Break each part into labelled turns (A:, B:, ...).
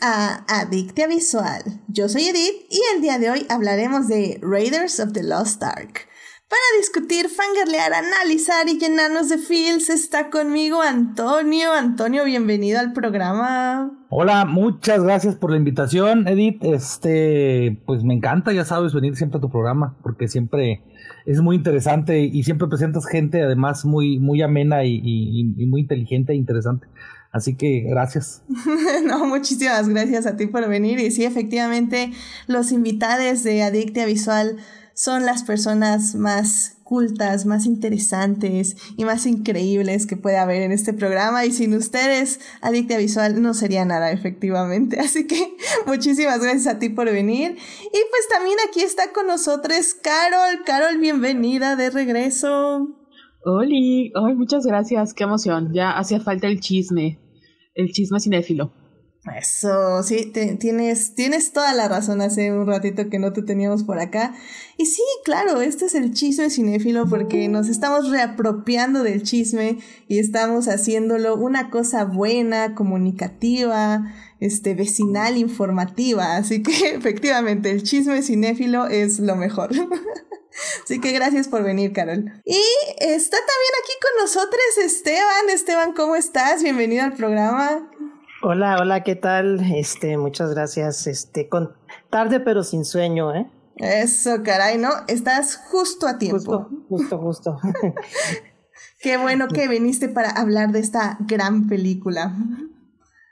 A: A Adictia Visual. Yo soy Edith y el día de hoy hablaremos de Raiders of the Lost Ark. Para discutir, fangirlear, analizar y llenarnos de feels está conmigo Antonio. Antonio, bienvenido al programa.
B: Hola, muchas gracias por la invitación, Edith. Este, pues me encanta, ya sabes, venir siempre a tu programa porque siempre es muy interesante y siempre presentas gente además muy, muy amena y muy inteligente e interesante. Así que gracias.
A: no, muchísimas gracias a ti por venir. Y sí, efectivamente, los invitados de Adictia Visual son las personas más cultas, más interesantes y más increíbles que puede haber en este programa. Y sin ustedes, Adictia Visual no sería nada, efectivamente. Así que muchísimas gracias a ti por venir. Y pues también aquí está con nosotros Carol. Carol, bienvenida de regreso.
C: Oli, ay, muchas gracias, qué emoción. Ya hacía falta el chisme el chisme cinéfilo.
A: Eso, sí, tienes, tienes toda la razón hace un ratito que no te teníamos por acá. Y sí, claro, este es el chisme cinéfilo porque nos estamos reapropiando del chisme y estamos haciéndolo una cosa buena, comunicativa, este, vecinal, informativa. Así que efectivamente, el chisme cinéfilo es lo mejor. Así que gracias por venir, Carol. Y está también aquí con nosotros Esteban. Esteban, ¿cómo estás? Bienvenido al programa.
D: Hola, hola, ¿qué tal? Este, muchas gracias. Este, con tarde pero sin sueño, ¿eh?
A: Eso, caray, ¿no? Estás justo a tiempo.
D: Justo, justo, justo.
A: Qué bueno que viniste para hablar de esta gran película.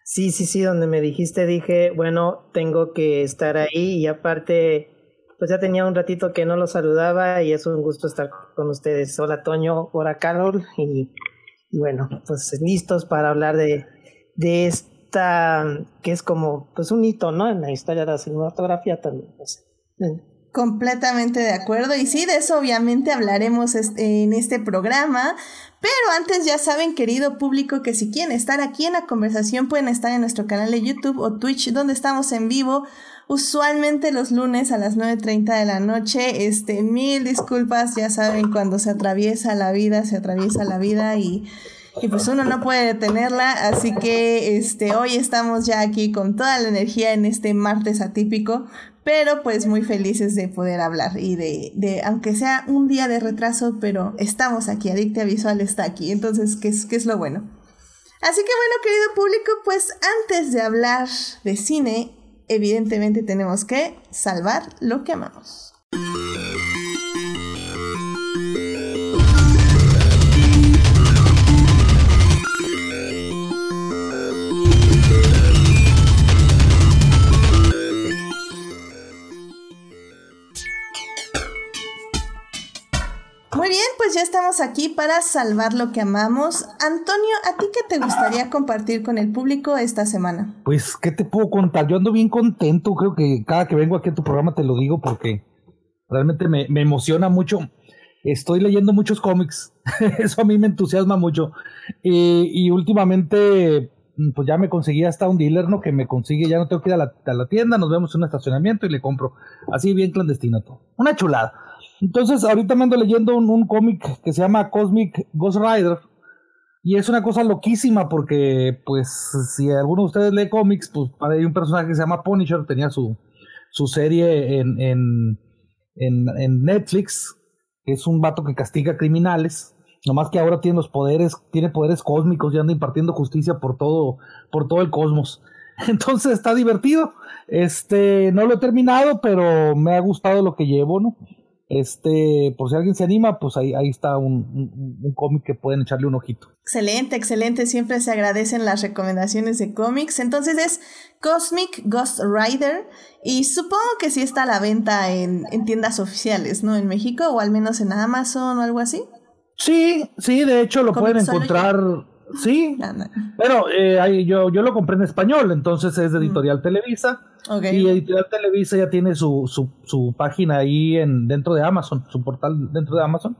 D: Sí, sí, sí, donde me dijiste, dije, bueno, tengo que estar ahí y aparte pues ya tenía un ratito que no los saludaba y es un gusto estar con ustedes. Hola Toño, hola Carol y, bueno, pues listos para hablar de, de esta, que es como pues un hito, ¿no? En la historia de la cinematografía también.
A: Completamente de acuerdo. Y sí, de eso obviamente hablaremos en este programa. Pero antes ya saben, querido público, que si quieren estar aquí en la conversación pueden estar en nuestro canal de YouTube o Twitch, donde estamos en vivo usualmente los lunes a las 9.30 de la noche. Este, mil disculpas, ya saben, cuando se atraviesa la vida, se atraviesa la vida y, y pues uno no puede detenerla. Así que este, hoy estamos ya aquí con toda la energía en este martes atípico. Pero pues muy felices de poder hablar y de, de aunque sea un día de retraso, pero estamos aquí, Adicta Visual está aquí, entonces, ¿qué es, qué es lo bueno? Así que bueno, querido público, pues antes de hablar de cine, evidentemente tenemos que salvar lo que amamos. Bien, pues ya estamos aquí para salvar lo que amamos. Antonio, ¿a ti qué te gustaría compartir con el público esta semana?
B: Pues, ¿qué te puedo contar? Yo ando bien contento, creo que cada que vengo aquí a tu programa te lo digo porque realmente me, emociona mucho. Estoy leyendo muchos cómics, eso a mí me entusiasma mucho. Y, últimamente, pues ya me conseguí hasta un dealer, ¿no? Que me consigue, ya no tengo que ir a la, a la tienda, nos vemos en un estacionamiento y le compro. Así bien clandestino todo. Una chulada. Entonces, ahorita me ando leyendo un, cómic que se llama Cosmic Ghost Rider. Y es una cosa loquísima porque, pues, si alguno de ustedes lee cómics, pues hay un personaje que se llama Punisher, tenía su, su serie en, en, en, Netflix, que es un vato que castiga criminales. Nomás que ahora tiene los poderes, tiene poderes cósmicos y anda impartiendo justicia por todo, por todo el cosmos. Entonces está divertido. Este, no lo he terminado, pero me ha gustado lo que llevo, ¿no? Este, por si alguien se anima, pues ahí, ahí está un, un, cómic que pueden echarle un ojito.
A: Excelente, excelente. Siempre se agradecen las recomendaciones de cómics. Entonces es Cosmic Ghost Rider. Y supongo que sí está a la venta en, en tiendas oficiales, ¿no? En México, o al menos en Amazon o algo así.
B: Sí, sí, de hecho lo pueden encontrar. Sí, pero eh, yo, yo lo compré en español, entonces es de Editorial Televisa. Y Editorial Televisa ya tiene su, su, su, página ahí en, dentro de Amazon, su portal dentro de Amazon.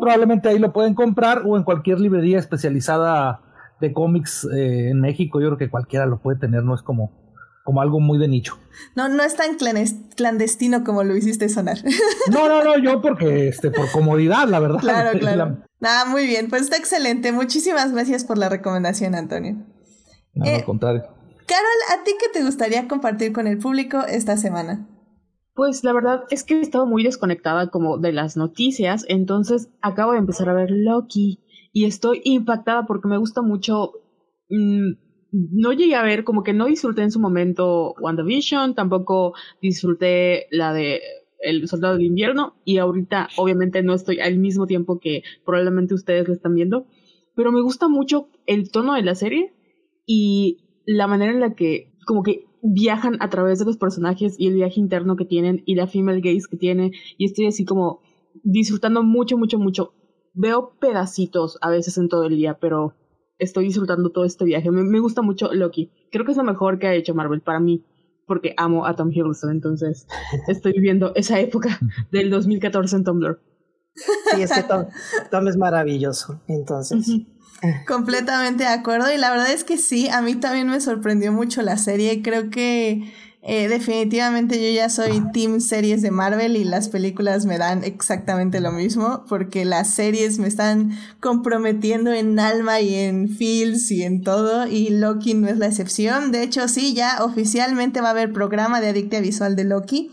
B: Probablemente ahí lo pueden comprar o en cualquier librería especializada de cómics eh, en México. Yo creo que cualquiera lo puede tener, no es como, como algo muy de nicho.
A: No, no es tan clandestino como lo hiciste sonar.
B: No, no, no, yo porque, este, por comodidad, la verdad.
A: Claro, claro. Nada, ah, muy bien, pues está excelente. Muchísimas gracias por la recomendación, Antonio.
B: No, al eh, contrario.
A: Carol, ¿a ti qué te gustaría compartir con el público esta semana?
C: Pues la verdad es que he estado muy desconectada como de las noticias, entonces acabo de empezar a ver Loki y estoy impactada porque me gusta mucho. Mm, no llegué a ver, como que no disfruté en su momento WandaVision, tampoco disfruté la de El Soldado del Invierno y ahorita obviamente no estoy al mismo tiempo que probablemente ustedes lo están viendo, pero me gusta mucho el tono de la serie y la manera en la que como que viajan a través de los personajes y el viaje interno que tienen y la female gaze que tiene y estoy así como disfrutando mucho, mucho, mucho. Veo pedacitos a veces en todo el día, pero estoy disfrutando todo este viaje. Me, gusta mucho Loki. Creo que es lo mejor que ha hecho Marvel para mí, porque amo a Tom Hiddleston, entonces estoy viviendo esa época del 2014 en Tumblr.
D: Sí, es que Tom, es maravilloso, entonces.
A: Completamente de acuerdo y la verdad es que sí, a mí también me sorprendió mucho la serie, creo que eh, definitivamente yo ya soy team series de Marvel y las películas me dan exactamente lo mismo porque las series me están comprometiendo en alma y en feels y en todo y Loki no es la excepción. De hecho, sí, ya oficialmente va a haber programa de Adictia Visual de Loki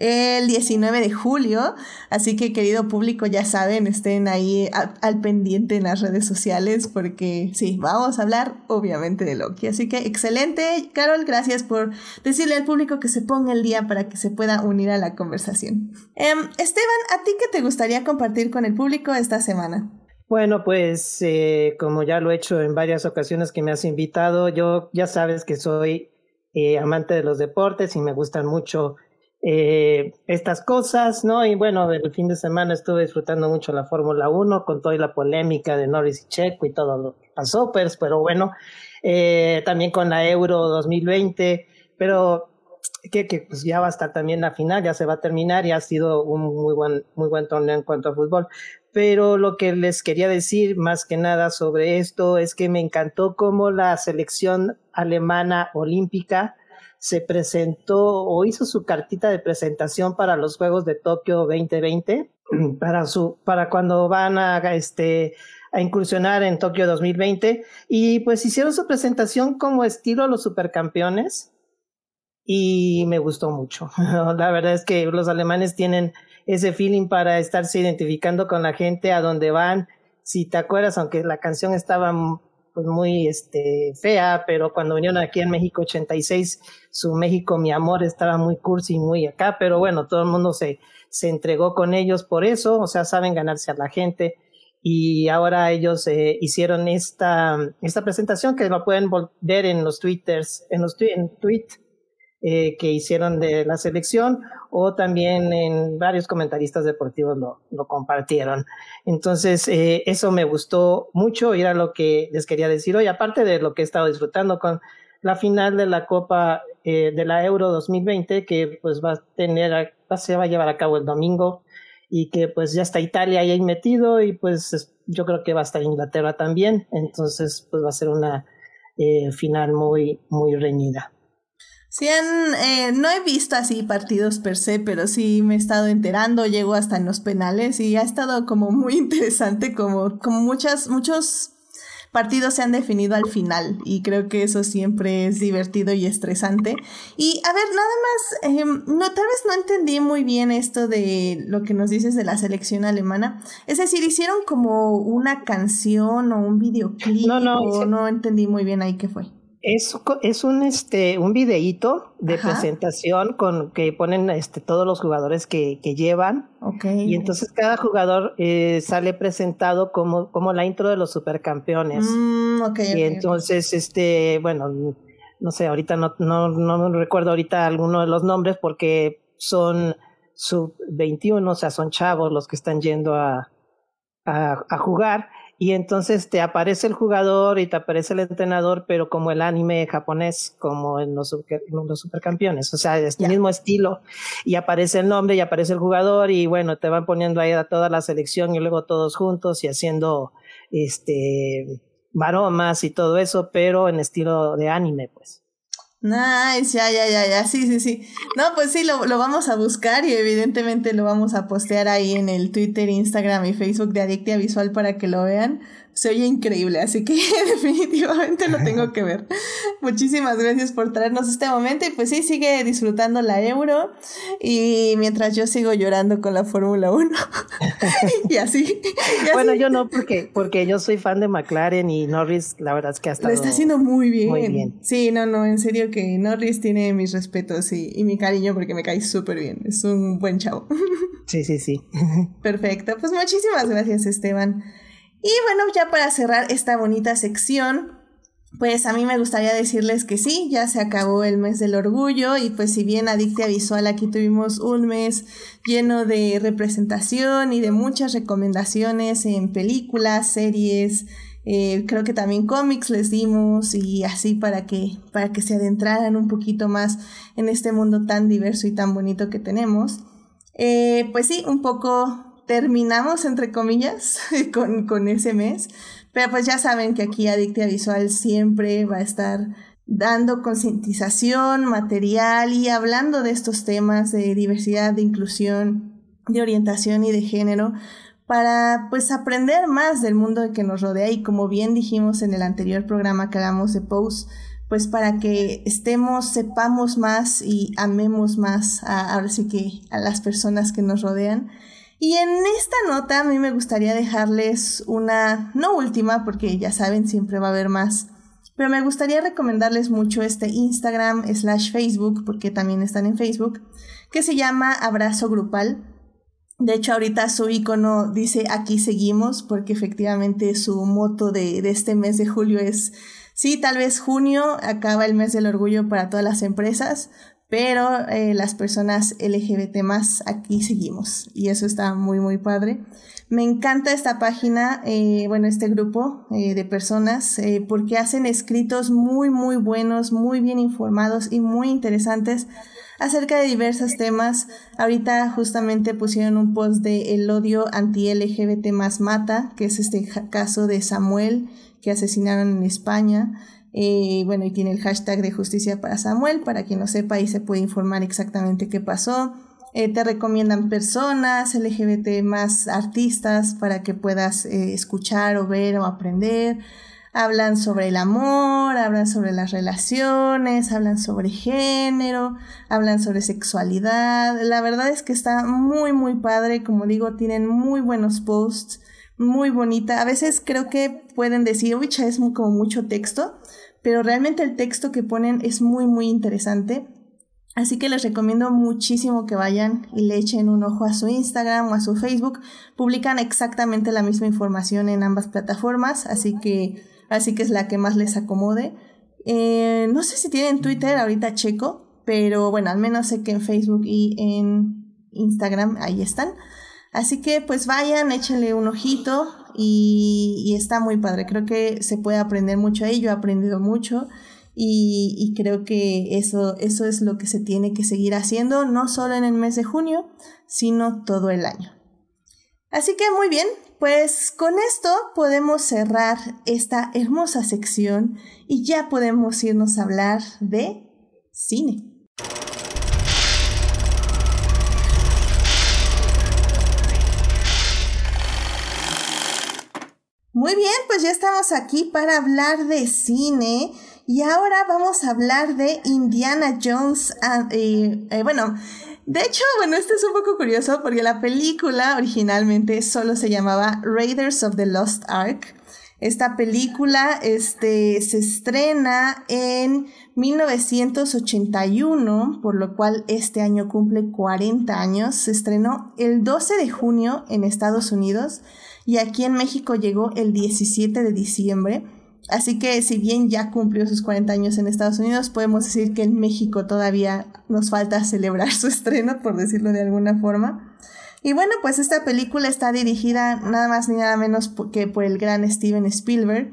A: el 19 de julio. Así que, querido público, ya saben, estén ahí al pendiente en las redes sociales porque sí, vamos a hablar obviamente de Loki. Así que, excelente, Carol, gracias por decirle al público que se ponga el día para que se pueda unir a la conversación. Em, Esteban, ¿a ti qué te gustaría compartir con el público esta semana?
D: Bueno, pues eh, como ya lo he hecho en varias ocasiones que me has invitado, yo ya sabes que soy eh, amante de los deportes y me gustan mucho eh, estas cosas, ¿no? Y bueno, el fin de semana estuve disfrutando mucho la Fórmula 1 con toda la polémica de Norris y Checo y todo lo que pasó, pues, pero bueno, eh, también con la Euro 2020, pero que, que pues ya va a estar también la final, ya se va a terminar y ha sido un muy buen, muy buen torneo en cuanto a fútbol. Pero lo que les quería decir más que nada sobre esto es que me encantó cómo la selección alemana olímpica se presentó o hizo su cartita de presentación para los Juegos de Tokio 2020, para, su, para cuando van a, este, a incursionar en Tokio 2020. Y pues hicieron su presentación como estilo los supercampeones y me gustó mucho. La verdad es que los alemanes tienen ese feeling para estarse identificando con la gente a donde van. Si te acuerdas, aunque la canción estaba pues muy este, fea, pero cuando vinieron aquí en México 86, su México, mi amor, estaba muy cursi, muy acá, pero bueno, todo el mundo se, se entregó con ellos por eso, o sea, saben ganarse a la gente. Y ahora ellos eh, hicieron esta, esta presentación que lo pueden ver en los twitters, en los en tweet eh, que hicieron de la selección o también en varios comentaristas deportivos lo, compartieron. Entonces, eh, eso me gustó mucho y era lo que les quería decir hoy, aparte de lo que he estado disfrutando con la final de la Copa eh, de la Euro 2020, que pues va a tener, se va a llevar a cabo el domingo y que pues ya está Italia ahí metido y pues yo creo que va a estar Inglaterra también, entonces pues va a ser una final muy, muy reñida.
A: Sí, eh, no he visto así partidos per se, pero sí me he estado enterando, llego hasta en los penales y ha estado como muy interesante, como, como muchas, muchos partidos se han definido al final y creo que eso siempre es divertido y estresante. Y a ver, nada más, em, no, tal vez no entendí muy bien esto de lo que nos dices de la selección alemana. Es decir, hicieron como una canción o un videoclip no, no, o no entendí muy bien ahí qué fue.
D: Es, es un este un videíto de presentación con que ponen este todos los jugadores que, que llevan.
A: Okay.
D: Y entonces cada jugador eh, sale presentado como, como la intro de los supercampeones.
A: Mm, okay,
D: y entonces, este, bueno, no sé, ahorita no, no, no recuerdo ahorita alguno de los nombres porque son sub 21, o sea, son chavos los que están yendo a, a, a jugar y entonces te aparece el jugador y te aparece el entrenador, pero como el anime japonés, como en los, los supercampeones, o sea, es el mismo estilo, y aparece el nombre y aparece el jugador, y bueno, te van poniendo ahí a toda la selección y luego todos juntos y haciendo este maromas y todo eso, pero en estilo de anime, pues.
A: Nice, ya, ya, ya, ya, sí, sí, sí. No, pues sí, lo, lo, vamos a buscar y evidentemente lo vamos a postear ahí en el Twitter, Instagram y Facebook de Adictia Visual para que lo vean. Se oye increíble, así que definitivamente lo tengo que ver. Muchísimas gracias por traernos este momento y pues sí, sigue disfrutando la euro y mientras yo sigo llorando con la Fórmula 1 y así.
D: bueno, yo no porque, porque yo soy fan de McLaren y Norris, la verdad es que hasta...
A: Lo está haciendo muy bien.
D: Muy bien.
A: Sí, no, no, en serio que Norris tiene mis respetos y, y mi cariño porque me cae súper bien, es un buen chavo.
D: Sí, sí, sí.
A: Perfecto, pues muchísimas gracias Esteban. Y bueno, ya para cerrar esta bonita sección, pues a mí me gustaría decirles que sí, ya se acabó el mes del orgullo y pues si bien Adictia Visual aquí tuvimos un mes lleno de representación y de muchas recomendaciones en películas, series, eh, creo que también cómics les dimos y así para que, para que se adentraran un poquito más en este mundo tan diverso y tan bonito que tenemos. Eh, pues sí, un poco terminamos, entre comillas, con, con ese mes. Pero pues ya saben que aquí Adictia Visual siempre va a estar dando concientización, material y hablando de estos temas de diversidad, de inclusión, de orientación y de género para pues aprender más del mundo que nos rodea y como bien dijimos en el anterior programa que hagamos de Pose, pues para que estemos, sepamos más y amemos más a, ahora sí que a las personas que nos rodean y en esta nota a mí me gustaría dejarles una, no última, porque ya saben, siempre va a haber más, pero me gustaría recomendarles mucho este Instagram slash Facebook, porque también están en Facebook, que se llama Abrazo Grupal. De hecho, ahorita su icono dice aquí seguimos, porque efectivamente su moto de, de este mes de julio es, sí, tal vez junio acaba el mes del orgullo para todas las empresas, pero eh, las personas LGBT más aquí seguimos y eso está muy muy padre. Me encanta esta página, eh, bueno, este grupo eh, de personas porque hacen escritos muy muy buenos, muy bien informados y muy interesantes acerca de diversos temas. Ahorita justamente pusieron un post de el odio anti-LGBT más mata, que es este caso de Samuel que asesinaron en España. Eh, bueno, y tiene el hashtag de justicia para Samuel, para quien no sepa y se puede informar exactamente qué pasó. Eh, te recomiendan personas LGBT más artistas para que puedas eh, escuchar o ver o aprender. Hablan sobre el amor, hablan sobre las relaciones, hablan sobre género, hablan sobre sexualidad. La verdad es que está muy, muy padre. Como digo, tienen muy buenos posts, muy bonita. A veces creo que pueden decir, uy, es como mucho texto, pero realmente el texto que ponen es muy, muy interesante. Así que les recomiendo muchísimo que vayan y le echen un ojo a su Instagram o a su Facebook. Publican exactamente la misma información en ambas plataformas, así que, así que es la que más les acomode. Eh, no sé si tienen Twitter, ahorita checo, pero bueno, al menos sé que en Facebook y en Instagram ahí están. Así que pues vayan, échenle un ojito y, está muy padre. Creo que se puede aprender mucho ahí. Yo he aprendido mucho y, creo que eso, eso es lo que se tiene que seguir haciendo, no solo en el mes de junio, sino todo el año. Así que muy bien, pues con esto podemos cerrar esta hermosa sección y ya podemos irnos a hablar de cine. Muy bien, pues ya estamos aquí para hablar de cine y ahora vamos a hablar de Indiana Jones. Ah, eh, bueno, de hecho, bueno, este es un poco curioso porque la película originalmente solo se llamaba Raiders of the Lost Ark. Esta película este, se estrena en 1981, por lo cual este año cumple 40 años. Se estrenó el 12 de junio en Estados Unidos y aquí en México llegó el 17 de diciembre. Así que si bien ya cumplió sus 40 años en Estados Unidos, podemos decir que en México todavía nos falta celebrar su estreno, por decirlo de alguna forma. Y bueno, pues esta película está dirigida nada más ni nada menos que por el gran Steven Spielberg.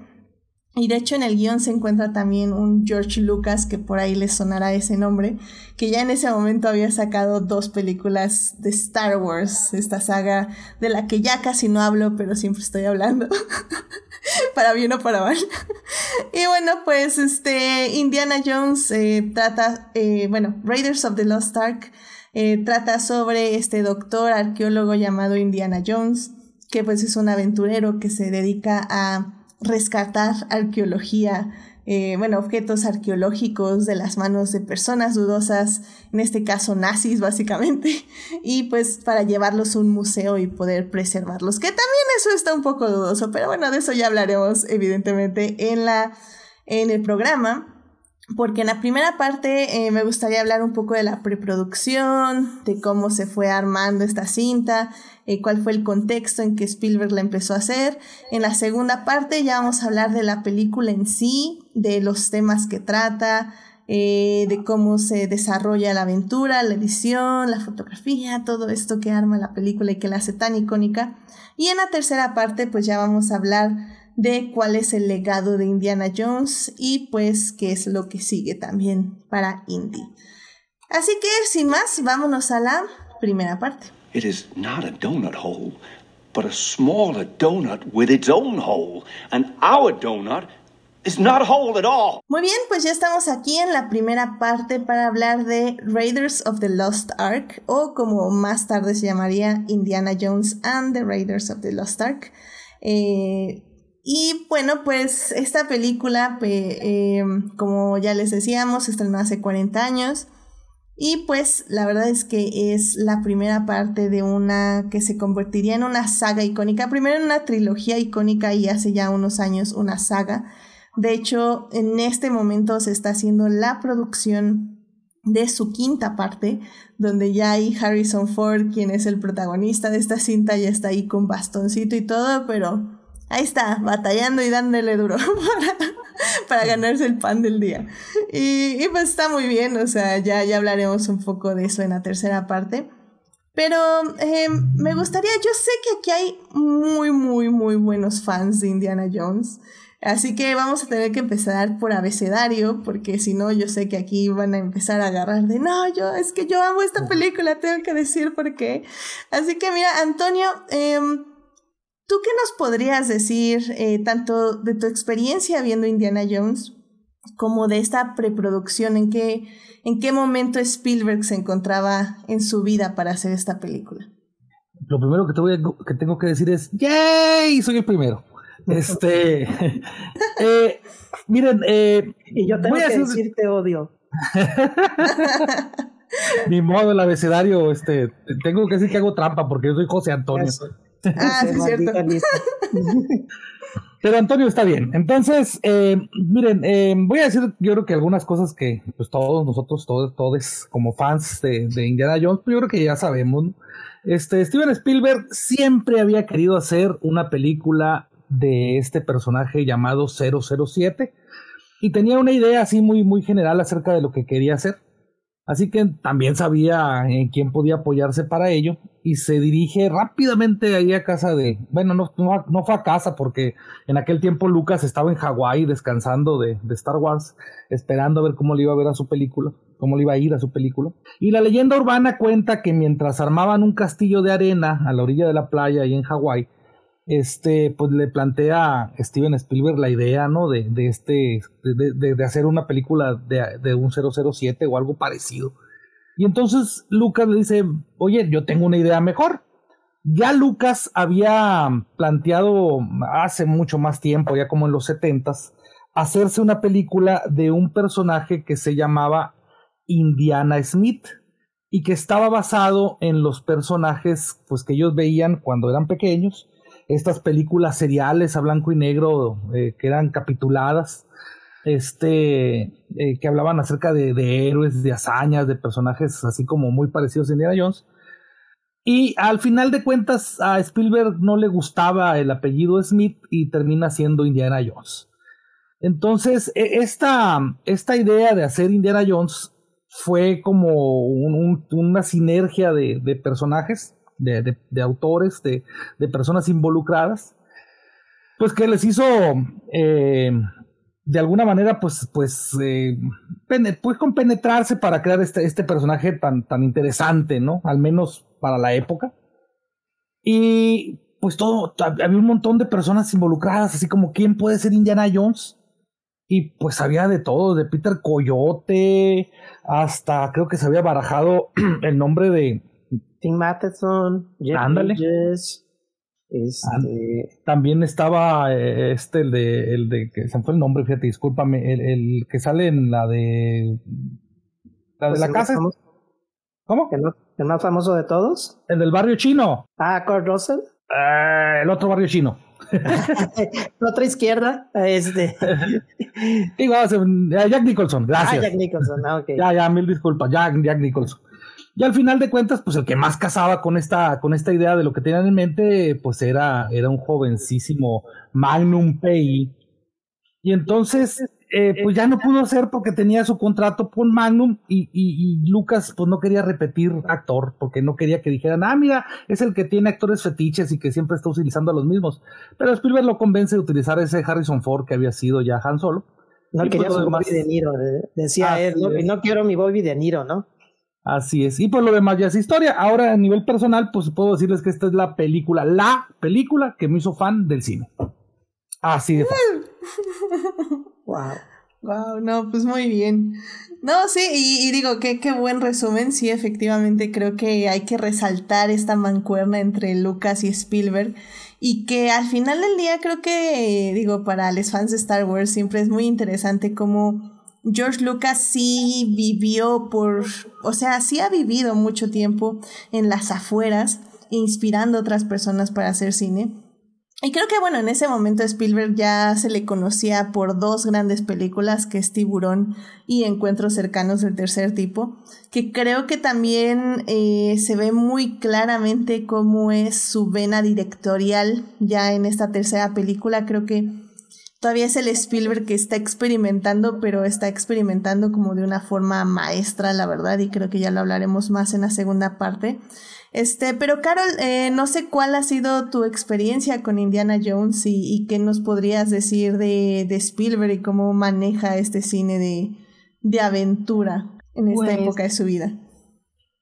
A: Y de hecho en el guion se encuentra también un George Lucas, que por ahí les sonará ese nombre, que ya en ese momento había sacado dos películas de Star Wars, esta saga de la que ya casi no hablo, pero siempre estoy hablando, para bien o para mal. y bueno, pues este Indiana Jones eh, trata, eh, bueno, Raiders of the Lost Ark eh, trata sobre este doctor arqueólogo llamado Indiana Jones, que pues es un aventurero que se dedica a rescatar arqueología eh, bueno, objetos arqueológicos de las manos de personas dudosas, en este caso nazis básicamente, y pues para llevarlos a un museo y poder preservarlos, que también eso está un poco dudoso, pero bueno, de eso ya hablaremos evidentemente en, la, en el programa porque en la primera parte eh, me gustaría hablar un poco de la preproducción, de cómo se fue armando esta cinta, eh, cuál fue el contexto en que Spielberg la empezó a hacer. En la segunda parte ya vamos a hablar de la película en sí, de los temas que trata, eh, de cómo se desarrolla la aventura, la edición, la fotografía, todo esto que arma la película y que la hace tan icónica. Y en la tercera parte pues ya vamos a hablar de cuál es el legado de Indiana Jones y pues qué es lo que sigue también para Indy. Así que sin más, vámonos a la primera parte.
E: It is not a donut hole, but a smaller donut with its own hole, and our donut is not a hole at all.
A: Muy bien, pues ya estamos aquí en la primera parte para hablar de Raiders of the Lost Ark, o como más tarde se llamaría Indiana Jones and the Raiders of the Lost Ark. Eh, y bueno, pues esta película, eh, como ya les decíamos, estrenó hace 40 años. Y pues la verdad es que es la primera parte de una que se convertiría en una saga icónica. Primero en una trilogía icónica y hace ya unos años una saga. De hecho, en este momento se está haciendo la producción de su quinta parte, donde ya hay Harrison Ford, quien es el protagonista de esta cinta, ya está ahí con bastoncito y todo, pero ahí está, batallando y dándole duro para, ganarse el pan del día. Y, pues está muy bien, o sea, ya, ya hablaremos un poco de eso en la tercera parte. Pero em, me gustaría, yo sé que aquí hay muy, muy, muy buenos fans de Indiana Jones. Así que vamos a tener que empezar por abecedario, porque si no, yo sé que aquí van a empezar a agarrar de, no, yo, es que yo amo esta película, tengo que decir por qué. Así que mira, Antonio, eh, ¿Tú qué nos podrías decir eh, tanto de tu experiencia viendo Indiana Jones como de esta preproducción? ¿En qué, ¿En qué momento Spielberg se encontraba en su vida para hacer esta película?
B: Lo primero que, te voy que tengo que decir es, ¡yay! Soy el primero. Este, eh, miren, eh,
D: y yo tengo que decirte odio.
B: Ni modo, el abecedario, este, tengo que decir que hago trampa porque yo soy José Antonio.
A: Ah, sí, cierto.
B: Pero Antonio está bien. Entonces, eh, miren, eh, voy a decir yo creo que algunas cosas que pues todos nosotros, todos, todos como fans de, Indiana Jones, pues yo creo que ya sabemos. Este, Steven Spielberg siempre había querido hacer una película de este personaje llamado 007 y tenía una idea así muy, muy general acerca de lo que quería hacer. Así que también sabía en quién podía apoyarse para ello y se dirige rápidamente ahí a casa de, bueno, no, no, fue a casa porque en aquel tiempo Lucas estaba en Hawái descansando de, de, Star Wars, esperando a ver cómo le iba a ver a su película, cómo le iba a ir a su película. Y la leyenda urbana cuenta que mientras armaban un castillo de arena a la orilla de la playa ahí en Hawái, este, pues le plantea a Steven Spielberg la idea, ¿no? De, de este, de, de, hacer una película de, de, un 007 o algo parecido. Y entonces Lucas le dice, oye, yo tengo una idea mejor. Ya Lucas había planteado hace mucho más tiempo, ya como en los setentas, hacerse una película de un personaje que se llamaba Indiana Smith y que estaba basado en los personajes pues que ellos veían cuando eran pequeños estas películas seriales a blanco y negro eh, que eran capituladas, este, eh, que hablaban acerca de, de, héroes, de hazañas, de personajes así como muy parecidos a Indiana Jones. Y al final de cuentas a Spielberg no le gustaba el apellido Smith y termina siendo Indiana Jones. Entonces, e, esta, esta idea de hacer Indiana Jones fue como una sinergia de, de personajes de, de, autores, de, de, personas involucradas, pues que les hizo eh, de alguna manera, pues, pues, eh, pues compenetrarse para crear este, este personaje tan, tan interesante, ¿no? Al menos para la época. Y pues todo, había un montón de personas involucradas, así como quién puede ser Indiana Jones. Y pues había de todo, de Peter Coyote, hasta creo que se había barajado el nombre de,
D: Tim Matheson, Jeff Este...
B: También estaba eh, este, el de, el de, que se me fue el nombre, fíjate, discúlpame, el, el que sale en la de, la de
D: pues
B: la casa.
D: famoso-
B: ¿Cómo?
D: ¿El, más- el más famoso de todos?
B: El del barrio chino.
D: Ah, Kurt Russell.
B: Eh, el otro barrio chino.
D: La otra izquierda. Este.
B: Digo, ah, eh, Jack Nicholson,
D: ah,
B: gracias.
D: Jack Nicholson. Ah, ok.
B: Ya, ya, mil disculpas, Jack, Jack Nicholson. Y al final de cuentas, pues el que más casaba con esta, con esta idea de lo que tenían en mente, pues era, era un jovencísimo Magnum Pay. Y entonces, eh, pues ya no pudo ser porque tenía su contrato con Magnum y, y, y Lucas pues no quería repetir actor porque no quería que dijeran, ah, mira, es el que tiene actores fetiches y que siempre está utilizando a los mismos. Pero Spielberg lo convence de utilizar ese Harrison Ford que había sido ya Han Solo.
D: No
B: Y
D: quería
B: pues
D: su
B: demás-
D: Bobby De Niro. eh, Decía
B: Así
D: él. No,
B: es.
D: no quiero mi Bobby De Niro, ¿no?
B: Así es. Y por lo demás ya es historia. Ahora a nivel personal, pues puedo decirles que esta es la película, la película que me hizo fan del cine. Así de fácil.
D: Wow.
A: Wow, no, pues muy bien. No, sí, y, y digo, qué, qué buen resumen. Sí, efectivamente, creo que hay que resaltar esta mancuerna entre Lucas y Spielberg. Y que al final del día creo que, digo, para los fans de Star Wars siempre es muy interesante cómo George Lucas sí vivió por, o sea, sí ha vivido mucho tiempo en las afueras, inspirando a otras personas para hacer cine. Y creo que bueno, en ese momento Spielberg ya se le conocía por dos grandes películas, que es Tiburón y Encuentros cercanos del tercer tipo, que creo que también eh, se ve muy claramente cómo es su vena directorial ya en esta tercera película. Creo que todavía es el Spielberg que está experimentando, pero está experimentando como de una forma maestra, la verdad, y creo que ya lo hablaremos más en la segunda parte. Este, pero Carol, eh, no sé cuál ha sido tu experiencia con Indiana Jones y, y qué nos podrías decir de, de Spielberg y cómo maneja este cine de, de aventura en esta
C: Pues-
A: época de su vida.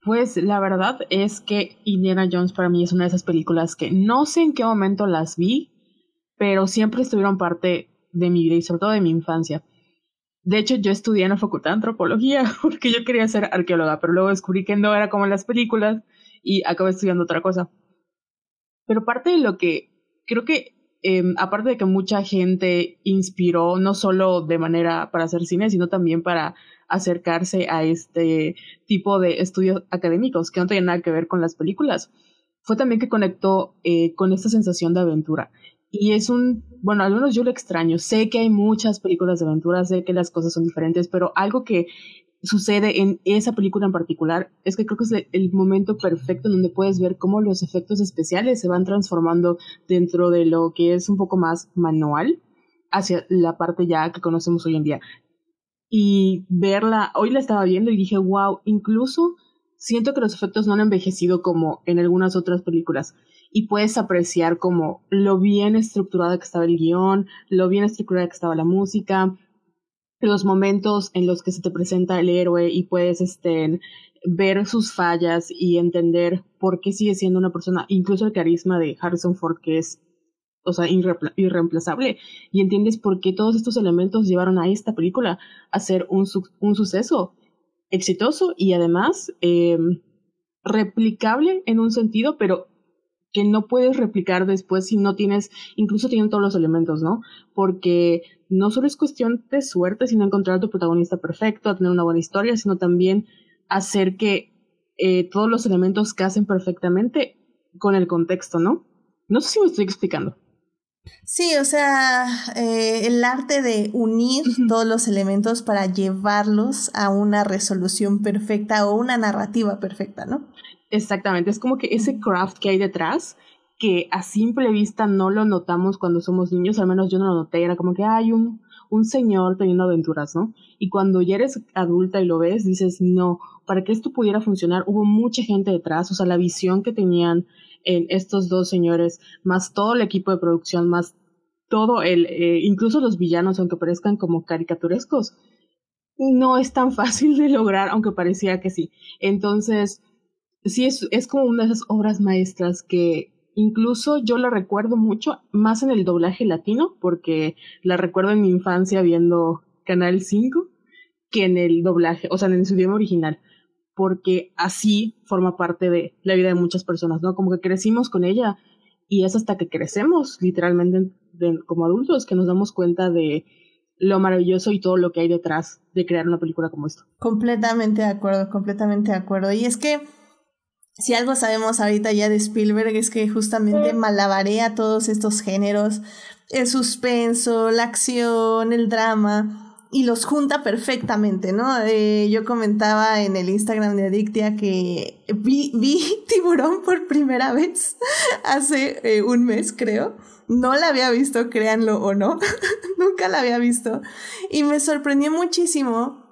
C: Pues la verdad es que Indiana Jones para mí es una de esas películas que no sé en qué momento las vi, pero siempre estuvieron parte de mi vida y sobre todo de mi infancia. De hecho, yo estudié en la facultad de antropología porque yo quería ser arqueóloga, pero luego descubrí que no era como en las películas y acabé estudiando otra cosa. Pero parte de lo que creo que, em, aparte de que mucha gente inspiró, no solo de manera para hacer cine, sino también para acercarse a este tipo de estudios académicos que no tienen nada que ver con las películas, fue también que conectó eh, con esta sensación de aventura. Y es un, bueno, al menos yo lo extraño. Sé que hay muchas películas de aventura, sé que las cosas son diferentes, pero algo que sucede en esa película en particular es que creo que es el momento perfecto en donde puedes ver cómo los efectos especiales se van transformando dentro de lo que es un poco más manual hacia la parte ya que conocemos hoy en día. Y verla, hoy la estaba viendo y dije, wow, incluso siento que los efectos no han envejecido como en algunas otras películas. Y puedes apreciar como lo bien estructurada que estaba el guion, lo bien estructurada que estaba la música, los momentos en los que se te presenta el héroe y puedes este, ver sus fallas y entender por qué sigue siendo una persona, incluso el carisma de Harrison Ford, que es, o sea, irreemplazable, y entiendes por qué todos estos elementos llevaron a esta película a ser un, un suceso exitoso y además eh, replicable en un sentido, pero que no puedes replicar después si no tienes, incluso tienen todos los elementos, ¿no? Porque no solo es cuestión de suerte, sino encontrar a tu protagonista perfecto, a tener una buena historia, sino también hacer que eh, todos los elementos casen perfectamente con el contexto, ¿no? No sé si me estoy explicando.
A: Sí, o sea, eh, el arte de unir todos los elementos para llevarlos a una resolución perfecta o una narrativa perfecta, ¿no?
C: Exactamente, es como que ese craft que hay detrás, que a simple vista no lo notamos cuando somos niños, al menos yo no lo noté, era como que hay un, un señor teniendo aventuras, ¿no? Y cuando ya eres adulta y lo ves, dices, no, para que esto pudiera funcionar hubo mucha gente detrás, o sea, la visión que tenían en estos dos señores, más todo el equipo de producción, más todo el, eh, incluso los villanos, aunque parezcan como caricaturescos, no es tan fácil de lograr, aunque parecía que sí. Entonces, sí es, es como una de esas obras maestras que incluso yo la recuerdo mucho, más en el doblaje latino, porque la recuerdo en mi infancia viendo Canal 5, que en el doblaje, o sea, en su idioma original, porque así forma parte de la vida de muchas personas, ¿no? Como que crecimos con ella y es hasta que crecemos literalmente como adultos que nos damos cuenta de lo maravilloso y todo lo que hay detrás de crear una película como esta.
A: Completamente de acuerdo, completamente de acuerdo. Y es que si algo sabemos ahorita ya de Spielberg es que justamente malabarea todos estos géneros, el suspenso, la acción, el drama, y los junta perfectamente, ¿no? Eh, yo comentaba en el Instagram de Adictia que vi, vi Tiburón por primera vez hace eh, un mes, creo. No la había visto, créanlo o no. Nunca la había visto. Y me sorprendió muchísimo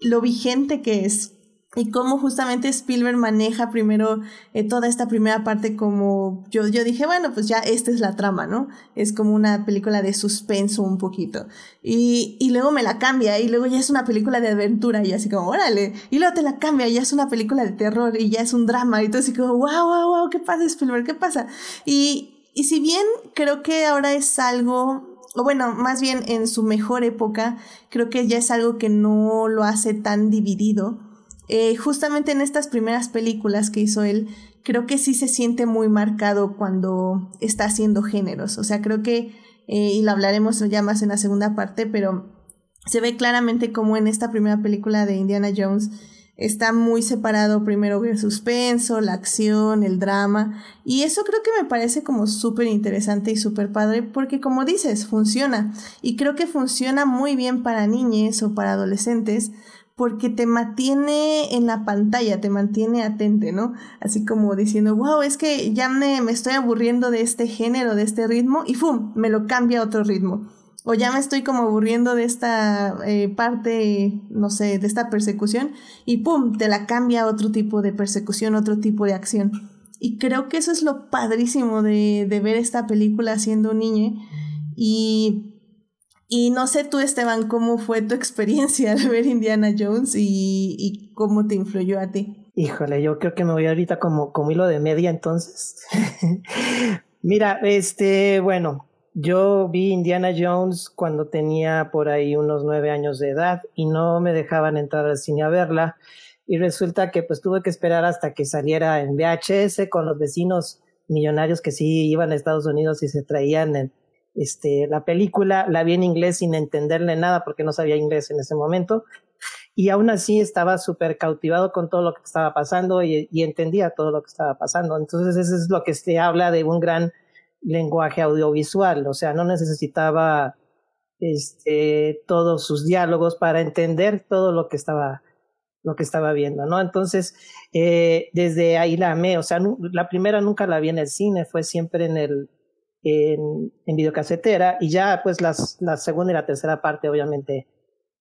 A: lo vigente que es y cómo justamente Spielberg maneja primero eh, toda esta primera parte como yo, yo dije, bueno, pues ya esta es la trama, ¿no? Es como una película de suspenso un poquito. Y, y luego me la cambia y luego ya es una película de aventura y así como, órale. Y luego te la cambia y ya es una película de terror y ya es un drama y todo así como, wow, wow, wow, ¿qué pasa Spielberg? ¿Qué pasa? Y, y si bien creo que ahora es algo o bueno, más bien en su mejor época, creo que ya es algo que no lo hace tan dividido eh, justamente en estas primeras películas que hizo él, creo que sí se siente muy marcado cuando está haciendo géneros. O sea, creo que, eh, y lo hablaremos ya más en la segunda parte, pero se ve claramente como en esta primera película de Indiana Jones está muy separado primero el suspenso, la acción, el drama, y eso creo que me parece como súper interesante y súper padre porque como dices, funciona, y creo que funciona muy bien para niñes o para adolescentes porque te mantiene en la pantalla, te mantiene atente, ¿no? Así como diciendo, wow, es que ya me, me estoy aburriendo de este género, de este ritmo, y ¡fum! me lo cambia a otro ritmo. O ya me estoy como aburriendo de esta eh, parte, no sé, de esta persecución, y ¡pum! te la cambia a otro tipo de persecución, otro tipo de acción. Y creo que eso es lo padrísimo de, de ver esta película siendo un niño. Y y no sé tú, Esteban, cómo fue tu experiencia al ver Indiana Jones y, cómo te influyó a ti.
D: Híjole, yo creo que me voy ahorita como, como hilo de media entonces. Mira, este, bueno, yo vi Indiana Jones cuando tenía por ahí unos nueve años de edad y no me dejaban entrar al cine a verla. Y resulta que pues tuve que esperar hasta que saliera en VHS con los vecinos millonarios que sí iban a Estados Unidos y se traían en, este, la película, la vi en inglés sin entenderle nada porque no sabía inglés en ese momento. Y aún así estaba súper cautivado con todo lo que estaba pasando y, entendía todo lo que estaba pasando. Entonces eso es lo que se habla de un gran lenguaje audiovisual. O sea, no necesitaba este, todos sus diálogos para entender todo lo que estaba lo que estaba viendo, ¿no? Entonces, eh, desde ahí la amé, o sea, la primera nunca la vi en el cine, fue siempre en el, en, en videocasetera y ya pues las, la segunda y la tercera parte obviamente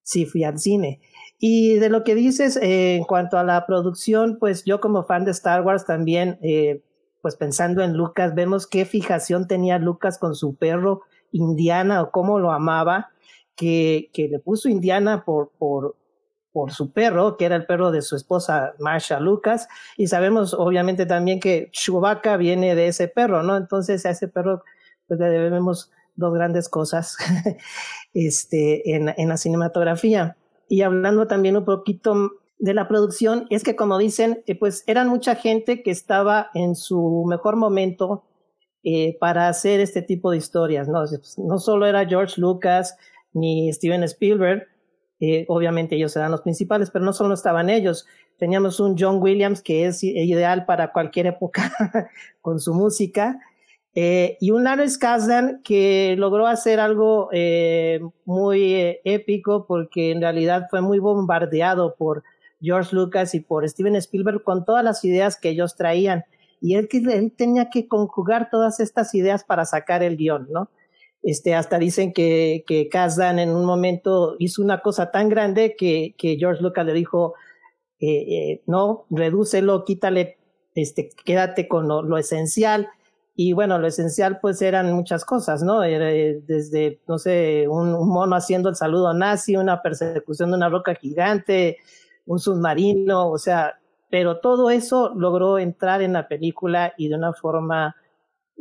D: sí fui al cine. Y de lo que dices eh, en cuanto a la producción, pues yo como fan de Star Wars también, eh, pues pensando en Lucas, vemos qué fijación tenía Lucas con su perro Indiana o cómo lo amaba, que, que le puso Indiana por, por, por su perro, que era el perro de su esposa Marsha Lucas, y sabemos obviamente también que Chewbacca viene de ese perro, ¿no? Entonces a ese perro pues le debemos dos grandes cosas este, en, en la cinematografía. Y hablando también un poquito de la producción, es que como dicen, eh, pues eran mucha gente que estaba en su mejor momento eh, para hacer este tipo de historias, ¿no? No solo era George Lucas ni Steven Spielberg, eh, obviamente ellos eran los principales, pero no solo estaban ellos. Teníamos un John Williams que es ideal para cualquier época con su música. Eh, y un Lawrence Kasdan que logró hacer algo eh, muy épico porque en realidad fue muy bombardeado por George Lucas y por Steven Spielberg con todas las ideas que ellos traían. Y él, él tenía que conjugar todas estas ideas para sacar el guion, ¿no? Este, hasta dicen que, que Kazdan en un momento hizo una cosa tan grande que, que George Lucas le dijo, eh, eh, no, redúcelo, quítale, este, quédate con lo, esencial. Y bueno, lo esencial pues eran muchas cosas, ¿no? Eh, desde, no sé, un, un, mono haciendo el saludo nazi, una persecución de una roca gigante, un submarino, o sea, pero todo eso logró entrar en la película y de una forma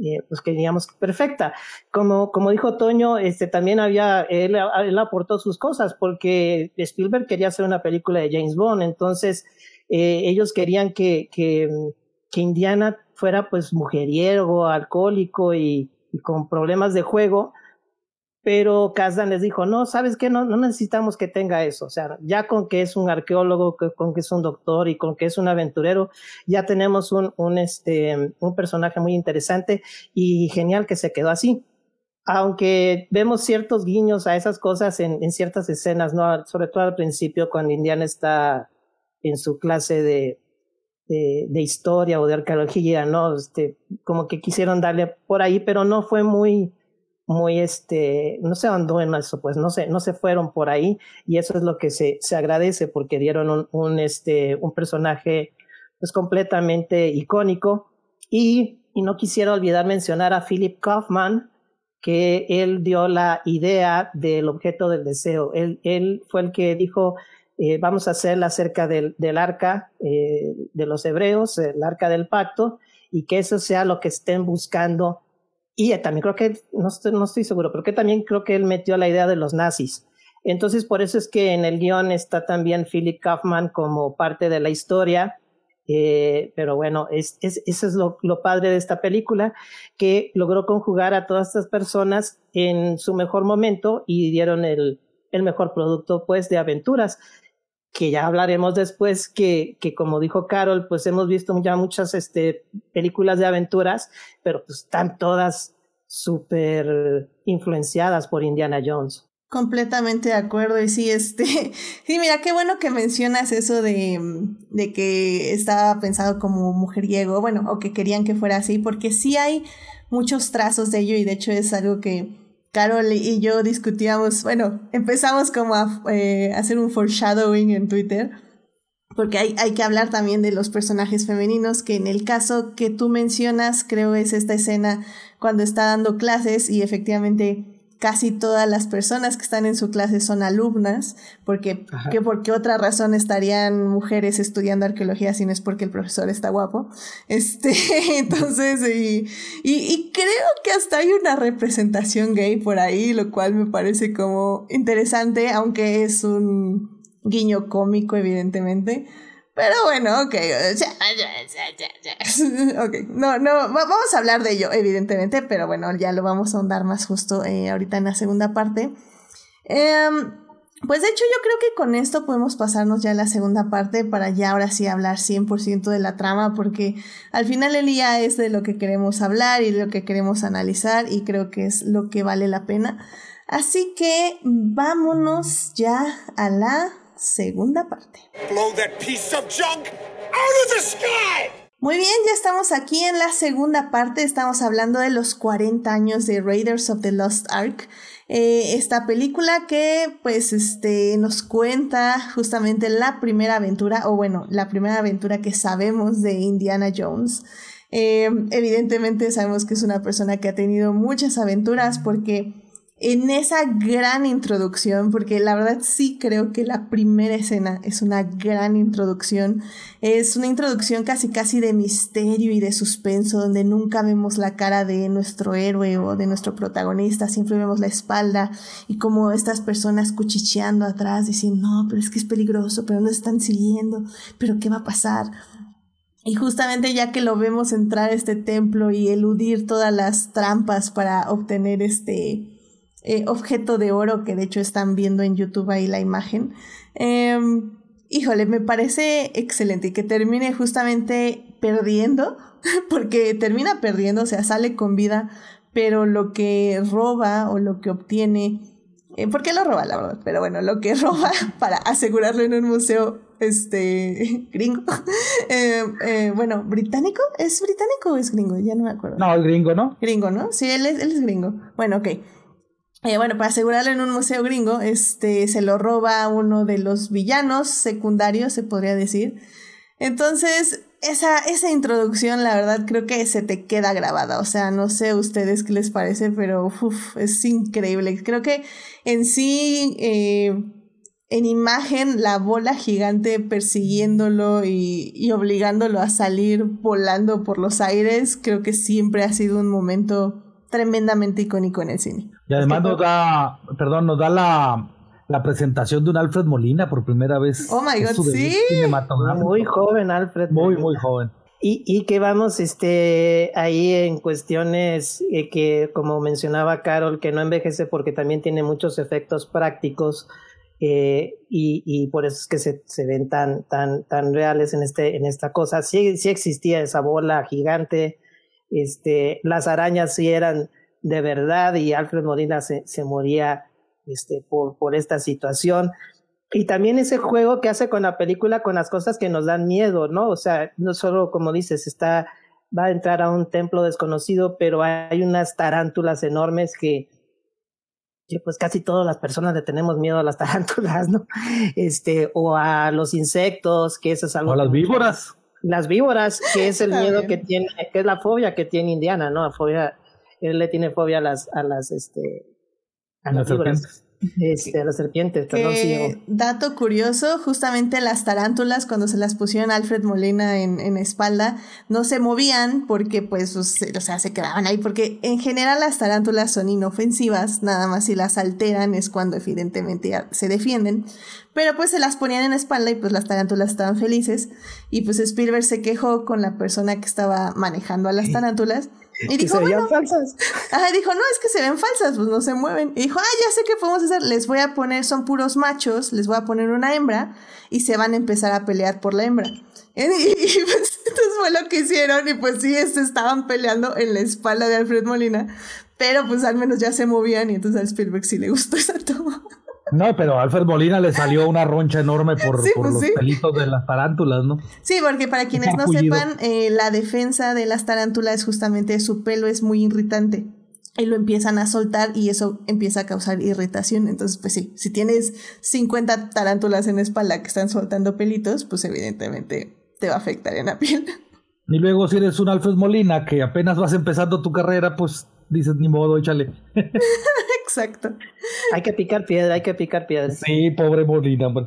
D: eh, pues que digamos perfecta. Como, como dijo Toño, este, también había, él, aportó sus cosas porque Spielberg quería hacer una película de James Bond, entonces eh, ellos querían que, que, que, Indiana fuera pues mujeriego, alcohólico y, con problemas de juego, pero Kazdan les dijo, no, ¿sabes qué? No, no necesitamos que tenga eso, o sea, ya con que es un arqueólogo, con que es un doctor y con que es un aventurero, ya tenemos un, un, este, un personaje muy interesante y genial que se quedó así aunque vemos ciertos guiños a esas cosas en, ciertas escenas, ¿no? Sobre todo al principio cuando Indiana está en su clase de, de, historia o de arqueología, ¿no? Este, como que quisieron darle por ahí, pero no fue muy, muy, este, no se andó en eso, pues no se, no se fueron por ahí y eso es lo que se, se agradece porque dieron un, este, un personaje pues completamente icónico y, y no quisiera olvidar mencionar a Philip Kaufman, que él dio la idea del objeto del deseo. Él, él fue el que dijo, eh, vamos a hacerla acerca del, del arca eh, de los hebreos, el arca del pacto, y que eso sea lo que estén buscando. Y también creo que, no estoy, no estoy seguro, pero que también creo que él metió la idea de los nazis. Entonces, por eso es que en el guion está también Philip Kaufman como parte de la historia, eh, pero bueno, es, es, eso es lo, lo, padre de esta película, que logró conjugar a todas estas personas en su mejor momento y dieron el, el mejor producto pues de aventuras que ya hablaremos después, que, que como dijo Carol, pues hemos visto ya muchas este, películas de aventuras, pero pues están todas súper influenciadas por Indiana Jones.
A: Completamente de acuerdo. Y sí, este, sí, mira, qué bueno que mencionas eso de, de que estaba pensado como mujeriego, bueno, o que querían que fuera así, porque sí hay muchos trazos de ello y de hecho es algo que Carol y yo discutíamos, bueno, empezamos como a eh, hacer un foreshadowing en Twitter, porque hay, hay que hablar también de los personajes femeninos, que en el caso que tú mencionas, creo es esta escena cuando está dando clases y efectivamente casi todas las personas que están en su clase son alumnas, porque que por qué otra razón estarían mujeres estudiando arqueología si no es porque el profesor está guapo. Este, entonces, y, y, creo que hasta hay una representación gay por ahí, lo cual me parece como interesante, aunque es un guiño cómico, evidentemente. Pero bueno, ok. ok, no, no, vamos a hablar de ello, evidentemente, pero bueno, ya lo vamos a ahondar más justo eh, ahorita en la segunda parte. Em, pues de hecho yo creo que con esto podemos pasarnos ya a la segunda parte para ya ahora sí hablar 100% de la trama, porque al final el día es de lo que queremos hablar y de lo que queremos analizar y creo que es lo que vale la pena. Así que vámonos ya a la segunda parte. Muy bien, ya estamos aquí en la segunda parte. Estamos hablando de los 40 años de Raiders of the Lost Ark. Eh, esta película que pues este nos cuenta justamente la primera aventura, o bueno, la primera aventura que sabemos de Indiana Jones. Eh, evidentemente sabemos que es una persona que ha tenido muchas aventuras porque en esa gran introducción, porque la verdad sí creo que la primera escena es una gran introducción, es una introducción casi casi de misterio y de suspenso, donde nunca vemos la cara de nuestro héroe o de nuestro protagonista, siempre vemos la espalda y como estas personas cuchicheando atrás, diciendo, no, pero es que es peligroso, pero nos están siguiendo, pero ¿qué va a pasar? Y justamente ya que lo vemos entrar a este templo y eludir todas las trampas para obtener este eh, objeto de oro, que de hecho están viendo en YouTube ahí la imagen. Em, híjole, me parece excelente y que termine justamente perdiendo, porque termina perdiendo, o sea, sale con vida, pero lo que roba o lo que obtiene, eh, ¿por qué lo roba, la verdad? Pero bueno, lo que roba para asegurarlo en un museo este gringo. Em, eh, bueno, británico, ¿es británico o es gringo? Ya no me acuerdo.
B: No, es gringo, ¿no?
A: Gringo, ¿no? Sí, él es, él es gringo. Bueno, ok. Eh, bueno, para asegurarlo en un museo gringo, este, se lo roba uno de los villanos secundarios, se podría decir. Entonces, esa, esa introducción, la verdad, creo que se te queda grabada. O sea, no sé ustedes qué les parece, pero es increíble. Creo que en sí, eh, en imagen, la bola gigante persiguiéndolo y, y obligándolo a salir volando por los aires, creo que siempre ha sido un momento tremendamente icónico en el cine.
B: Y además nos da, perdón, nos da la, la presentación de un Alfred Molina por primera vez.
A: Oh my god, sí.
D: Muy joven, Alfred.
B: Muy, muy joven.
D: Y, y que vamos este, ahí en cuestiones eh, que, como mencionaba Carol, que no envejece porque también tiene muchos efectos prácticos eh, y, y, por eso es que se, se, ven tan, tan, tan reales en, este, en esta cosa. Sí, sí existía esa bola gigante, este, las arañas sí eran de verdad y Alfred Molina se, se moría este, por, por esta situación. Y también ese juego que hace con la película, con las cosas que nos dan miedo, ¿no? O sea, no solo, como dices, está, va a entrar a un templo desconocido, pero hay unas tarántulas enormes que, que pues casi todas las personas le tenemos miedo a las tarántulas, ¿no? Este, o a los insectos, que eso es algo.
B: O a las víboras.
D: Las víboras, que es el miedo que tiene, que es la fobia que tiene Indiana, ¿no? La fobia, él le tiene fobia a las, a las, este, a las, las víboras. Este, las serpientes, perdón, sí,
A: Dato curioso, justamente las tarántulas cuando se las pusieron a Alfred Molina en, en espalda, no se movían porque pues, o sea, se quedaban ahí, porque en general las tarántulas son inofensivas, nada más si las alteran es cuando evidentemente se defienden, pero pues se las ponían en espalda y pues las tarántulas estaban felices y pues Spielberg se quejó con la persona que estaba manejando a las tarántulas y dijo,
D: se veían falsas.
A: Ajá, dijo, no, es que se ven falsas, pues no se mueven. Y dijo, ah, ya sé qué podemos hacer. Les voy a poner, son puros machos, les voy a poner una hembra y se van a empezar a pelear por la hembra. Y, y pues entonces fue lo que hicieron y pues sí, este, estaban peleando en la espalda de Alfred Molina, pero pues al menos ya se movían y entonces a Spielberg sí le gustó esa toma.
B: No, pero a Alfred Molina le salió una roncha enorme por, sí, por pues los sí. pelitos de las tarántulas, ¿no?
A: Sí, porque para quienes no sepan, eh, la defensa de las tarántulas justamente su pelo es muy irritante. Y lo empiezan a soltar y eso empieza a causar irritación. Entonces, pues sí, si tienes 50 tarántulas en la espalda que están soltando pelitos, pues evidentemente te va a afectar en la piel.
B: Y luego si eres un Alfred Molina que apenas vas empezando tu carrera, pues dices ni modo, échale.
A: Exacto.
D: Hay que picar piedra, hay que picar piedra.
B: Sí, pobre Molina, hombre.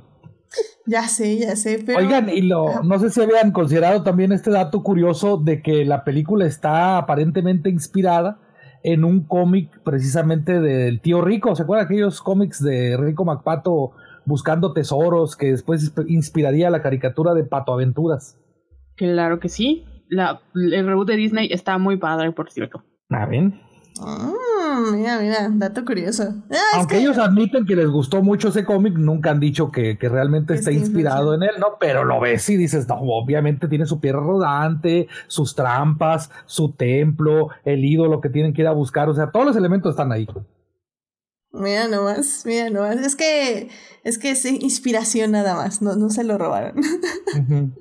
A: Ya sé, ya sé, pero...
B: Oigan, y lo, no sé si habían considerado también este dato curioso de que la película está aparentemente inspirada en un cómic precisamente del tío Rico. ¿Se acuerdan aquellos cómics de Rico MacPato buscando tesoros que después inspiraría la caricatura de Pato Aventuras?
C: Claro que sí. La, el reboot de Disney está muy padre, por cierto.
B: Ah, bien.
A: Mm, mira, mira, dato curioso.
B: Ah, Aunque que... ellos admiten que les gustó mucho ese cómic, nunca han dicho que, que realmente está inspirado en él, ¿no? Pero lo ves y dices, no, obviamente tiene su piedra rodante, sus trampas, su templo, el ídolo que tienen que ir a buscar, o sea, todos los elementos están ahí.
A: Mira nomás, mira nomás. Es que es que es inspiración nada más, no, no se lo robaron. Uh -huh.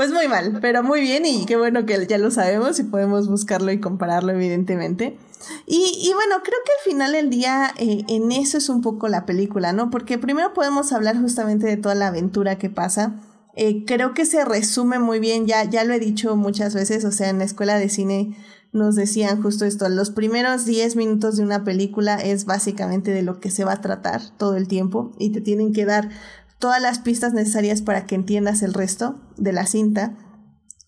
A: Pues muy mal, pero muy bien y qué bueno que ya lo sabemos y podemos buscarlo y compararlo evidentemente. Y, bueno, creo que al final del día eh, en eso es un poco la película, ¿no? Porque primero podemos hablar justamente de toda la aventura que pasa. Eh, creo que se resume muy bien, ya, ya lo he dicho muchas veces, o sea, en la escuela de cine nos decían justo esto, los primeros 10 minutos de una película es básicamente de lo que se va a tratar todo el tiempo y te tienen que dar todas las pistas necesarias para que entiendas el resto de la cinta.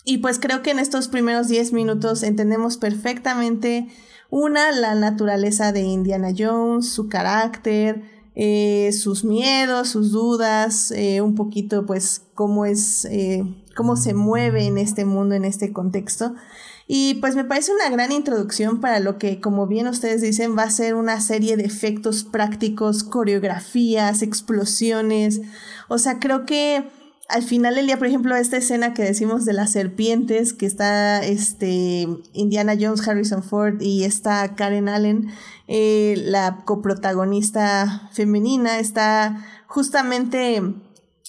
A: Y pues creo que en estos primeros 10 minutos entendemos perfectamente una, la naturaleza de Indiana Jones, su carácter, eh, sus miedos, sus dudas, eh, un poquito pues cómo es, eh, cómo se mueve en este mundo, en este contexto. Y pues me parece una gran introducción para lo que, como bien ustedes dicen, va a ser una serie de efectos prácticos, coreografías, explosiones. O sea, creo que al final del día, por ejemplo, esta escena que decimos de las serpientes, que está este Indiana Jones, Harrison Ford y está Karen Allen, eh, la coprotagonista femenina, está justamente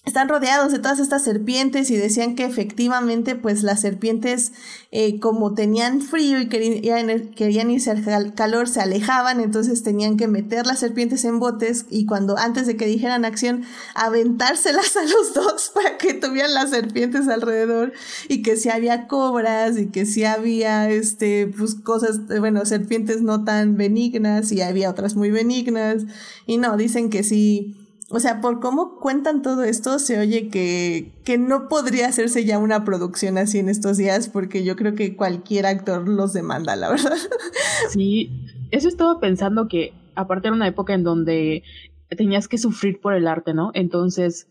A: están rodeados de todas estas serpientes y decían que efectivamente pues las serpientes eh, como tenían frío y querían, querían irse al calor se alejaban entonces tenían que meter las serpientes en botes y cuando antes de que dijeran acción aventárselas a los dos para que tuvieran las serpientes alrededor y que si había cobras y que si había este pues cosas bueno serpientes no tan benignas y había otras muy benignas. Y no dicen que sí o sea, por cómo cuentan todo esto, se oye que, que no podría hacerse ya una producción así en estos días, porque yo creo que cualquier actor los demanda, la verdad.
C: Sí, eso estaba pensando que aparte era una época en donde tenías que sufrir por el arte, ¿no? Entonces,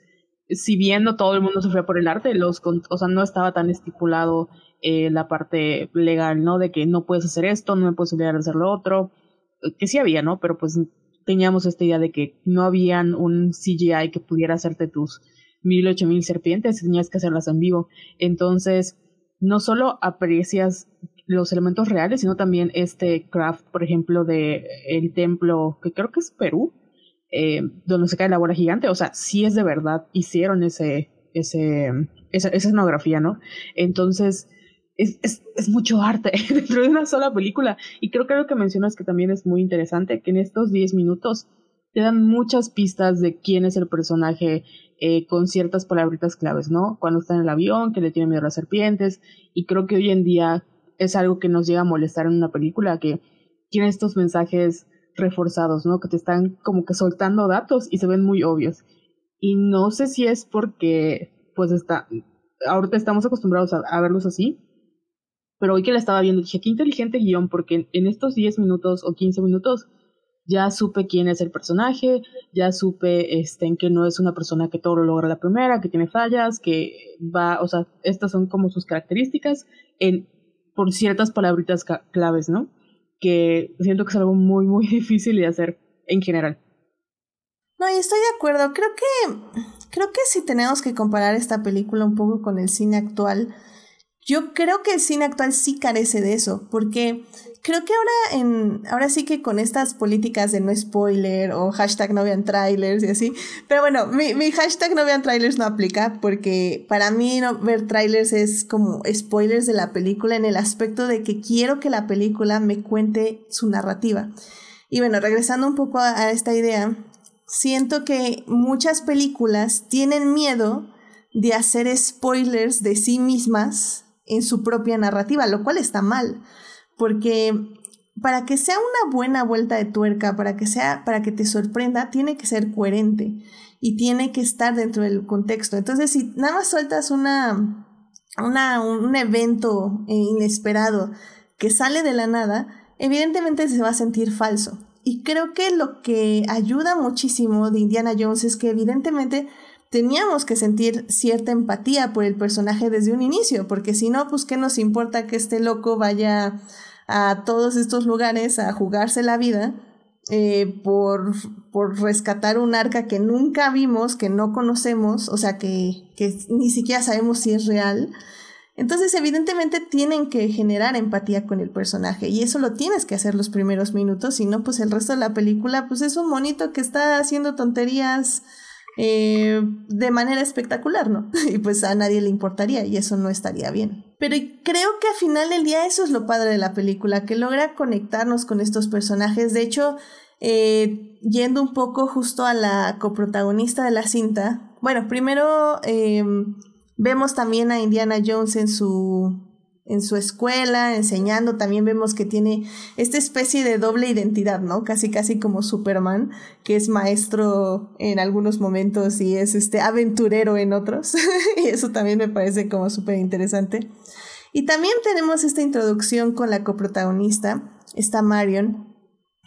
C: si bien no todo el mundo sufría por el arte, los, o sea, no estaba tan estipulado eh, la parte legal, ¿no? De que no puedes hacer esto, no me puedes obligar a hacer lo otro, que sí había, ¿no? Pero pues teníamos esta idea de que no habían un CGI que pudiera hacerte tus mil, ocho mil serpientes, tenías que hacerlas en vivo. Entonces, no solo aprecias los elementos reales, sino también este craft, por ejemplo, de el templo, que creo que es Perú, eh, donde se cae la bola gigante, o sea, sí es de verdad, hicieron ese, ese, esa, esa escenografía, ¿no? Entonces, es, es, es, mucho arte dentro de una sola película. Y creo que lo que mencionas que también es muy interesante, que en estos 10 minutos te dan muchas pistas de quién es el personaje eh, con ciertas palabritas claves, ¿no? Cuando está en el avión, que le tiene miedo a las serpientes. Y creo que hoy en día es algo que nos llega a molestar en una película, que tiene estos mensajes reforzados, ¿no? Que te están como que soltando datos y se ven muy obvios. Y no sé si es porque, pues está, ahorita estamos acostumbrados a, a verlos así, pero hoy que la estaba viendo dije, qué inteligente guion, porque en estos 10 minutos o 15 minutos ya supe quién es el personaje, ya supe este, en que no es una persona que todo lo logra la primera, que tiene fallas, que va, o sea, estas son como sus características en, por ciertas palabritas claves, ¿no? Que siento que es algo muy, muy difícil de hacer en general.
A: No, y estoy de acuerdo. Creo que, creo que si tenemos que comparar esta película un poco con el cine actual, yo creo que el cine actual sí carece de eso, porque creo que ahora en ahora sí que con estas políticas de no spoiler o hashtag no vean trailers y así, pero bueno, mi, hashtag no vean trailers no aplica porque para mí no ver trailers es como spoilers de la película en el aspecto de que quiero que la película me cuente su narrativa. Y bueno, regresando un poco a esta idea, siento que muchas películas tienen miedo de hacer spoilers de sí mismas en su propia narrativa, lo cual está mal, porque para que sea una buena vuelta de tuerca, para que sea, para que te sorprenda, tiene que ser coherente y tiene que estar dentro del contexto. Entonces, si nada más sueltas una, una un evento inesperado que sale de la nada, evidentemente se va a sentir falso. Y creo que lo que ayuda muchísimo de Indiana Jones es que evidentemente teníamos que sentir cierta empatía por el personaje desde un inicio, porque si no, pues qué nos importa que este loco vaya a todos estos lugares a jugarse la vida eh, por, por rescatar un arca que nunca vimos, que no conocemos, o sea, que, que ni siquiera sabemos si es real. Entonces, evidentemente tienen que generar empatía con el personaje y eso lo tienes que hacer los primeros minutos, si no, pues el resto de la película, pues es un monito que está haciendo tonterías eh, de manera espectacular, ¿no? Y pues a nadie le importaría y eso no estaría bien. Pero creo que al final del día eso es lo padre de la película, que logra conectarnos con estos personajes. De hecho, eh, yendo un poco justo a la coprotagonista de la cinta, bueno, primero eh, vemos también a Indiana Jones en su en su escuela, enseñando, también vemos que tiene esta especie de doble identidad, ¿no? Casi casi como Superman, que es maestro en algunos momentos y es este aventurero en otros. y eso también me parece como súper interesante. Y también tenemos esta introducción con la coprotagonista, esta Marion,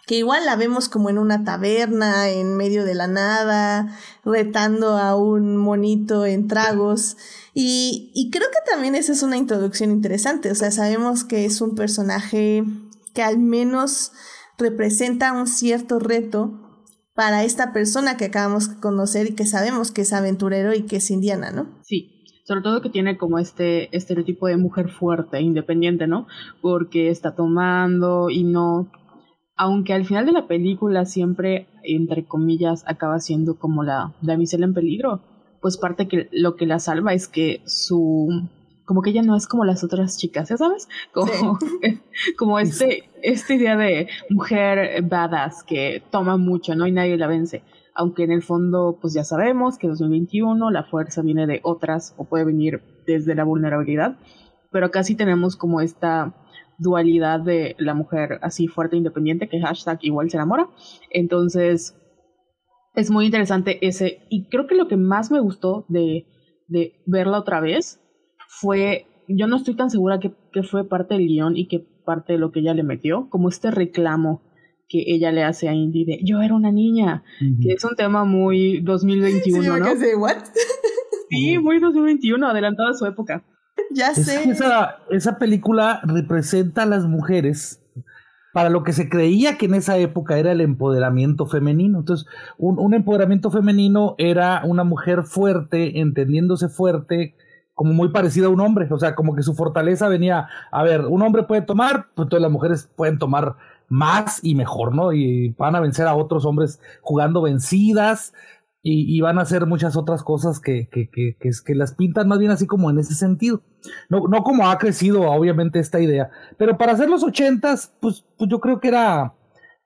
A: que igual la vemos como en una taberna, en medio de la nada, retando a un monito en tragos. Y, y creo que también esa es una introducción interesante. O sea, sabemos que es un personaje que al menos representa un cierto reto para esta persona que acabamos de conocer y que sabemos que es aventurero y que es indiana, ¿no?
C: Sí, sobre todo que tiene como este estereotipo de mujer fuerte, independiente, ¿no? Porque está tomando y no aunque al final de la película siempre, entre comillas, acaba siendo como la damisela en peligro, pues parte que lo que la salva es que su como que ella no es como las otras chicas, ¿ya sabes? Como, como este, esta idea de mujer badass que toma mucho, ¿no? Y nadie la vence. Aunque en el fondo, pues ya sabemos que en 2021 la fuerza viene de otras o puede venir desde la vulnerabilidad, pero casi tenemos como esta dualidad de la mujer así fuerte e independiente que hashtag igual se enamora. Entonces, es muy interesante ese. Y creo que lo que más me gustó de, de verla otra vez fue, yo no estoy tan segura que, que fue parte del guion y que parte de lo que ella le metió, como este reclamo que ella le hace a Indy de yo era una niña, que es un tema muy 2021, ¿no?
A: ¿What?
C: Sí, muy 2021, adelantada a su época.
A: Ya sé.
B: esa, esa película representa a las mujeres para lo que se creía que en esa época era el empoderamiento femenino. Entonces, un, un, empoderamiento femenino era una mujer fuerte, entendiéndose fuerte, como muy parecida a un hombre. O sea, como que su fortaleza venía, a ver, un hombre puede tomar, pues todas las mujeres pueden tomar más y mejor, ¿no? Y van a vencer a otros hombres jugando vencidas, y, van a hacer muchas otras cosas que, que, que, que, las pintan más bien así como en ese sentido. No, no como ha crecido obviamente esta idea, pero para hacer los ochentas, pues, pues yo creo que era,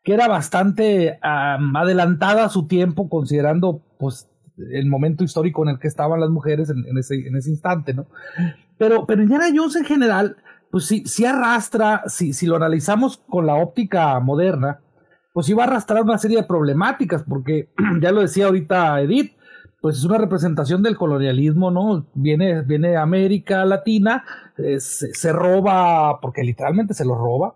B: que era bastante adelantada a su tiempo considerando pues el momento histórico en el que estaban las mujeres en, ese, en ese instante, ¿no? Pero, pero Indiana Jones en general, pues sí, sí arrastra, si, si lo analizamos con la óptica moderna, pues iba a arrastrar una serie de problemáticas, porque ya lo decía ahorita Edith, pues es una representación del colonialismo, ¿no? Viene, viene América Latina, eh, se, roba, porque literalmente se lo roba,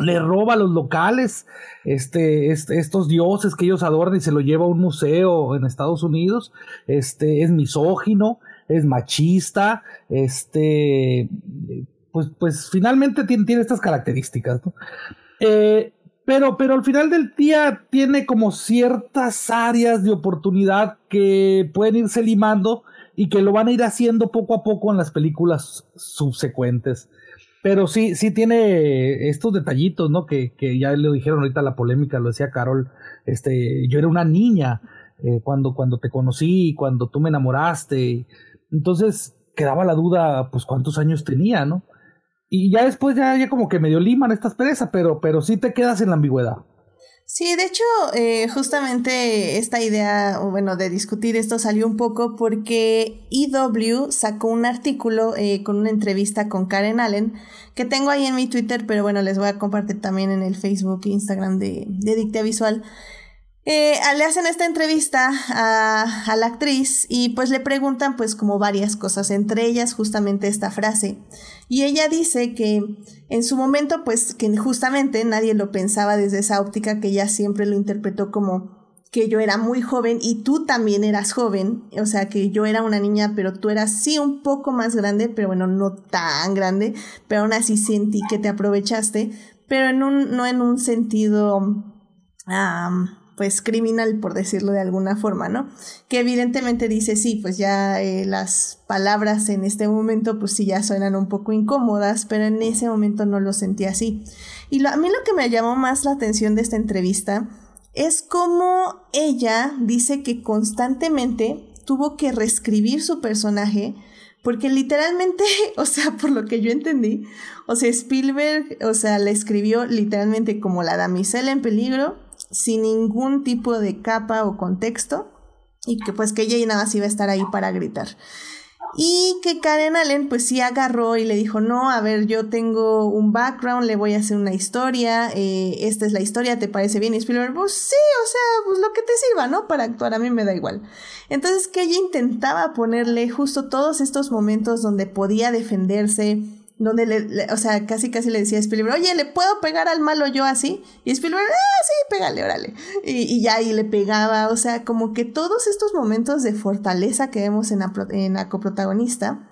B: le roba a los locales este, estos dioses que ellos adoran y se lo lleva a un museo en Estados Unidos, este, es misógino, es machista, este, pues, pues finalmente tiene, tiene estas características, ¿no? Eh, pero, pero al final del día tiene como ciertas áreas de oportunidad que pueden irse limando y que lo van a ir haciendo poco a poco en las películas subsecuentes. Pero sí, sí tiene estos detallitos, ¿no? Que, que ya le dijeron ahorita la polémica, lo decía Carol, este, yo era una niña eh, cuando, cuando te conocí, cuando tú me enamoraste. Entonces quedaba la duda, pues cuántos años tenía, ¿no? Y ya después ya, ya como que medio liman estas perezas, pero, pero sí te quedas en la ambigüedad.
A: Sí, de hecho, eh, justamente esta idea, bueno, de discutir esto salió un poco porque EW sacó un artículo eh, con una entrevista con Karen Allen, que tengo ahí en mi Twitter, pero bueno, les voy a compartir también en el Facebook e Instagram de, de Dicta Visual. Eh, le hacen esta entrevista a, la actriz y pues le preguntan pues como varias cosas, entre ellas justamente esta frase. Y ella dice que en su momento pues que justamente nadie lo pensaba desde esa óptica que ella siempre lo interpretó como que yo era muy joven y tú también eras joven, o sea que yo era una niña pero tú eras sí un poco más grande, pero bueno, no tan grande, pero aún así sentí que te aprovechaste, pero en un, no en un sentido pues criminal, por decirlo de alguna forma, ¿no? Que evidentemente dice, sí, pues ya eh, las palabras en este momento, pues sí, ya suenan un poco incómodas, pero en ese momento no lo sentí así. Y a mí lo que me llamó más la atención de esta entrevista es cómo ella dice que constantemente tuvo que reescribir su personaje, porque literalmente, o sea, por lo que yo entendí, o sea, Spielberg, o sea, la escribió literalmente como la damisela en peligro, sin ningún tipo de capa o contexto y que pues que ella nada más iba a estar ahí para gritar. Y que Karen Allen pues sí agarró y le dijo, no, a ver, yo tengo un background, le voy a hacer una historia, eh, esta es la historia, ¿te parece bien? Y Spielberg, pues sí, o sea, pues lo que te sirva, ¿no? Para actuar, a mí me da igual. Entonces que ella intentaba ponerle justo todos estos momentos donde podía defenderse, donde le, o sea, casi casi le decía a Spielberg, oye, ¿le puedo pegar al malo yo así? Y Spielberg, ah, sí, pégale, órale. Y, y ya, y le pegaba, o sea, como que todos estos momentos de fortaleza que vemos en la, en la coprotagonista,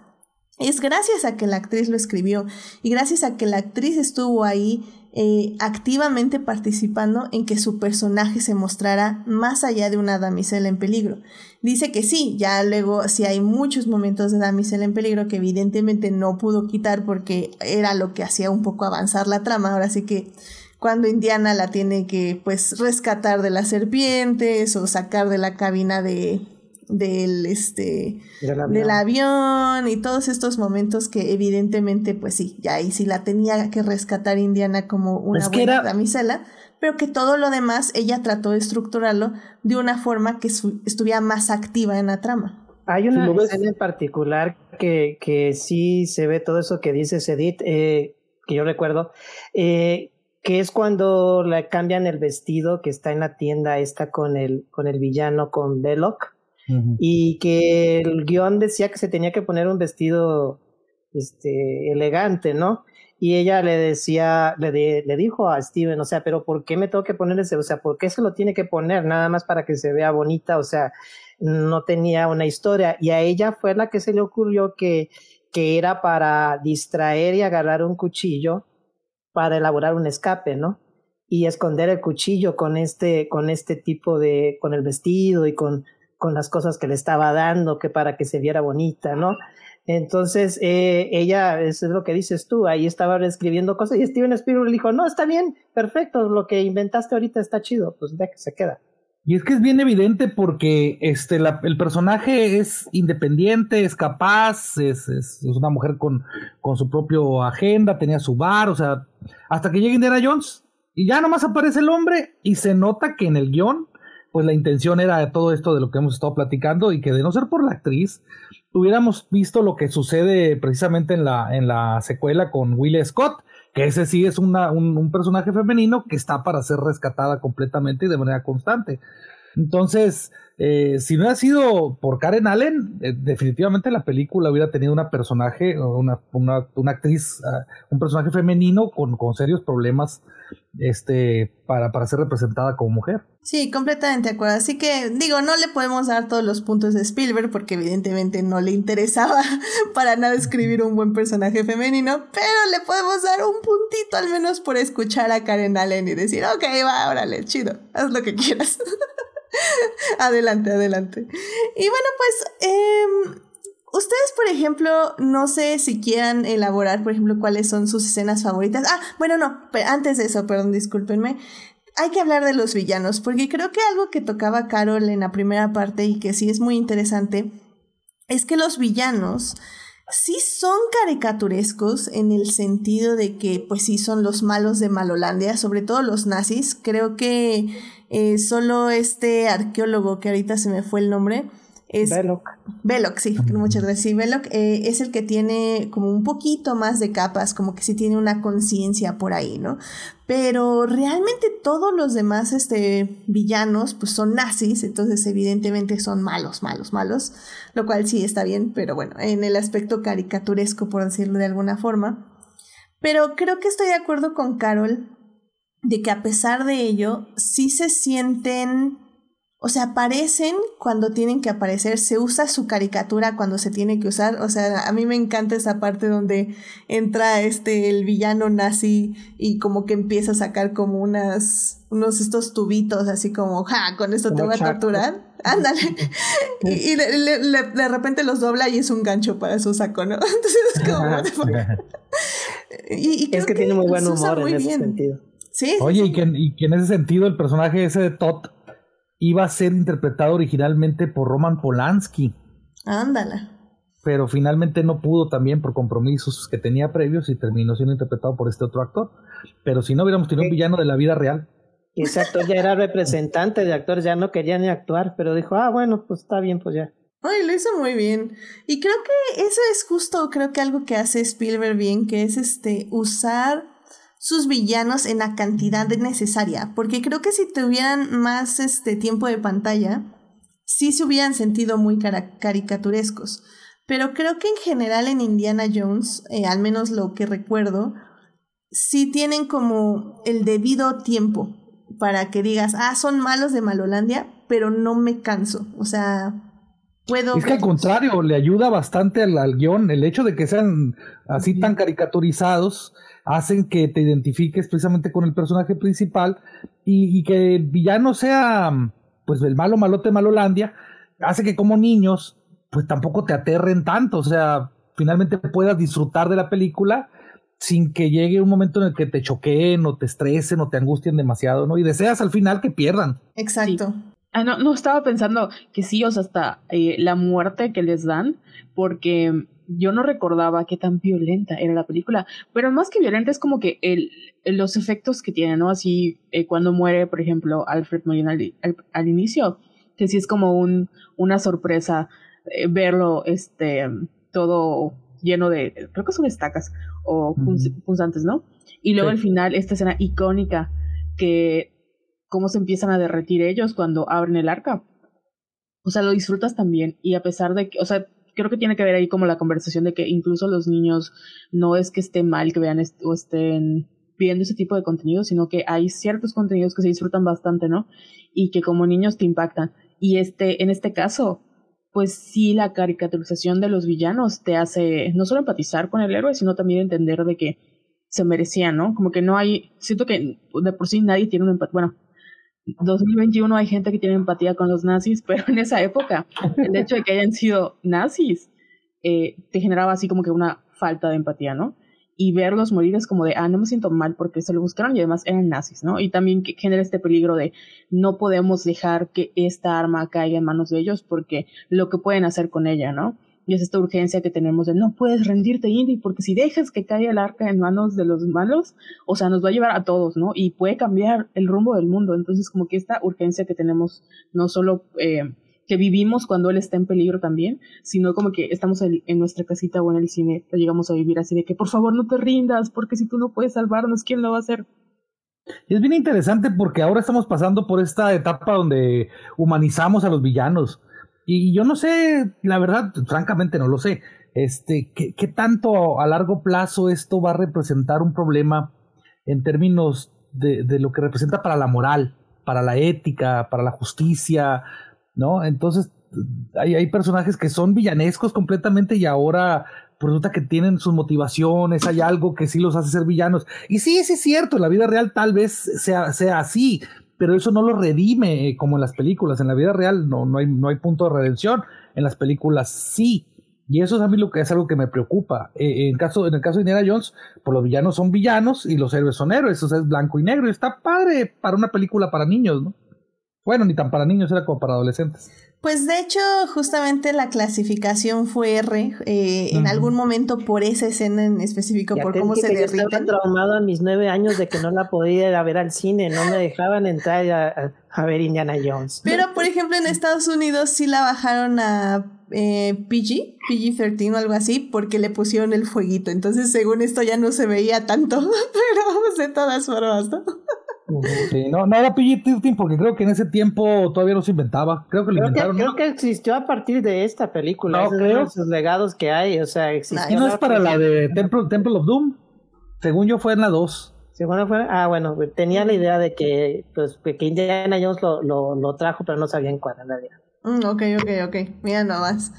A: es gracias a que la actriz lo escribió y gracias a que la actriz estuvo ahí eh, activamente participando en que su personaje se mostrara más allá de una damisela en peligro. Dice que sí, ya luego sí hay muchos momentos de damisela en peligro que evidentemente no pudo quitar porque era lo que hacía un poco avanzar la trama. Ahora sí que cuando Indiana la tiene que pues rescatar de las serpientes o sacar de la cabina de, del este del avión. y todos estos momentos que evidentemente pues sí ya ahí sí la tenía que rescatar Indiana como una buena damisela pero que todo lo demás ella trató de estructurarlo de una forma que estuviera más activa en la trama
D: hay una escena en particular que, que sí se ve todo eso que dice Edith eh, que yo recuerdo eh, que es cuando le cambian el vestido que está en la tienda esta con el con el villano con Belloc y que el guion decía que se tenía que poner un vestido este, elegante, ¿no? Y ella le decía, le, le dijo a Steven, o sea, pero ¿por qué me tengo que poner ese? O sea, ¿por qué se lo tiene que poner nada más para que se vea bonita? O sea, no tenía una historia y a ella fue la que se le ocurrió que, que era para distraer y agarrar un cuchillo para elaborar un escape, ¿no? Y esconder el cuchillo con este, con este tipo de, con el vestido y con, con las cosas que le estaba dando, que para que se viera bonita, ¿no? Entonces, eh, ella, eso es lo que dices tú, ahí estaba escribiendo cosas y Steven Spielberg le dijo, no, está bien, perfecto, lo que inventaste ahorita está chido, pues ya que se queda.
B: Y es que es bien evidente porque este, el personaje es independiente, es capaz, es, es, una mujer con, con su propio agenda, tenía su bar, o sea, hasta que llega Indiana Jones y ya nomás aparece el hombre y se nota que en el guion, pues la intención era todo esto de lo que hemos estado platicando y que de no ser por la actriz, hubiéramos visto lo que sucede precisamente en la, en la secuela con Will Scott, que ese sí es una, un, un, personaje femenino que está para ser rescatada completamente y de manera constante. Entonces, eh, si no hubiera sido por Karen Allen, eh, definitivamente la película hubiera tenido una personaje, una, actriz, uh, un personaje femenino con, con serios problemas este, para, para ser representada como mujer.
A: Sí, completamente de acuerdo. Así que digo, no le podemos dar todos los puntos de Spielberg porque evidentemente no le interesaba para nada escribir un buen personaje femenino, pero le podemos dar un puntito al menos por escuchar a Karen Allen y decir, ok, va, órale, chido, haz lo que quieras. adelante, adelante. Y bueno, pues... Eh, Ustedes, por ejemplo, no sé si quieran elaborar, por ejemplo, cuáles son sus escenas favoritas. Ah, bueno, no, antes de eso, perdón, discúlpenme. Hay que hablar de los villanos, porque creo que algo que tocaba Carol en la primera parte y que sí es muy interesante, es que los villanos sí son caricaturescos en el sentido de que, pues sí, son los malos de Malolandia, sobre todo los nazis. Creo que eh, solo este arqueólogo, que ahorita se me fue el nombre, es
D: Belloc.
A: Belloc, sí, muchas gracias. Sí, Belloc eh, es el que tiene como un poquito más de capas, como que sí tiene una conciencia por ahí, ¿no? Pero realmente todos los demás este, villanos pues son nazis, entonces evidentemente son malos, malos, malos, lo cual sí está bien, pero bueno, en el aspecto caricaturesco, por decirlo de alguna forma. Pero creo que estoy de acuerdo con Carol de que a pesar de ello, sí se sienten o sea, aparecen cuando tienen que aparecer, se usa su caricatura cuando se tiene que usar. O sea, a mí me encanta esa parte donde entra este el villano nazi y como que empieza a sacar como unas unos estos tubitos así como, ja, con esto te voy a torturar. Ándale. y, y le, le, le, de repente los dobla y es un gancho para su saco, ¿no? Entonces es como...
D: y, y es que, que, tiene muy buen humor en ese sentido.
A: Sí.
B: Oye, y que, y que en ese sentido el personaje ese de Todd iba a ser interpretado originalmente por Roman Polanski.
A: Ándala.
B: Pero finalmente no pudo también por compromisos que tenía previos y terminó siendo interpretado por este otro actor. Pero si no hubiéramos tenido un villano de la vida real.
D: Exacto, ya era representante de actores, ya no quería ni actuar, pero dijo, ah, bueno, pues está bien, pues ya.
A: Ay, lo hizo muy bien. Y creo que eso es justo, creo que algo que hace Spielberg bien, que es este, usar sus villanos en la cantidad necesaria, porque creo que si tuvieran más este tiempo de pantalla, sí se hubieran sentido muy caricaturescos. Pero creo que en general en Indiana Jones, eh, al menos lo que recuerdo, sí tienen como el debido tiempo para que digas, ah, son malos de Malolandia, pero no me canso. O sea, puedo.
B: Es que al contrario, le ayuda bastante al, al guion el hecho de que sean así tan caricaturizados hacen que te identifiques precisamente con el personaje principal y, y que el villano sea pues el malo malote malolandia, hace que como niños pues tampoco te aterren tanto, o sea, finalmente puedas disfrutar de la película sin que llegue un momento en el que te choqueen o te estresen o te angustien demasiado, ¿no? Y deseas al final que pierdan.
A: Exacto.
C: Sí. Ah, no, no, estaba pensando que sí, o sea, hasta eh, la muerte que les dan, porque yo no recordaba qué tan violenta era la película, pero más que violenta es como que el, los efectos que tiene, ¿no? Así, eh, cuando muere, por ejemplo, Alfred Molina al, al, al, inicio, que sí es como un, una sorpresa eh, verlo este, todo lleno de, creo que son estacas o punzantes, ¿no? Y luego sí. al final, esta escena icónica que cómo se empiezan a derretir ellos cuando abren el arca. O sea, lo disfrutas también y a pesar de que, o sea, creo que tiene que ver ahí como la conversación de que incluso los niños no es que esté mal que vean est o estén viendo ese tipo de contenido, sino que hay ciertos contenidos que se disfrutan bastante, ¿no? Y que como niños te impactan. Y este, en este caso, pues sí, la caricaturización de los villanos te hace no solo empatizar con el héroe, sino también entender de que se merecía, ¿no? Como que no hay, siento que de por sí nadie tiene una empatía, bueno, 2021 hay gente que tiene empatía con los nazis, pero en esa época el hecho de que hayan sido nazis eh, te generaba así como que una falta de empatía, ¿no? Y verlos morir es como de, ah, no me siento mal porque se lo buscaron y además eran nazis, ¿no? Y también que genera este peligro de no podemos dejar que esta arma caiga en manos de ellos porque lo que pueden hacer con ella, ¿no? Y es esta urgencia que tenemos de no puedes rendirte, Indy, porque si dejas que caiga el arca en manos de los malos, o sea, nos va a llevar a todos, ¿no? Y puede cambiar el rumbo del mundo. Entonces, como que esta urgencia que tenemos, no solo eh, que vivimos cuando él está en peligro también, sino como que estamos en, nuestra casita o en el cine, llegamos a vivir así de que por favor no te rindas, porque si tú no puedes salvarnos, ¿quién lo va a hacer?
B: Es bien interesante porque ahora estamos pasando por esta etapa donde humanizamos a los villanos. Y yo no sé, la verdad, francamente no lo sé, este, ¿qué, tanto a largo plazo esto va a representar un problema en términos de, de, lo que representa para la moral, para la ética, para la justicia, ¿no? Entonces, hay, hay personajes que son villanescos completamente y ahora resulta que tienen sus motivaciones, hay algo que sí los hace ser villanos. Y sí, sí es cierto, en la vida real tal vez sea, sea así, pero eso no lo redime eh, como en las películas. En la vida real no, no, hay, no hay punto de redención, en las películas sí. Y eso es a mí lo que es algo que me preocupa. Eh, en, caso, en el caso de Indiana Jones, pues los villanos son villanos y los héroes son héroes. O sea, es blanco y negro. Y está padre para una película para niños, ¿no? Bueno, ni tan para niños, era como para adolescentes.
A: Pues de hecho, justamente la clasificación fue R, eh, en algún momento por esa escena en específico, por cómo se derriten. Yo
D: estaba traumado a mis nueve años de que no la podía ir a ver al cine, no me dejaban entrar a, a ver Indiana Jones.
A: Pero, por ejemplo, en Estados Unidos sí la bajaron a eh, PG, PG-13 o algo así, porque le pusieron el fueguito. Entonces, según esto ya no se veía tanto, pero de todas formas, ¿no?
B: Sí, no, no era PG-13 porque creo que en ese tiempo todavía no se inventaba. Creo que lo inventaron.
D: creo que existió a partir de esta película. No, creo. Esos legados que hay, o sea, existió.
B: ¿No es para la de Temple, Temple of Doom? Según yo fue en la 2.
D: Según fue, ah, bueno, tenía la idea de que, pues, que Indiana Jones lo, lo, lo trajo, pero no sabía en cuál en realidad.
A: Mm, ok, ok, ok. Mira nomás.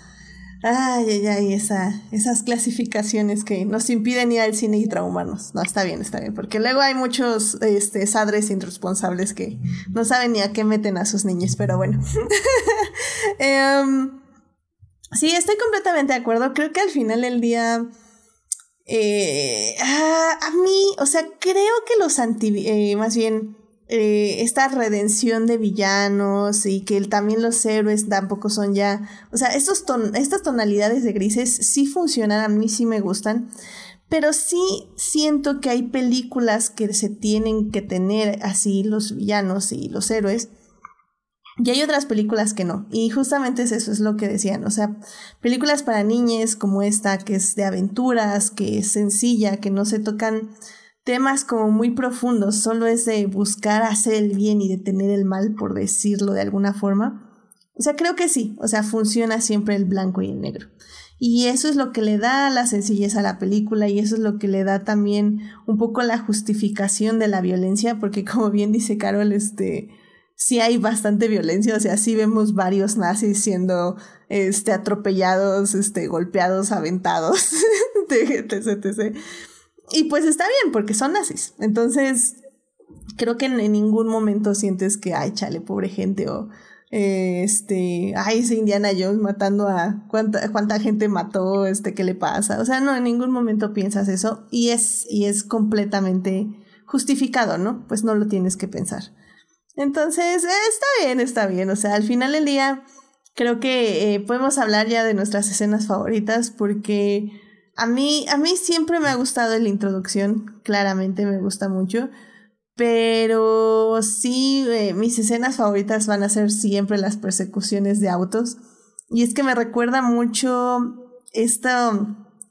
A: Ay, ay, ay, esa, esas clasificaciones que nos impiden ir al cine y traumarnos. No, está bien, está bien, porque luego hay muchos este, sadres irresponsables que no saben ni a qué meten a sus niños, pero bueno. um, sí, estoy completamente de acuerdo. Creo que al final del día, eh, ah, a mí, o sea, creo que los anti, eh, más bien, eh, esta redención de villanos y que también los héroes tampoco son ya, o sea, estos estas tonalidades de grises sí funcionan, a mí sí me gustan, pero sí siento que hay películas que se tienen que tener así los villanos y los héroes. Y hay otras películas que no. Y justamente es eso, es lo que decían. O sea, películas para niñas como esta, que es de aventuras, que es sencilla, que no se tocan temas como muy profundos, solo es de buscar hacer el bien y detener el mal, por decirlo de alguna forma. O sea, creo que sí, o sea, funciona siempre el blanco y el negro. Y eso es lo que le da la sencillez a la película y eso es lo que le da también un poco la justificación de la violencia, porque como bien dice Carol, este, sí hay bastante violencia, o sea, sí vemos varios nazis siendo este, atropellados, este, golpeados, aventados, etc, etc. Y pues está bien, porque son nazis. Entonces, creo que en, ningún momento sientes que, ay, chale, pobre gente, o este, ay, ese Indiana Jones matando a cuánta, cuánta gente mató, este, ¿qué le pasa? O sea, no, en ningún momento piensas eso y es, y es completamente justificado, ¿no? Pues no lo tienes que pensar. Entonces, está bien, está bien. O sea, al final del día, creo que eh, podemos hablar ya de nuestras escenas favoritas porque a mí, a mí siempre me ha gustado la introducción, claramente me gusta mucho, pero sí, eh, mis escenas favoritas van a ser siempre las persecuciones de autos. Y es que me recuerda mucho esto,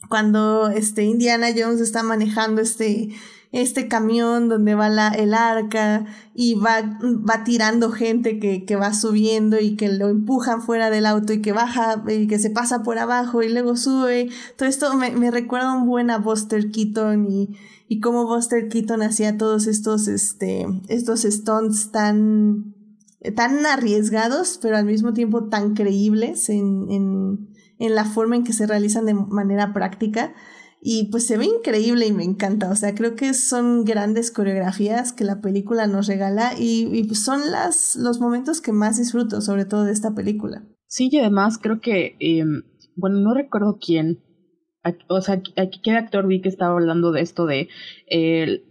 A: cuando este Indiana Jones está manejando este este camión donde va la, el arca y va, va tirando gente que, que, va subiendo y que lo empujan fuera del auto y que baja y que se pasa por abajo y luego sube. Todo esto me, me recuerda un buen a Buster Keaton y, y cómo Buster Keaton hacía todos estos, este, estos stunts tan tan arriesgados, pero al mismo tiempo tan creíbles en, en, en la forma en que se realizan de manera práctica. Y pues se ve increíble y me encanta. O sea, creo que son grandes coreografías que la película nos regala y, son las, los momentos que más disfruto, sobre todo de esta película.
C: Sí, y además creo que, em, bueno, no recuerdo quién, o sea, qué actor vi que estaba hablando de esto de el,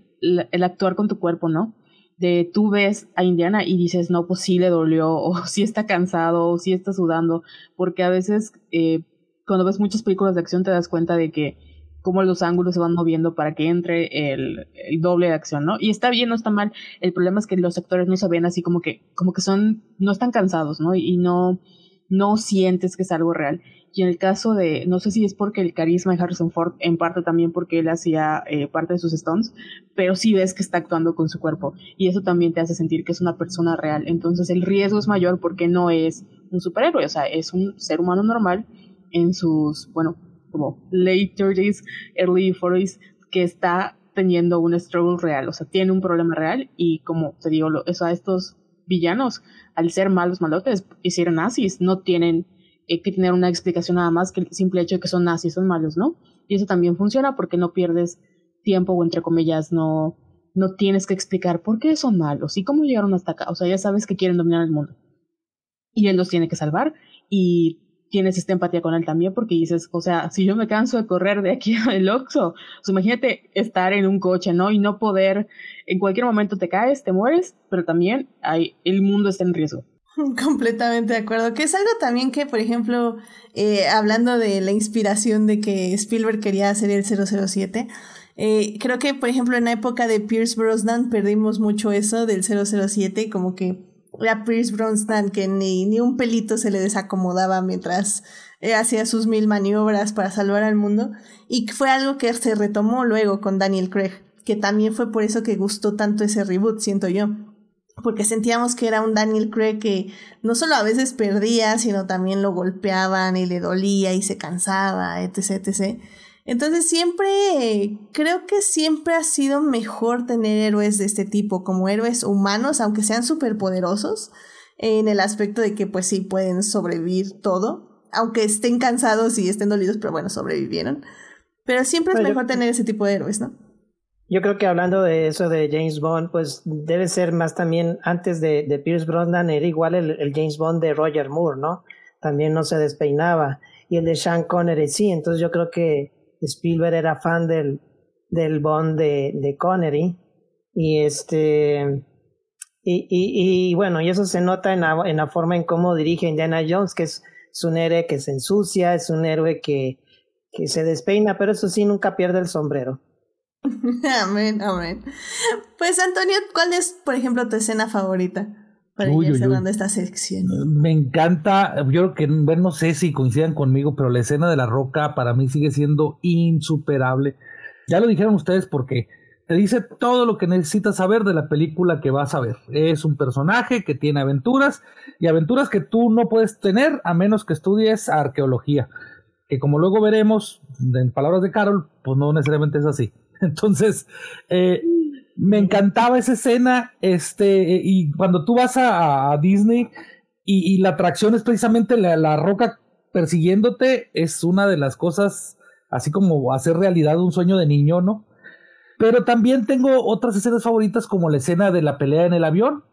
C: el, actuar con tu cuerpo, ¿no? De tú ves a Indiana y dices, no, pues sí le dolió, o sí está cansado, o sí está sudando, porque a veces eh, cuando ves muchas películas de acción te das cuenta de que cómo los ángulos se van moviendo para que entre el, doble de acción, ¿no? Y está bien, no está mal. El problema es que los actores no se ven así como que, como que son, no están cansados, ¿no? Y no, no sientes que es algo real. Y en el caso de, no sé si es porque el carisma de Harrison Ford, en parte también porque él hacía eh, parte de sus stones, pero sí ves que está actuando con su cuerpo. Y eso también te hace sentir que es una persona real. Entonces el riesgo es mayor porque no es un superhéroe, o sea, es un ser humano normal en sus, bueno, como late 30s, early 40s, que está teniendo un struggle real, o sea, tiene un problema real y como te digo, lo, eso a estos villanos, al ser malos malotes, hicieron nazis, no tienen eh, que tener una explicación nada más que el simple hecho de que son nazis, son malos, ¿no? Y eso también funciona porque no pierdes tiempo o entre comillas no, no tienes que explicar por qué son malos y cómo llegaron hasta acá, o sea, ya sabes que quieren dominar el mundo. Y él los tiene que salvar y tienes esta empatía con él también porque dices, o sea, si yo me canso de correr de aquí al Oxxo, pues imagínate estar en un coche, ¿no? Y no poder, en cualquier momento te caes, te mueres, pero también hay, el mundo está en riesgo.
A: Completamente de acuerdo. Que es algo también que, por ejemplo, eh, hablando de la inspiración de que Spielberg quería hacer el 007, eh, creo que, por ejemplo, en la época de Pierce Brosnan perdimos mucho eso del 007, como que a Pierce Brosnan que ni, ni un pelito se le desacomodaba mientras eh, hacía sus mil maniobras para salvar al mundo. Y fue algo que se retomó luego con Daniel Craig, que también fue por eso que gustó tanto ese reboot, siento yo. Porque sentíamos que era un Daniel Craig que no solo a veces perdía, sino también lo golpeaban y le dolía y se cansaba, etc, etc. Entonces siempre, creo que siempre ha sido mejor tener héroes de este tipo, como héroes humanos, aunque sean superpoderosos, en el aspecto de que pues sí pueden sobrevivir todo, aunque estén cansados y estén dolidos, pero bueno, sobrevivieron. Pero siempre es mejor tener ese tipo de héroes, ¿no?
D: Yo creo que hablando de eso de James Bond, pues debe ser más también antes de, de Pierce Brosnan, era igual el, el James Bond de Roger Moore, ¿no? También no se despeinaba. Y el de Sean Connery sí, entonces yo creo que Spielberg era fan del, del Bond de, de Connery. Y este. Y, y, bueno, y eso se nota en la, en la forma en cómo dirige Indiana Jones, que es, es un héroe que se ensucia, es un héroe que, que se despeina, pero eso sí, nunca pierde el sombrero.
A: amén, amén. Pues Antonio, ¿cuál es, por ejemplo, tu escena favorita? Para ir cerrando esta sección.
B: Me encanta, yo creo que, bueno, no sé si coincidan conmigo, pero la escena de la roca para mí sigue siendo insuperable. Ya lo dijeron ustedes porque te dice todo lo que necesitas saber de la película que vas a ver. Es un personaje que tiene aventuras y aventuras que tú no puedes tener a menos que estudies arqueología. Que como luego veremos, en palabras de Carol, pues no necesariamente es así. Entonces, eh, me encantaba esa escena, este, y cuando tú vas a, Disney y, la atracción es precisamente la, roca persiguiéndote, es una de las cosas, así como hacer realidad un sueño de niño, ¿no? Pero también tengo otras escenas favoritas como la escena de la pelea en el avión,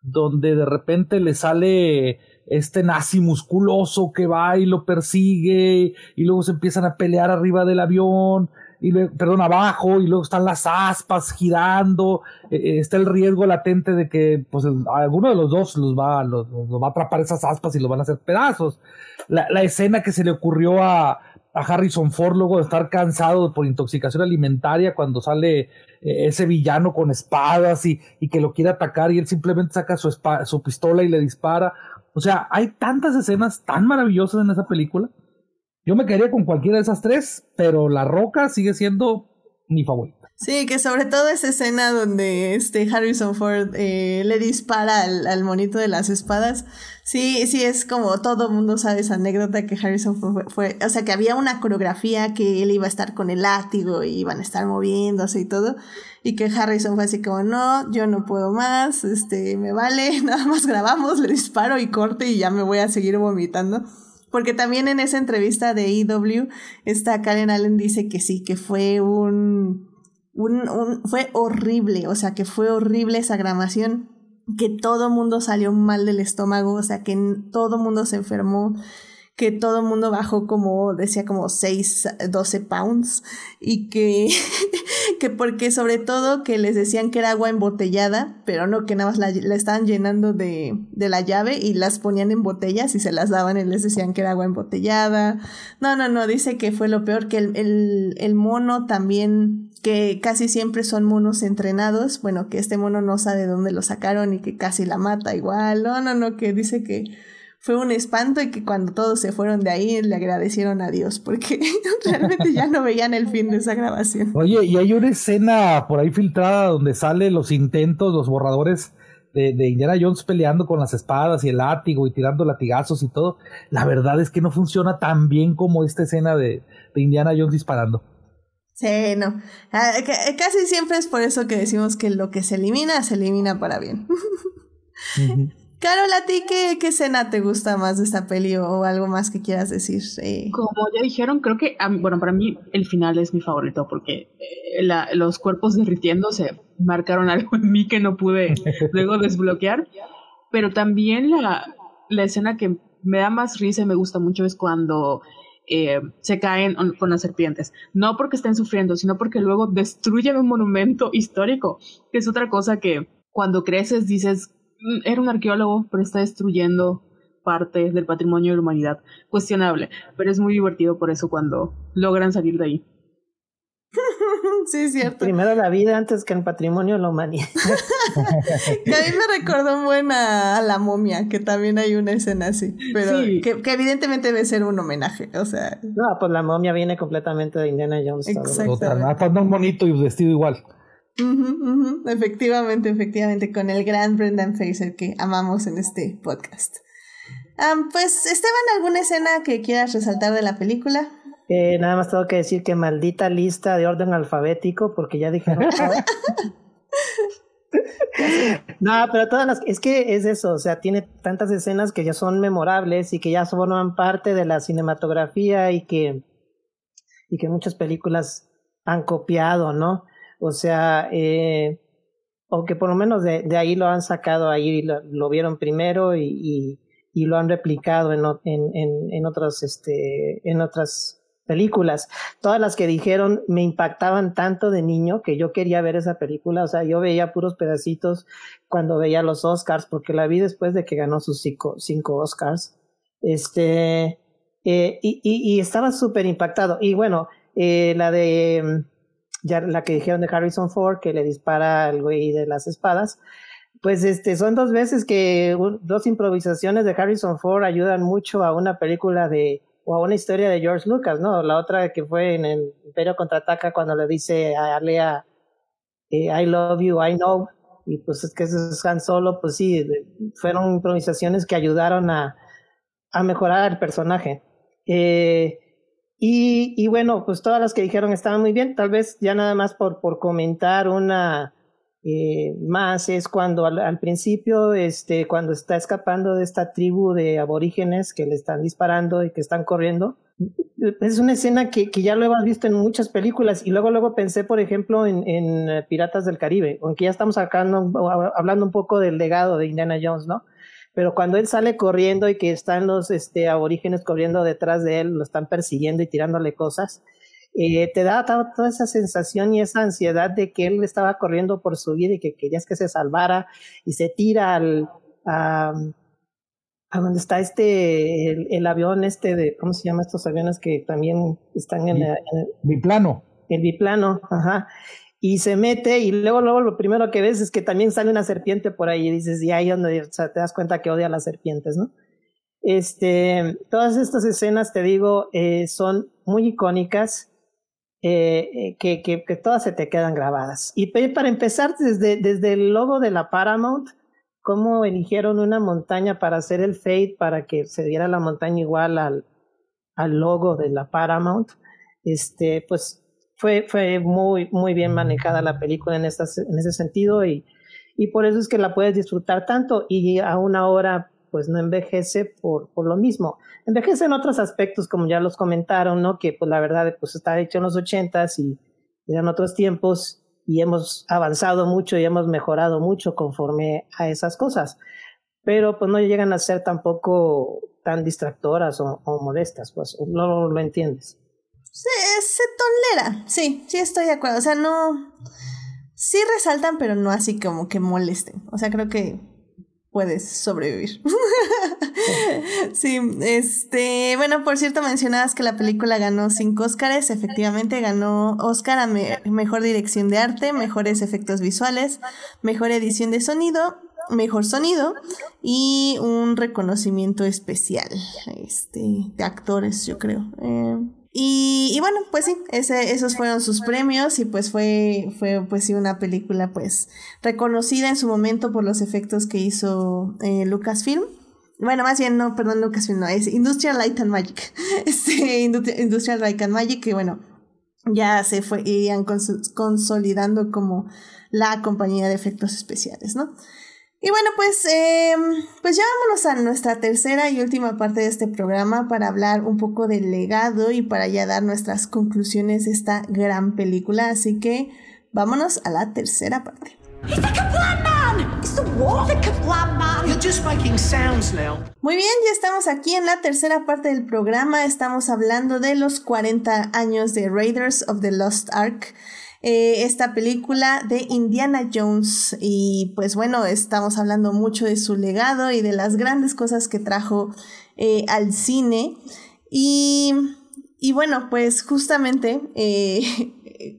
B: donde de repente le sale este nazi musculoso que va y lo persigue y luego se empiezan a pelear arriba del avión y perdón, abajo, y luego están las aspas girando, eh, eh, está el riesgo latente de que pues alguno de los dos los va, los, va a atrapar esas aspas y lo van a hacer pedazos. La, la escena que se le ocurrió a, a, Harrison Ford luego de estar cansado por intoxicación alimentaria cuando sale eh, ese villano con espadas y, y, que lo quiere atacar y él simplemente saca su, su pistola y le dispara. O sea, hay tantas escenas tan maravillosas en esa película yo me quedaría con cualquiera de esas tres, pero La Roca sigue siendo mi favorita.
A: Sí, que sobre todo esa escena donde este Harrison Ford eh, le dispara al, monito de las espadas. Sí, sí, es como todo mundo sabe esa anécdota que Harrison Ford fue, o sea, que había una coreografía que él iba a estar con el látigo y iban a estar moviéndose y todo. Y que Harrison fue así como, no, yo no puedo más, este, me vale, nada más grabamos, le disparo y corte y ya me voy a seguir vomitando. Porque también en esa entrevista de EW, esta Karen Allen dice que sí, que fue un un, fue horrible, o sea, que fue horrible esa grabación, que todo mundo salió mal del estómago, o sea, que todo mundo se enfermó, que todo mundo bajó como, decía, como 6, 12 pounds, y que, que porque sobre todo que les decían que era agua embotellada, pero no, que nada más la, estaban llenando de, de, la llave y las ponían en botellas y se las daban y les decían que era agua embotellada. No, no, no, dice que fue lo peor, que el, el, el mono también que casi siempre son monos entrenados, bueno, que este mono no sabe dónde lo sacaron y que casi la mata igual, no, no, no, que dice que fue un espanto y que cuando todos se fueron de ahí le agradecieron a Dios porque realmente ya no veían el fin de esa grabación.
B: Oye, y hay una escena por ahí filtrada donde salen los intentos, los borradores de, de, Indiana Jones peleando con las espadas y el látigo y tirando latigazos y todo. La verdad es que no funciona tan bien como esta escena de, de Indiana Jones disparando.
A: Sí, no. Ah, casi siempre es por eso que decimos que lo que se elimina, se elimina para bien. Carol, ¿a ti qué, qué, escena te gusta más de esta peli o algo más que quieras decir?
C: Como ya dijeron, creo que, bueno, para mí el final es mi favorito porque eh, los cuerpos derritiéndose marcaron algo en mí que no pude luego desbloquear. Pero también la, la escena que me da más risa y me gusta mucho es cuando eh, se caen con las serpientes. No porque estén sufriendo, sino porque luego destruyen un monumento histórico, que es otra cosa que cuando creces dices, era un arqueólogo, pero está destruyendo parte del patrimonio de la humanidad. Cuestionable, pero es muy divertido por eso cuando logran salir de ahí.
A: sí, es cierto.
D: Primero la vida antes que el patrimonio de la humanidad.
A: que a mí me recordó muy a, la momia, que también hay una escena así, pero que, evidentemente debe ser un homenaje, o sea.
D: No, pues la momia viene completamente de Indiana Jones.
B: Exactamente. un bonito y vestido igual.
A: Efectivamente, efectivamente, con el gran Brendan Fraser que amamos en este podcast. pues, Esteban, ¿alguna escena que quieras resaltar de la película?
D: Eh, nada más tengo que decir que maldita lista de orden alfabético, porque ya dijeron. no, pero todas las. Es que es eso, o sea, tiene tantas escenas que ya son memorables y que ya forman parte de la cinematografía y que. y que muchas películas han copiado, ¿no? O sea, eh, o que por lo menos de, de ahí lo han sacado, ahí lo, lo vieron primero y, y, y, lo han replicado en, en, en, en otras, este, en otras películas. Todas las que dijeron me impactaban tanto de niño que yo quería ver esa película. O sea, yo veía puros pedacitos cuando veía los Oscars, porque la vi después de que ganó sus cinco, cinco Oscars. Este, eh, y, y, estaba súper impactado. Y bueno, eh, la de, ya la que dijeron de Harrison Ford, que le dispara al güey de las espadas. Pues este, son dos veces que dos improvisaciones de Harrison Ford ayudan mucho a una película de, o a una historia de George Lucas, ¿no? La otra que fue en el Imperio Contraataca cuando le dice a Lea, eh, I love you, I know, y pues es que es Han Solo, pues sí, fueron improvisaciones que ayudaron a, a mejorar el personaje. Eh, y, bueno, pues todas las que dijeron estaban muy bien, tal vez ya nada más por, por comentar una eh, más es cuando al, principio, este, cuando está escapando de esta tribu de aborígenes que le están disparando y que están corriendo. Es una escena que, que ya lo hemos visto en muchas películas y luego luego pensé, por ejemplo, en, en eh, Piratas del Caribe, aunque ya estamos sacando, hablando un poco del legado de Indiana Jones, ¿no? Pero cuando él sale corriendo y que están los este, aborígenes corriendo detrás de él, lo están persiguiendo y tirándole cosas, eh, te da toda, esa sensación y esa ansiedad de que él estaba corriendo por su vida y que querías que se salvara y se tira al, a, a donde está este, el, avión este de, ¿cómo se llama estos aviones que también están en, el
B: biplano?
D: El biplano, ajá. Y se mete y luego, luego lo primero que ves es que también sale una serpiente por ahí y dices, y ahí donde o te das cuenta que odia a las serpientes, ¿no? Este, todas estas escenas, te digo, eh, son muy icónicas eh, que, que, que, todas se te quedan grabadas. Y para empezar, desde, desde el logo de la Paramount, cómo eligieron una montaña para hacer el fade, para que se diera la montaña igual al, al logo de la Paramount, este, pues fue, fue muy, muy bien manejada la película en, estas, en ese sentido y, y por eso es que la puedes disfrutar tanto y aún ahora pues no envejece por, por lo mismo. Envejece en otros aspectos, como ya los comentaron, ¿no? Que pues la verdad pues está hecho en los ochentas y, eran otros tiempos y hemos avanzado mucho y hemos mejorado mucho conforme a esas cosas. Pero pues no llegan a ser tampoco tan distractoras o, molestas, pues no lo entiendes.
A: Se, tolera, sí, sí estoy de acuerdo. O sea, no. Sí resaltan, pero no así como que molesten. O sea, creo que puedes sobrevivir. sí, este, bueno, por cierto, mencionabas que la película ganó cinco Oscars, efectivamente ganó Oscar a mejor dirección de arte, mejores efectos visuales, mejor edición de sonido, mejor sonido y un reconocimiento especial, este, de actores, yo creo. Eh, y, y, bueno, pues sí, ese, esos fueron sus premios y pues fue, fue pues sí una película pues reconocida en su momento por los efectos que hizo eh, Lucasfilm. Bueno, más bien, no, perdón, Lucasfilm, no, es Industrial Light and Magic. Este, Industrial Light and Magic, que bueno, ya se fue, iban consolidando como la compañía de efectos especiales, ¿no? Y bueno, pues, eh, pues ya vámonos a nuestra tercera y última parte de este programa para hablar un poco del legado y para ya dar nuestras conclusiones de esta gran película. Así que vámonos a la tercera parte. Muy bien, ya estamos aquí en la tercera parte del programa. Estamos hablando de los 40 años de Raiders of the Lost Ark. Eh, esta película de Indiana Jones. Y pues bueno, estamos hablando mucho de su legado y de las grandes cosas que trajo eh, al cine. Y, y, bueno, pues justamente eh,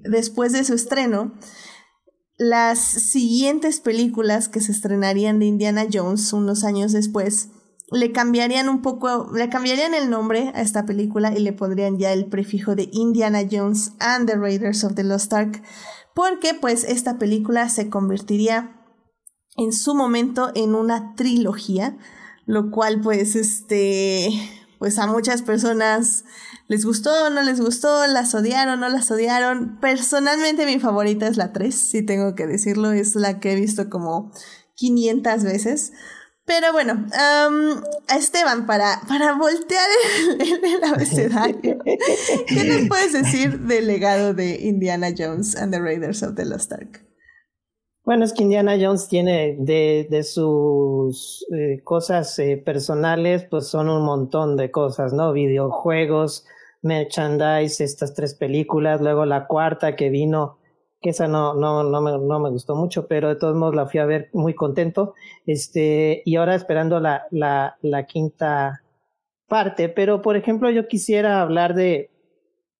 A: después de su estreno, las siguientes películas que se estrenarían de Indiana Jones unos años después le cambiarían un poco, le cambiarían el nombre a esta película y le pondrían ya el prefijo de Indiana Jones and the Raiders of the Lost Ark, porque pues esta película se convertiría en su momento en una trilogía, lo cual pues este, pues a muchas personas les gustó, no les gustó, las odiaron, no las odiaron. Personalmente mi favorita es la 3, si tengo que decirlo, es la que he visto como 500 veces. Pero bueno, a Esteban, para, para voltear el, el, abecedario, ¿qué nos puedes decir del legado de Indiana Jones and the Raiders of the Lost Ark?
D: Bueno, es que Indiana Jones tiene de, de sus eh, cosas eh, personales, pues son un montón de cosas, ¿no? Videojuegos, merchandise, estas tres películas, luego la cuarta que vino que esa no, no, no, me, no me gustó mucho, pero de todos modos la fui a ver muy contento. Este, y ahora esperando la, la, la quinta parte. Pero, por ejemplo, yo quisiera hablar de,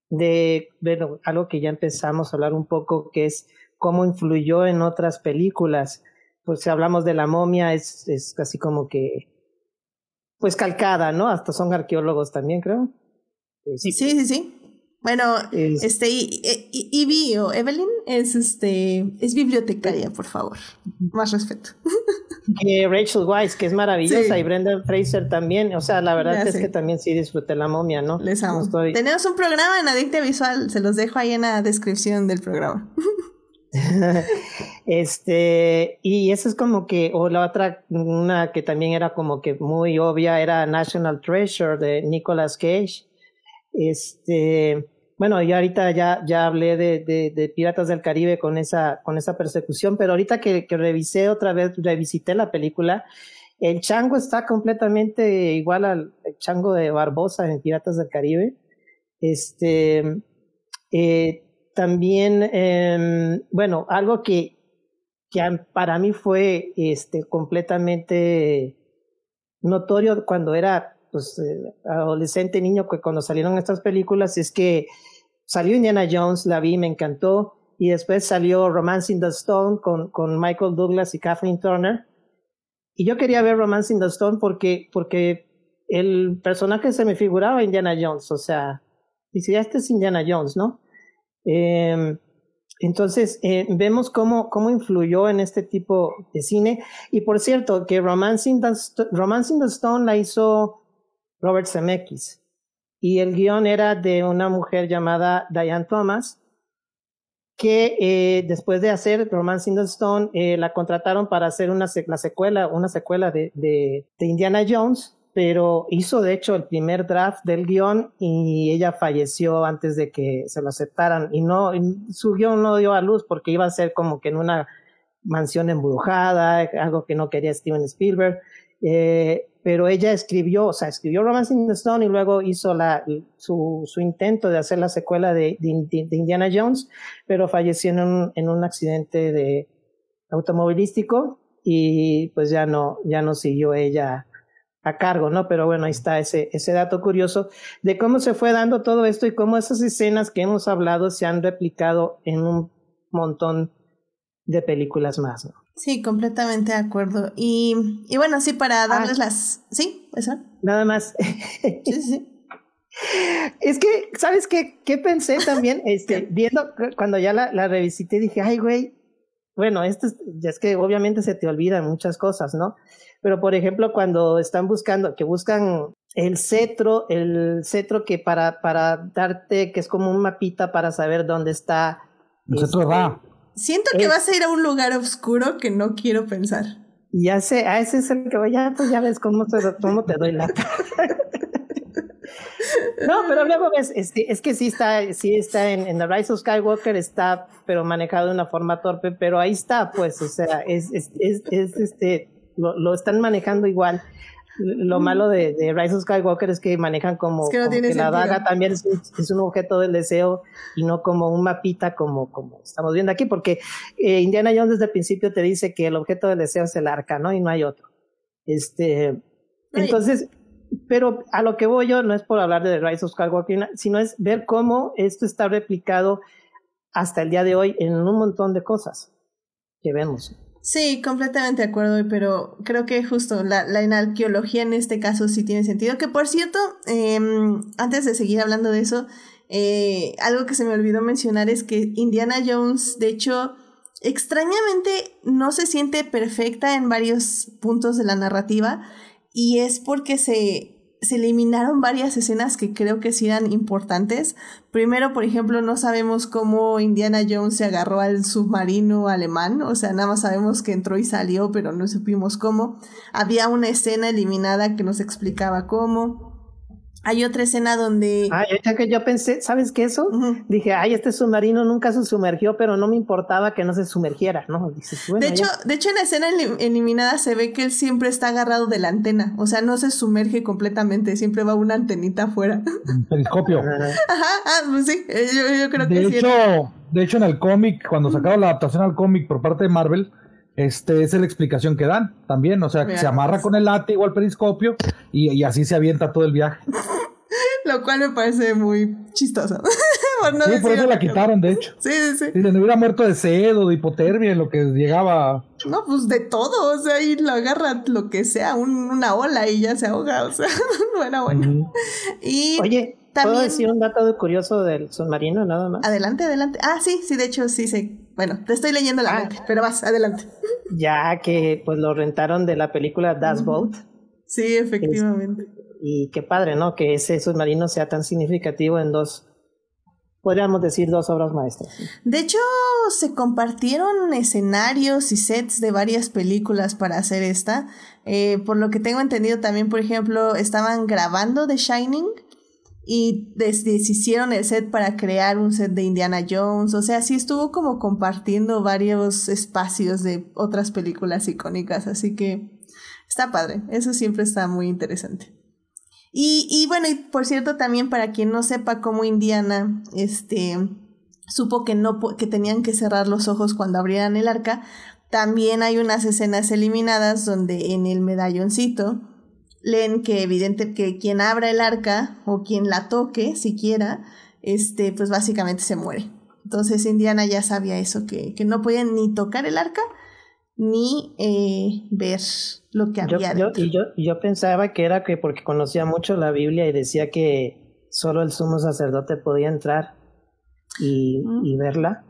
D: de bueno, algo que ya empezamos a hablar un poco, que es cómo influyó en otras películas. Pues si hablamos de la momia, es, es casi como que, pues calcada, ¿no? Hasta son arqueólogos también, creo.
A: Sí, sí, sí, sí. Bueno, este, Ivy o Evelyn es este, es bibliotecaria, por favor. Más respeto.
D: Que Rachel Weisz, que es maravillosa, y Brenda Fraser también. O sea, la verdad es que también sí disfruté la momia, ¿no?
A: Les amo. Tenemos un programa en Adicta Visual, se los dejo ahí en la descripción del programa.
D: este, y eso es como que, o la otra, una que también era como que muy obvia, era National Treasure de Nicolas Cage este, bueno, yo ahorita ya, ya hablé de, Piratas del Caribe con esa, con esa persecución, pero ahorita que, revisé otra vez, revisité la película, el chango está completamente igual al chango de Barbosa en Piratas del Caribe. Este, eh, también, eh, bueno, algo que, que para mí fue este, completamente notorio cuando era pues, eh, adolescente, niño, que cuando salieron estas películas es que salió Indiana Jones, la vi, me encantó, y después salió Romance in the Stone con, con Michael Douglas y Kathleen Turner. Y yo quería ver Romance in the Stone porque, porque el personaje se me figuraba Indiana Jones, o sea, decía, este es Indiana Jones, ¿no? Em, entonces, eh, vemos cómo, cómo influyó en este tipo de cine. Y por cierto, que Romancing the, Romancing the Stone la hizo Robert Zemeckis. Y el guion era de una mujer llamada Diane Thomas, que eh, después de hacer Romancing the Stone, eh, la contrataron para hacer una la secuela, una secuela de, de, de Indiana Jones pero hizo de hecho el primer draft del guion y ella falleció antes de que se lo aceptaran y no su guion no dio a luz porque iba a ser como que en una mansión embrujada, algo que no quería Steven Spielberg, eh, pero ella escribió, o sea, escribió Romancing the Stone y luego hizo su, intento de hacer la secuela de, de, Indiana Jones, pero falleció en un, en un accidente de automovilístico y pues ya no, ya no siguió ella a cargo, ¿no? Pero bueno, ahí está ese, ese dato curioso de cómo se fue dando todo esto y cómo esas escenas que hemos hablado se han replicado en un montón de películas más, ¿no?
A: Sí, completamente de acuerdo. Y, y bueno, sí, para ah. darles las... Sí, eso.
D: Nada más. sí, sí. Es que, ¿sabes qué? ¿Qué pensé también? Este, viendo, cuando ya la, la revisité, dije, ay, güey, bueno, esto es, ya es que obviamente se te olvidan muchas cosas, ¿no? Pero, por ejemplo, cuando están buscando, que buscan el cetro, el cetro que para, para darte, que es como un mapita para saber dónde está.
B: El cetro va.
A: Siento que vas a ir a un lugar oscuro que no quiero pensar.
D: Ya sé, a ese es el que voy, ya, pues ya ves cómo te, cómo te doy la. No, pero luego ves, es que, es que sí está, sí está en, en, The Rise of Skywalker, está, pero manejado de una forma torpe, pero ahí está, pues, o sea, es, es, es, es este, lo, lo están manejando igual. Lo malo de, de, Rise of Skywalker es que manejan como, es que, no que la daga también es un, es un, objeto del deseo y no como un mapita como, como estamos viendo aquí, porque eh, Indiana Jones desde el principio te dice que el objeto del deseo es el arca, ¿no? Y no hay otro. Este, entonces, pero a lo que voy yo no es por hablar de Rise of Skywalker, sino es ver cómo esto está replicado hasta el día de hoy en un montón de cosas que vemos.
A: Sí, completamente de acuerdo, pero creo que justo la, la arqueología en este caso sí tiene sentido. Que por cierto, em, antes de seguir hablando de eso, eh, algo que se me olvidó mencionar es que Indiana Jones, de hecho, extrañamente no se siente perfecta en varios puntos de la narrativa y es porque se se eliminaron varias escenas que creo que sí eran importantes. Primero, por ejemplo, no sabemos cómo Indiana Jones se agarró al submarino alemán, o sea, nada más sabemos que entró y salió, pero no supimos cómo. Había una escena eliminada que nos explicaba cómo. Hay otra escena donde.
D: Ay, ya que yo pensé, ¿sabes qué eso? Dije, ay, este submarino nunca se sumergió, pero no me importaba que no se sumergiera, ¿no?
A: de, hecho, de hecho, en la escena eliminada se ve que él siempre está agarrado de la antena. O sea, no se sumerge completamente, siempre va una antenita afuera.
B: periscopio.
A: Ajá, ah, pues sí, eh, yo, creo
B: de
A: que
B: hecho, sí. De hecho, en el cómic, cuando sacaron la adaptación al cómic por parte de Marvel, este, esa es la explicación que dan también. O sea, que se amarra con el látigo al periscopio y, y, así se avienta todo el viaje.
A: Lo cual me parece muy chistoso.
B: por no sí, por eso la quitaron, de hecho.
A: Sí, sí, sí.
B: Si se hubiera muerto de sed o de hipotermia, lo que llegaba.
A: No, pues de todo. O sea, ahí lo agarra lo que sea, un, una ola y ya se ahoga. O sea, no era bueno. Y
D: Oye, también... ¿puedo decir un dato curioso del submarino, nada más?
A: Adelante, adelante. Ah, sí, sí, de hecho, sí sé. Bueno, te estoy leyendo la ah. mente, pero vas, adelante.
D: Ya que pues lo rentaron de la película Das Boat.
A: Sí, efectivamente.
D: Es, y qué padre, ¿no? Que ese submarino sea tan significativo en dos, podríamos decir, dos obras maestras.
A: De hecho, se compartieron escenarios y sets de varias películas para hacer esta. Eh, por lo que tengo entendido también, por ejemplo, estaban grabando The Shining y deshicieron el set para crear un set de Indiana Jones. O sea, sí estuvo como compartiendo varios espacios de otras películas icónicas. Así que está padre. Eso siempre está muy interesante. Y, y bueno, y por cierto, también para quien no sepa cómo Indiana, este, supo que no, que tenían que cerrar los ojos cuando abrieran el arca, también hay unas escenas eliminadas donde en el medalloncito leen que evidente que quien abra el arca o quien la toque siquiera, este, pues básicamente se muere. Entonces Indiana ya sabía eso, que, que no podían ni tocar el arca ni eh, ver lo que había.
D: Yo, yo, y yo, yo pensaba que era que porque conocía mucho la Biblia y decía que solo el sumo sacerdote podía entrar. y, y verla.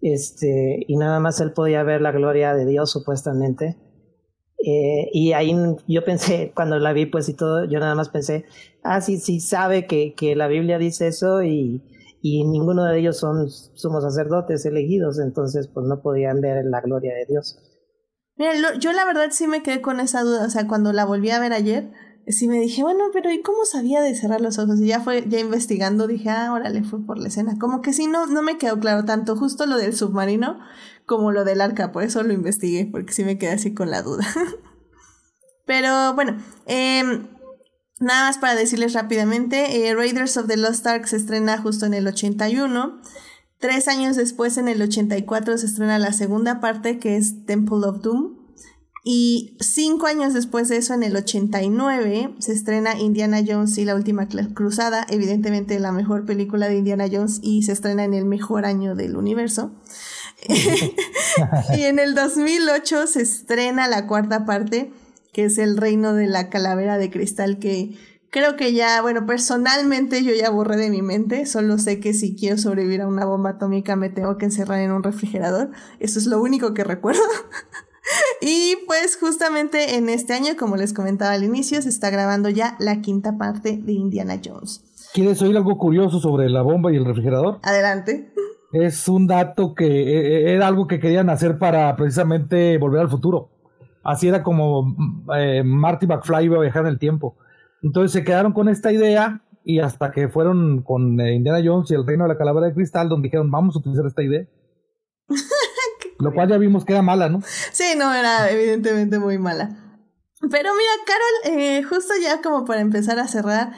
D: Este, y nada más él podía ver la gloria de Dios supuestamente. Eh, y ahí yo pensé, cuando la vi pues y todo, yo nada más pensé, ah, sí, sí sabe que, que la Biblia dice eso y, y ninguno de ellos son somos sacerdotes elegidos, entonces pues no podían ver la gloria de Dios.
A: Mira, yo la verdad sí me quedé con esa duda, o sea, cuando la volví a ver ayer, sí me dije, bueno, pero ¿y cómo sabía de cerrar los ojos? Y ya fue, ya investigando, dije, ah, órale, fue por la escena. Como que sí, no, no me quedó claro tanto justo lo del submarino como lo del arca, por eso lo investigué, porque sí me quedé así con la duda. pero bueno, eh, Nada más para decirles rápidamente, eh, Raiders of the Lost Ark se estrena justo en el 81. Tres años después, en el 84, se estrena la segunda parte, que es Temple of Doom. Y cinco años después de eso, en el 89, se estrena Indiana Jones y la Última Cruzada, evidentemente la mejor película de Indiana Jones y se estrena en el mejor año del universo. y en el 2008 se estrena la cuarta parte, que es el reino de la calavera de cristal que creo que ya, bueno, personalmente yo ya borré de mi mente, solo sé que si quiero sobrevivir a una bomba atómica me tengo que encerrar en un refrigerador, eso es lo único que recuerdo. y pues justamente en este año, como les comentaba al inicio, se está grabando ya la quinta parte de Indiana Jones.
B: ¿Quieres oír algo curioso sobre la bomba y el refrigerador?
A: Adelante.
B: Es un dato que e, e, era algo que querían hacer para precisamente volver al futuro. Así era como eh, Marty McFly iba a viajar en el tiempo. Entonces se quedaron con esta idea y hasta que fueron con eh, Indiana Jones y el Reino de la Calavera de Cristal, donde dijeron, vamos a utilizar esta idea. Lo cual ya vimos que era mala, ¿no?
A: Sí, no, era evidentemente muy mala. Pero mira, Carol, eh, justo ya como para empezar a cerrar,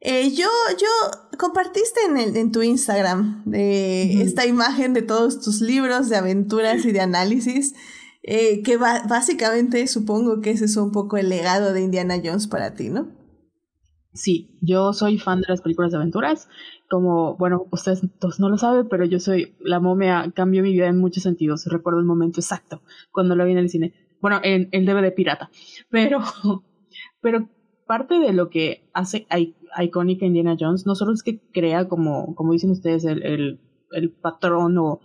A: eh, yo, yo compartiste en, el, en tu Instagram de esta imagen de todos tus libros de aventuras y de análisis. Eh, que básicamente supongo que ese es un poco el legado de Indiana Jones para ti, ¿no?
C: Sí, yo soy fan de las películas de aventuras. Como, bueno, ustedes no lo saben, pero yo soy, la momia cambió mi vida en muchos sentidos. Recuerdo el momento exacto cuando lo vi en el cine. Bueno, en el DVD pirata. Pero, pero parte de lo que hace icónica Indiana Jones no solo es que crea, como, como dicen ustedes, el, el, patrón o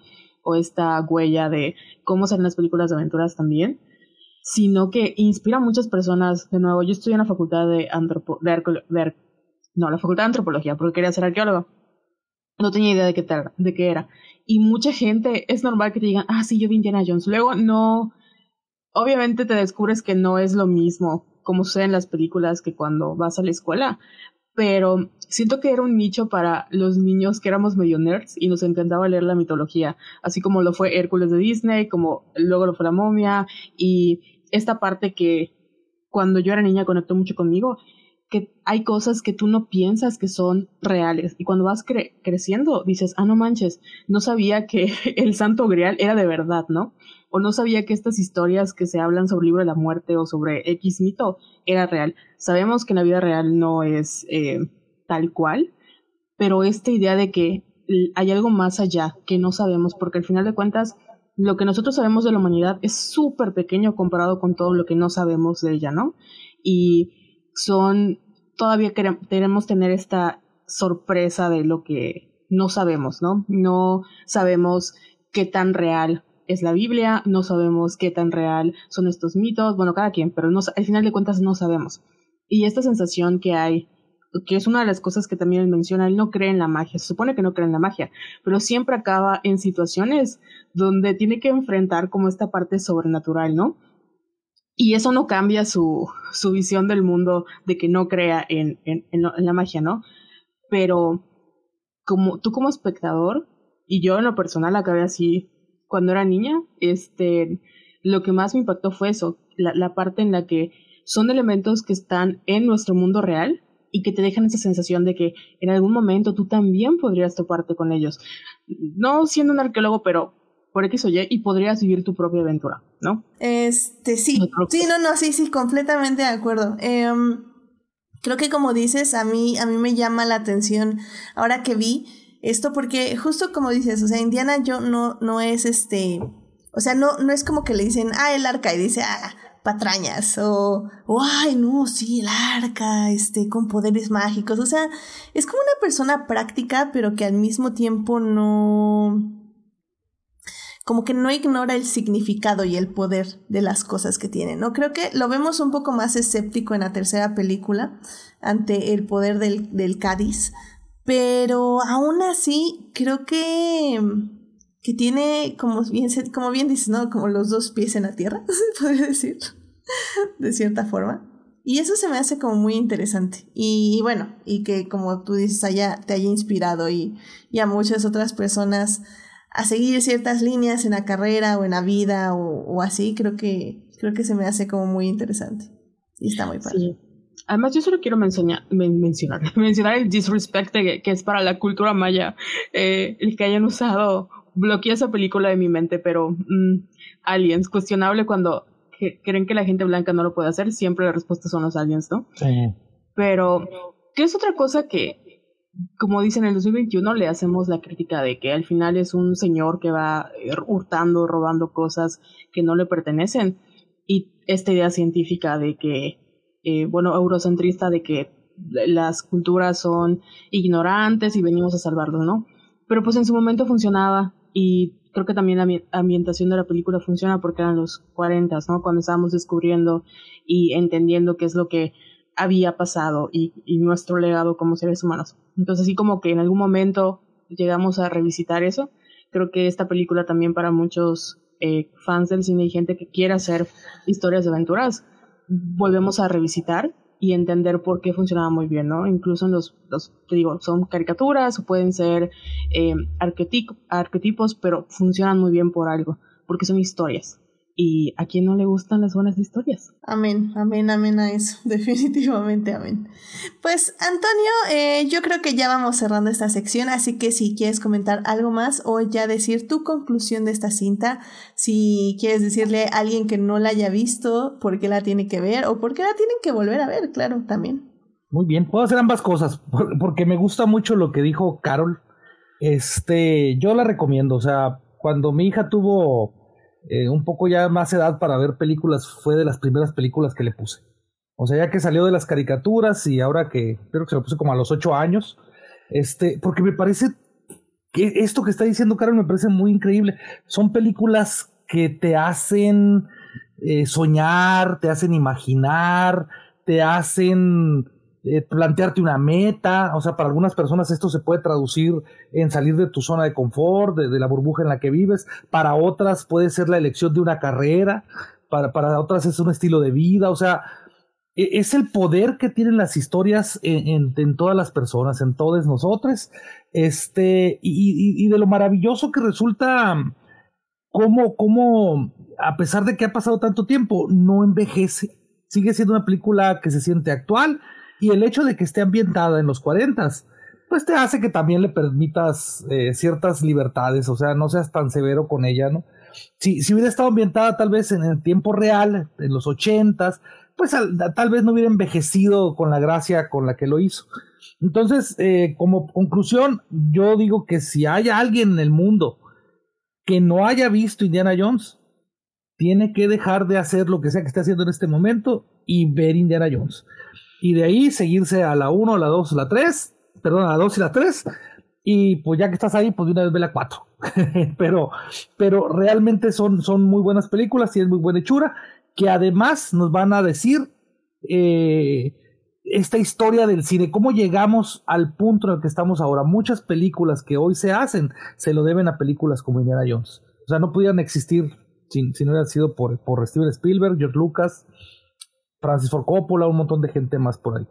C: o esta huella de cómo ser las películas de aventuras también, sino que inspira a muchas personas. De nuevo, yo estudié en la facultad de, antropo de, no, la facultad de antropología, porque quería ser arqueólogo. No tenía idea de qué, de qué era. Y mucha gente, es normal que te digan, ah, sí, yo vi Indiana Jones. Luego no, obviamente te descubres que no es lo mismo como sucede en las películas que cuando vas a la escuela, pero siento que era un nicho para los niños que éramos medio nerds y nos encantaba leer la mitología, así como lo fue Hércules de Disney, como luego lo fue la momia y esta parte que cuando yo era niña conectó mucho conmigo, que hay cosas que tú no piensas que son reales y cuando vas creciendo dices, ah, no manches, no sabía que el santo grial era de verdad, ¿no? O no sabía que estas historias que se hablan sobre el libro de la muerte o sobre X mito era real. Sabemos que en la vida real no es eh, tal cual, pero esta idea de que hay algo más allá que no sabemos, porque al final de cuentas lo que nosotros sabemos de la humanidad es súper pequeño comparado con todo lo que no sabemos de ella, ¿no? Y son, todavía queremos tener esta sorpresa de lo que no sabemos, ¿no? No sabemos qué tan real es la Biblia, no sabemos qué tan real son estos mitos, bueno, cada quien, pero al final de cuentas no sabemos. Y esta sensación que hay que es una de las cosas que también él menciona, él no cree en la magia, se supone que no cree en la magia, pero siempre acaba en situaciones donde tiene que enfrentar como esta parte sobrenatural, ¿no? Y eso no cambia su, su visión del mundo de que no crea en, en, la magia, ¿no? Pero como tú como espectador, y yo en lo personal acabé así cuando era niña, este, lo que más me impactó fue eso, la, la parte en la que son elementos que están en nuestro mundo real, y que te dejan esa sensación de que en algún momento tú también podrías toparte con ellos. No siendo un arqueólogo, pero por X o Y y podrías vivir tu propia aventura, ¿no?
A: Este, sí. Sí, no, no, sí, sí, completamente de acuerdo. Em, creo que como dices, a mí, a mí me llama la atención ahora que vi esto porque justo como dices, o sea, Indiana yo no, no es este, o sea, no, no es como que le dicen, ah, el arca y dice, ah, patrañas o, o, ay, no, sí, el arca, este, con poderes mágicos. O sea, es como una persona práctica, pero que al mismo tiempo no, como que no ignora el significado y el poder de las cosas que tiene, ¿no? Creo que lo vemos un poco más escéptico en la tercera película ante el poder del, del Cádiz, pero aún así creo que que tiene, como bien, como bien dices, ¿no? Como los dos pies en la tierra, se podría decir, de cierta forma. Y eso se me hace como muy interesante. Y, bueno, y que como tú dices, haya, te haya inspirado y, y, a muchas otras personas a seguir ciertas líneas en la carrera o en la vida o, así, creo que, creo que se me hace como muy interesante. Y está muy padre. Sí.
C: Además, yo solo quiero mencionar, mencionar, mencionar el disrespect que, es para la cultura maya, eh, el que hayan usado bloqueé esa película de mi mente, pero mm, aliens, cuestionable cuando creen que la gente blanca no lo puede hacer, siempre la respuesta son los aliens, ¿no? Sí. Pero, ¿qué es otra cosa que, como dicen en el 2021, le hacemos la crítica de que al final es un señor que va hurtando, robando cosas que no le pertenecen? Y esta idea científica de que, eh, bueno, eurocentrista de que las culturas son ignorantes y venimos a salvarlos, ¿no? Pero pues en su momento funcionaba y creo que también la ambientación de la película funciona porque eran los 40, ¿no? Cuando estábamos descubriendo y entendiendo qué es lo que había pasado y, nuestro legado como seres humanos. Entonces, así como que en algún momento llegamos a revisitar eso, creo que esta película también para muchos eh, fans del cine y gente que quiera hacer historias de aventuras, volvemos a revisitar y entender por qué funcionaba muy bien, ¿no? Incluso en los, los te digo, son caricaturas o pueden ser eh, arquetipos, pero funcionan muy bien por algo, porque son historias y a quién no le gustan las buenas historias.
A: Amén, amén, amén a eso, definitivamente amén. Pues Antonio, eh, yo creo que ya vamos cerrando esta sección, así que si quieres comentar algo más o ya decir tu conclusión de esta cinta, si quieres decirle a alguien que no la haya visto, por qué la tiene que ver o por qué la tienen que volver a ver, claro, también.
B: Muy bien, puedo hacer ambas cosas, porque me gusta mucho lo que dijo Carol. Este, yo la recomiendo, o sea, cuando mi hija tuvo eh, un poco ya más edad para ver películas, fue de las primeras películas que le puse. O sea, ya que salió de las caricaturas y ahora que creo que se lo puse como a los ocho años, este, porque me parece que esto que está diciendo Carol me parece muy increíble. Son películas que te hacen eh, soñar, te hacen imaginar, te hacen eh, plantearte una meta, o sea, para algunas personas esto se puede traducir en salir de tu zona de confort, de, la burbuja en la que vives, para otras puede ser la elección de una carrera, para, para otras es un estilo de vida, o sea, e, es el poder que tienen las historias en, todas las personas, en todos nosotros, este, y, y, de lo maravilloso que resulta cómo, cómo, a pesar de que ha pasado tanto tiempo, no envejece. Sigue siendo una película que se siente actual y el hecho de que esté ambientada en los 40, pues te hace que también le permitas eh, ciertas libertades, o sea, no seas tan severo con ella, ¿no? Si, si hubiera estado ambientada tal vez en el tiempo real, en los 80, pues tal vez no hubiera envejecido con la gracia con la que lo hizo. Entonces, eh, como conclusión, yo digo que si hay alguien en el mundo que no haya visto Indiana Jones, tiene que dejar de hacer lo que sea que esté haciendo en este momento y ver Indiana Jones y de ahí seguirse a la 1, la 2, la 3, perdón, a la 2 y la 3, y pues ya que estás ahí, pues de una vez ve la 4. pero, pero realmente son, son muy buenas películas y es muy buena hechura, que además nos van a decir eh, esta historia del cine, cómo llegamos al punto en el que estamos ahora. Muchas películas que hoy se hacen se lo deben a películas como Indiana Jones. O sea, no pudieran existir si, si no hubiera sido por, por Steven Spielberg, George Lucas, Francis Ford Coppola, un montón de gente más por ahí.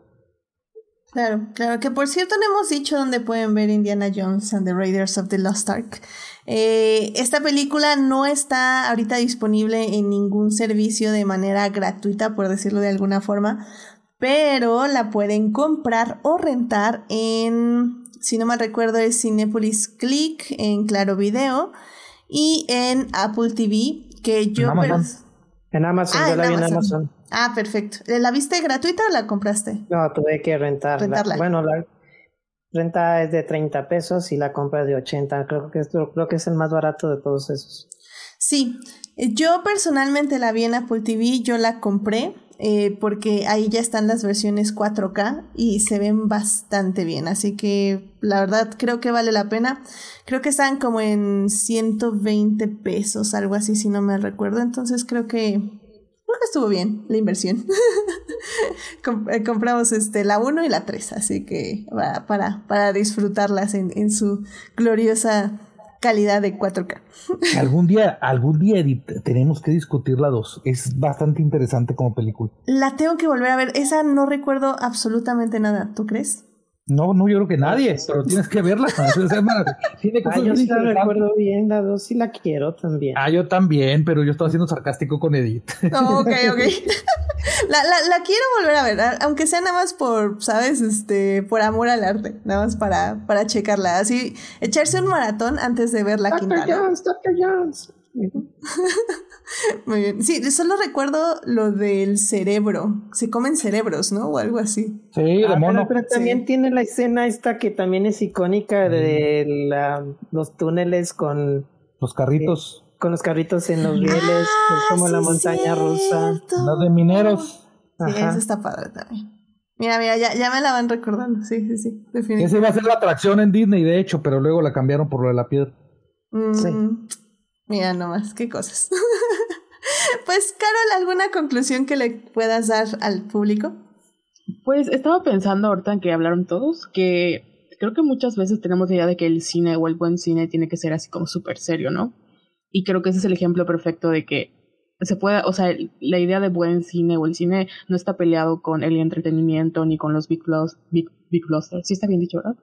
A: Claro, claro, que por cierto no hemos dicho dónde pueden ver Indiana Jones and the Raiders of the Lost Ark. Eh, esta película no está ahorita disponible en ningún servicio de manera gratuita, por decirlo de alguna forma, pero la pueden comprar o rentar en, si no me recuerdo, es Cinepolis Click, en Claro Video y en Apple TV, que yo...
D: En Amazon, en Amazon ah, yo la vi en Amazon.
A: Ah, perfecto. ¿La viste gratuita o la compraste?
D: No, tuve que rentar. Rentarla. bueno, la renta es de 30 pesos y la compra es de 80. Creo que, es, creo que es el más barato de todos esos.
A: Sí, yo personalmente la vi en Apple TV, yo la compré eh, porque ahí ya están las versiones 4K y se ven bastante bien, así que la verdad creo que vale la pena. Creo que están como en 120 pesos, algo así si no me recuerdo, entonces creo que creo que estuvo bien la inversión. Eh, compramos este, la 1 y la 3, así que para, para disfrutarlas en, en su gloriosa calidad de 4K.
B: algún día, algún día, Edith, tenemos que discutir la 2. Es bastante interesante como película.
A: La tengo que volver a ver. Esa no recuerdo absolutamente nada. ¿Tú crees?
B: No, no, yo creo que nadie, pero tienes que verla.
D: Tiene ah, yo sí la recuerdo bien, la dos sí la quiero también.
B: Ah, yo también, pero yo estaba siendo sarcástico con Edith.
A: Oh, ok, ok. la, la, la, quiero volver a ver, aunque sea nada más por, ¿sabes? Este, por amor al arte, nada más para, para checarla. Así, echarse un maratón antes de ver la
D: Dr.
A: quinta.
D: Jones, Dr. Jones.
A: Muy bien. Sí, solo recuerdo lo del cerebro. Se comen cerebros, ¿no? O algo así.
B: Sí, de
D: Ah,
B: mono.
D: Pero, pero también tiene la escena esta que también es icónica de la, los túneles con,
B: Los carritos,
D: con los carritos en los rieles, es como
A: Ah,
D: la montaña rusa.
B: los de mineros.
A: Sí,
D: Ajá.
A: eso está padre también. Mira, mira, ya, ya me la van recordando. Sí, sí, sí. Definitivamente.
B: Esa iba a ser la atracción en Disney, de hecho, pero luego la cambiaron por lo de la piedra.
A: Mm,
D: Sí.
A: Mira nomás, qué cosas. pues, Carol, ¿alguna conclusión que le puedas dar al público?
C: Pues estaba pensando ahorita en que hablaron todos, que creo que muchas veces tenemos la idea de que el cine o el buen cine tiene que ser así como súper serio, ¿no? Y creo que ese es el ejemplo perfecto de que se puede, o sea, la idea de buen cine o el cine no está peleado con el entretenimiento ni con los big, big, big blockbusters. Sí está bien dicho, ¿verdad?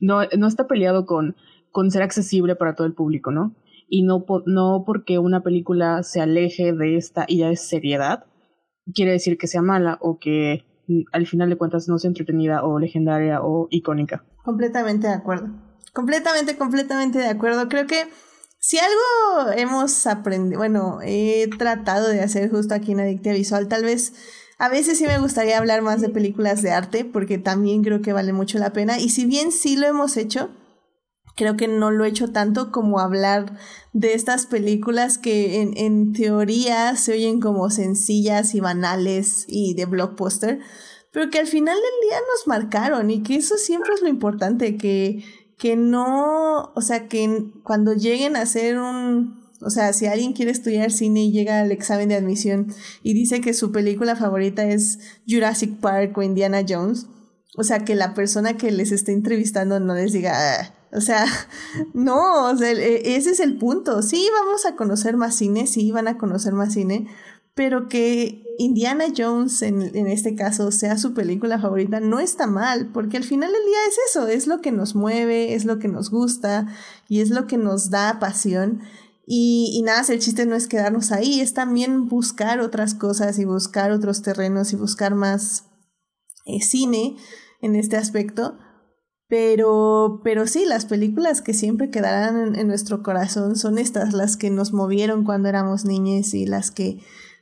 C: No, no está peleado con, con ser accesible para todo el público, ¿no? Y no, no porque una película se aleje de esta idea de seriedad, quiere decir que sea mala o que mm, al final de cuentas no sea entretenida o legendaria o icónica.
A: Completamente de acuerdo. Completamente, completamente de acuerdo. Creo que si algo hemos aprendido, bueno, he tratado de hacer justo aquí en Adictia Visual, tal vez a veces sí me gustaría hablar más de películas de arte, porque también creo que vale mucho la pena. Y si bien sí lo hemos hecho, creo que no lo he hecho tanto como hablar de estas películas que en, en teoría se oyen como sencillas y banales y de blockbuster, pero que al final del día nos marcaron y que eso siempre es lo importante, que, que no, o sea, que cuando lleguen a hacer un, o sea, si alguien quiere estudiar cine y llega al examen de admisión y dice que su película favorita es Jurassic Park o Indiana Jones, o sea, que la persona que les esté entrevistando no les diga, "Ah", o sea, no, o sea, e- ese es el punto. Sí, vamos a conocer más cine, sí, van a conocer más cine, pero que Indiana Jones en, en este caso sea su película favorita no está mal, porque al final del día es eso, es lo que nos mueve, es lo que nos gusta y es lo que nos da pasión. Y, y nada, el chiste no es quedarnos ahí, es también buscar otras cosas y buscar otros terrenos y buscar más eh, cine en este aspecto. Pero, pero sí, las películas que siempre quedarán en, nuestro corazón son estas, las que nos movieron cuando éramos niños y las que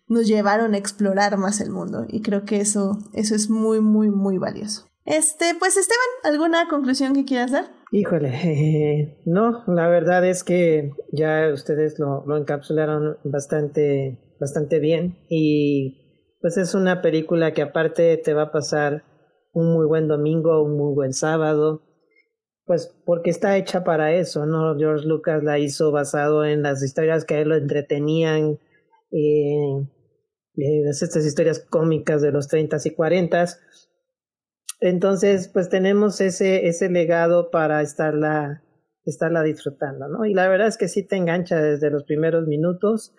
A: nos llevaron a explorar más el mundo. Y creo que eso, eso es muy, muy, muy valioso. Este, pues Esteban, ¿alguna conclusión que quieras dar?
D: Híjole, eh, no, la verdad es que ya ustedes lo, lo encapsularon bastante, bastante bien y pues es una película que aparte te va a pasar un muy buen domingo, un muy buen sábado, pues porque está hecha para eso, ¿no? George Lucas la hizo basado en las historias que a él lo entretenían, eh, eh, estas historias cómicas de los 30s y 40s. Entonces, pues tenemos ese, ese legado para estarla, estarla disfrutando, ¿no? Y la verdad es que sí te engancha desde los primeros minutos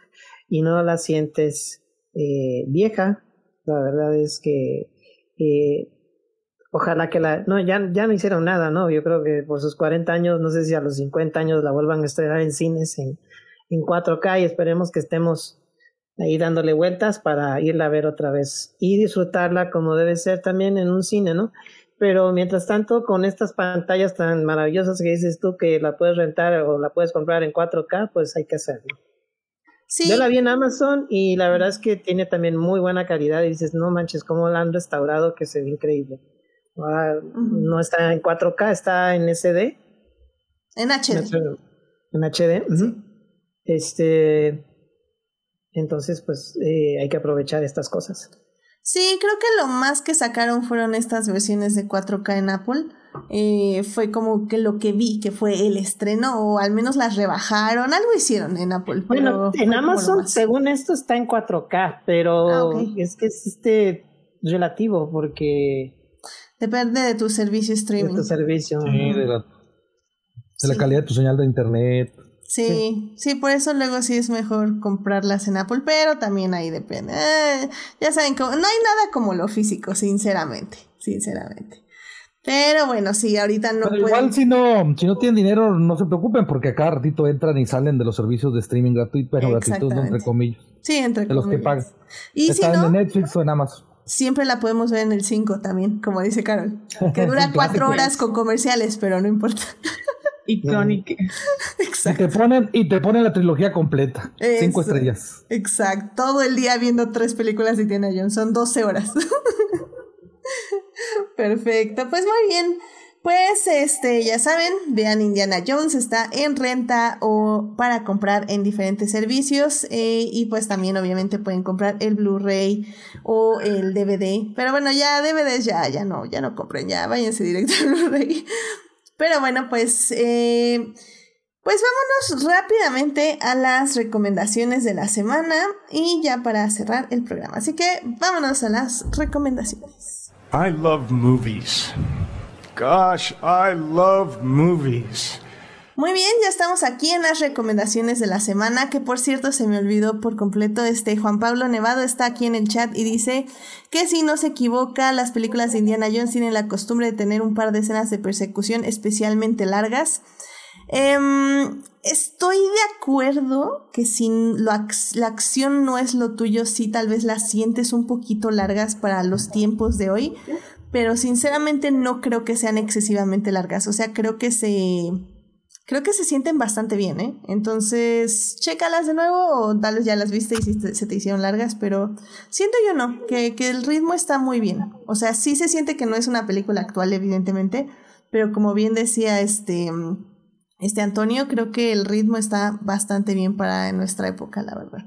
D: y no la sientes eh, vieja. La verdad es que ojalá que la... No, ya, ya no hicieron nada, ¿no? Yo creo que por sus 40 años, no sé si a los 50 años la vuelvan a estrenar en cines en, en 4K y esperemos que estemos ahí dándole vueltas para irla a ver otra vez y disfrutarla como debe ser también en un cine, ¿no? Pero mientras tanto, con estas pantallas tan maravillosas que dices tú que la puedes rentar o la puedes comprar en 4K, pues hay que hacerlo.
A: Sí.
D: Yo la vi en Amazon y la verdad es que tiene también muy buena calidad y dices, no manches, cómo la han restaurado que se ve increíble.
A: Ujú.
D: No está en 4K, está en SD,
A: En HD.
D: en HD. Este, entonces, pues eh, hay que aprovechar estas cosas.
A: Sí, creo que lo más que sacaron fueron estas versiones de 4K en Apple. Eh, fue como que lo que vi que fue el estreno, o al menos las rebajaron, algo hicieron en Apple.
D: Bueno, en Amazon, según esto, está en 4K, pero ah, es que es este relativo porque...
A: Depende de tu servicio streaming.
D: De tu servicio.
B: Sí, de la, de la calidad de tu señal de internet.
A: Sí, sí, por eso luego sí es mejor comprarlas en Apple, pero también ahí depende. Eh, ya saben, no hay nada como lo físico, sinceramente, sinceramente. Pero bueno, sí, ahorita no
B: pueden... Igual si no, si no tienen dinero, no se preocupen, porque a cada ratito entran y salen de los servicios de streaming gratuitos, pero gratuitos, entre comillas.
A: Sí, entre
B: de los que pagan. Y Están si no, en Netflix o en Amazon.
A: Siempre la podemos ver en el 5 también, como dice Carol. Que dura cuatro horas con comerciales, pero no importa.
C: Iconic.
B: Exacto. Y te ponen, y te ponen la trilogía completa. cinco estrellas.
A: Exacto. Todo el día viendo tres películas de Indiana Jones. Son 12 horas. Perfecto. Pues muy bien. Pues este, ya saben, vean Indiana Jones, está en renta o para comprar en diferentes servicios. Eh, y pues también obviamente pueden comprar el Blu-ray o el DVD. Pero bueno, ya DVDs ya, ya no, ya no compren, ya váyanse directo al Blu-ray. Pero bueno, pues, eh, pues vámonos rápidamente a las recomendaciones de la semana y ya para cerrar el programa. Así que vámonos a las recomendaciones.
F: I love movies. Gosh, I love movies.
A: Muy bien, ya estamos aquí en las recomendaciones de la semana, que por cierto se me olvidó por completo, este Juan Pablo Nevado está aquí en el chat y dice que si no se equivoca, las películas de Indiana Jones tienen la costumbre de tener un par de escenas de persecución especialmente largas. Em, estoy de acuerdo que si la acción no es lo tuyo, sí tal vez las sientes un poquito largas para los tiempos de hoy, pero sinceramente no creo que sean excesivamente largas, o sea, creo que se creo que se sienten bastante bien, ¿eh? Entonces, chécalas de nuevo o tal vez ya las viste y se te hicieron largas, pero siento yo no, que, que, el ritmo está muy bien. O sea, sí se siente que no es una película actual, evidentemente, pero como bien decía este, este Antonio, creo que el ritmo está bastante bien para nuestra época, la verdad.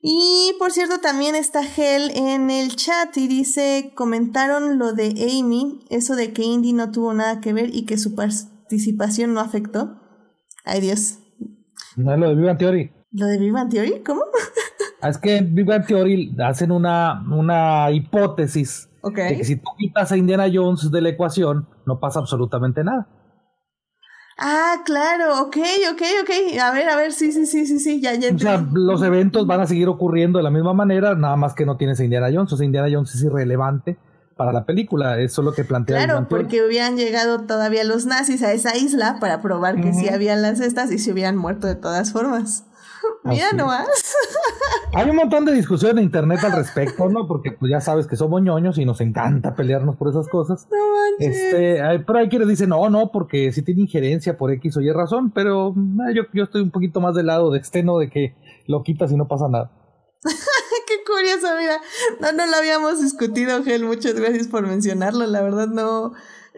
A: Y por cierto, también está Hel en el chat y dice, comentaron lo de Amy, eso de que Indy no tuvo nada que ver y que su participación no afectó. Ay Dios.
B: No es lo de Vivan Theory.
A: ¿Lo de Vivan Theory? ¿Cómo?
B: Ah, es que en Vivan Theory hacen una, una hipótesis de que si tú quitas a Indiana Jones de la ecuación, no pasa absolutamente nada.
A: Ah, claro, ok, ok, ok. A ver, a ver, sí, sí, sí, sí, sí, ya, ya.
B: O sea, los eventos van a seguir ocurriendo de la misma manera, nada más que no tienes a Indiana Jones. O sea, Indiana Jones es irrelevante para la película. Eso es lo que plantea.
A: Claro, porque hubieran llegado todavía los nazis a esa isla para probar que sí habían las estas y se hubieran muerto de todas formas. Mira nomás.
B: Hay un montón de discusión en internet al respecto, ¿no? Porque pues ya sabes que somos ñoños y nos encanta pelearnos por esas cosas. No este, pero hay quienes dicen, no, no, porque si tiene injerencia por X o Y razón, pero eh, yo, yo estoy un poquito más del lado de exteno de que lo quitas y no pasa nada.
A: Qué curioso, mira. No, no lo habíamos discutido, Gel. Muchas gracias por mencionarlo. La verdad no.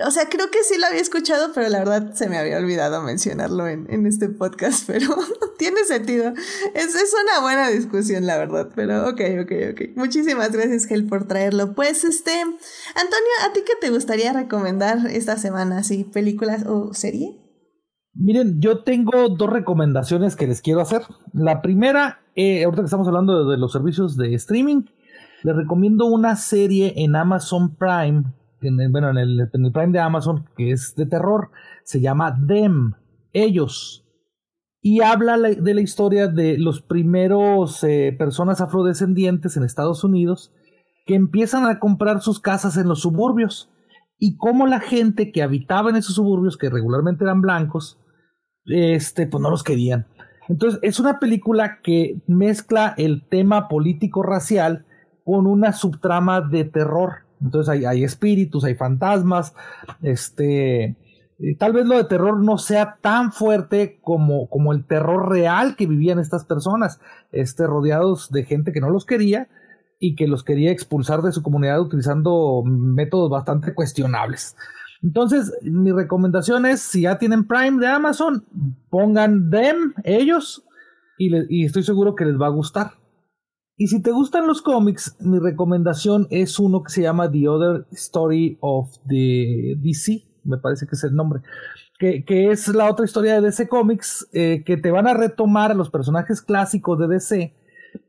A: O sea, creo que sí lo había escuchado, pero la verdad se me había olvidado mencionarlo en, en este podcast, pero tiene sentido. Es, es, una buena discusión, la verdad, pero ok, ok, ok. Muchísimas gracias, Gel, por traerlo. Pues, este, Antonio, ¿a ti qué te gustaría recomendar esta semana? ¿Sí? ¿Películas o serie?
B: Miren, yo tengo dos recomendaciones que les quiero hacer. La primera, eh, ahorita que estamos hablando de, los servicios de streaming, les recomiendo una serie en Amazon Prime, en bueno, en el, Prime de Amazon, que es de terror, se llama Them, ellos. Y habla de la historia de los primeros eh, personas afrodescendientes en Estados Unidos que empiezan a comprar sus casas en los suburbios y cómo la gente que habitaba en esos suburbios, que regularmente eran blancos, este, pues no los querían. Entonces, es una película que mezcla el tema político-racial con una subtrama de terror. Entonces hay, hay espíritus, hay fantasmas, este, tal vez lo de terror no sea tan fuerte como, como el terror real que vivían estas personas, este, rodeados de gente que no los quería, y que los quería expulsar de su comunidad utilizando métodos bastante cuestionables. Entonces, mi recomendación es, si ya tienen Prime de Amazon, pongan them, ellos, y, y estoy seguro que les va a gustar. Y si te gustan los cómics, mi recomendación es uno que se llama The Other Story of the DC, me parece que es el nombre, que, que es la otra historia de DC Comics, eh, que te van a retomar a los personajes clásicos de DC,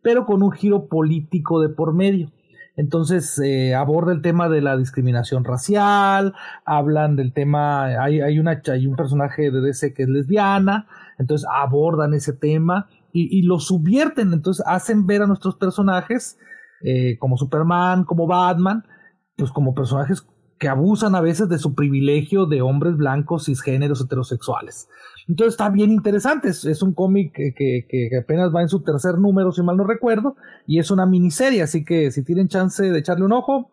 B: pero con un giro político de por medio. Entonces eh, aborda el tema de la discriminación racial, hablan del tema, hay, hay, un personaje de DC que es lesbiana, entonces abordan ese tema y, lo subvierten, entonces hacen ver a nuestros personajes eh, como Superman, como Batman, pues como personajes que abusan a veces de su privilegio de hombres blancos, cisgéneros, heterosexuales. Entonces está bien interesante, es, un cómic que, que, apenas va en su tercer número, si mal no recuerdo, y es una miniserie, así que si tienen chance de echarle un ojo,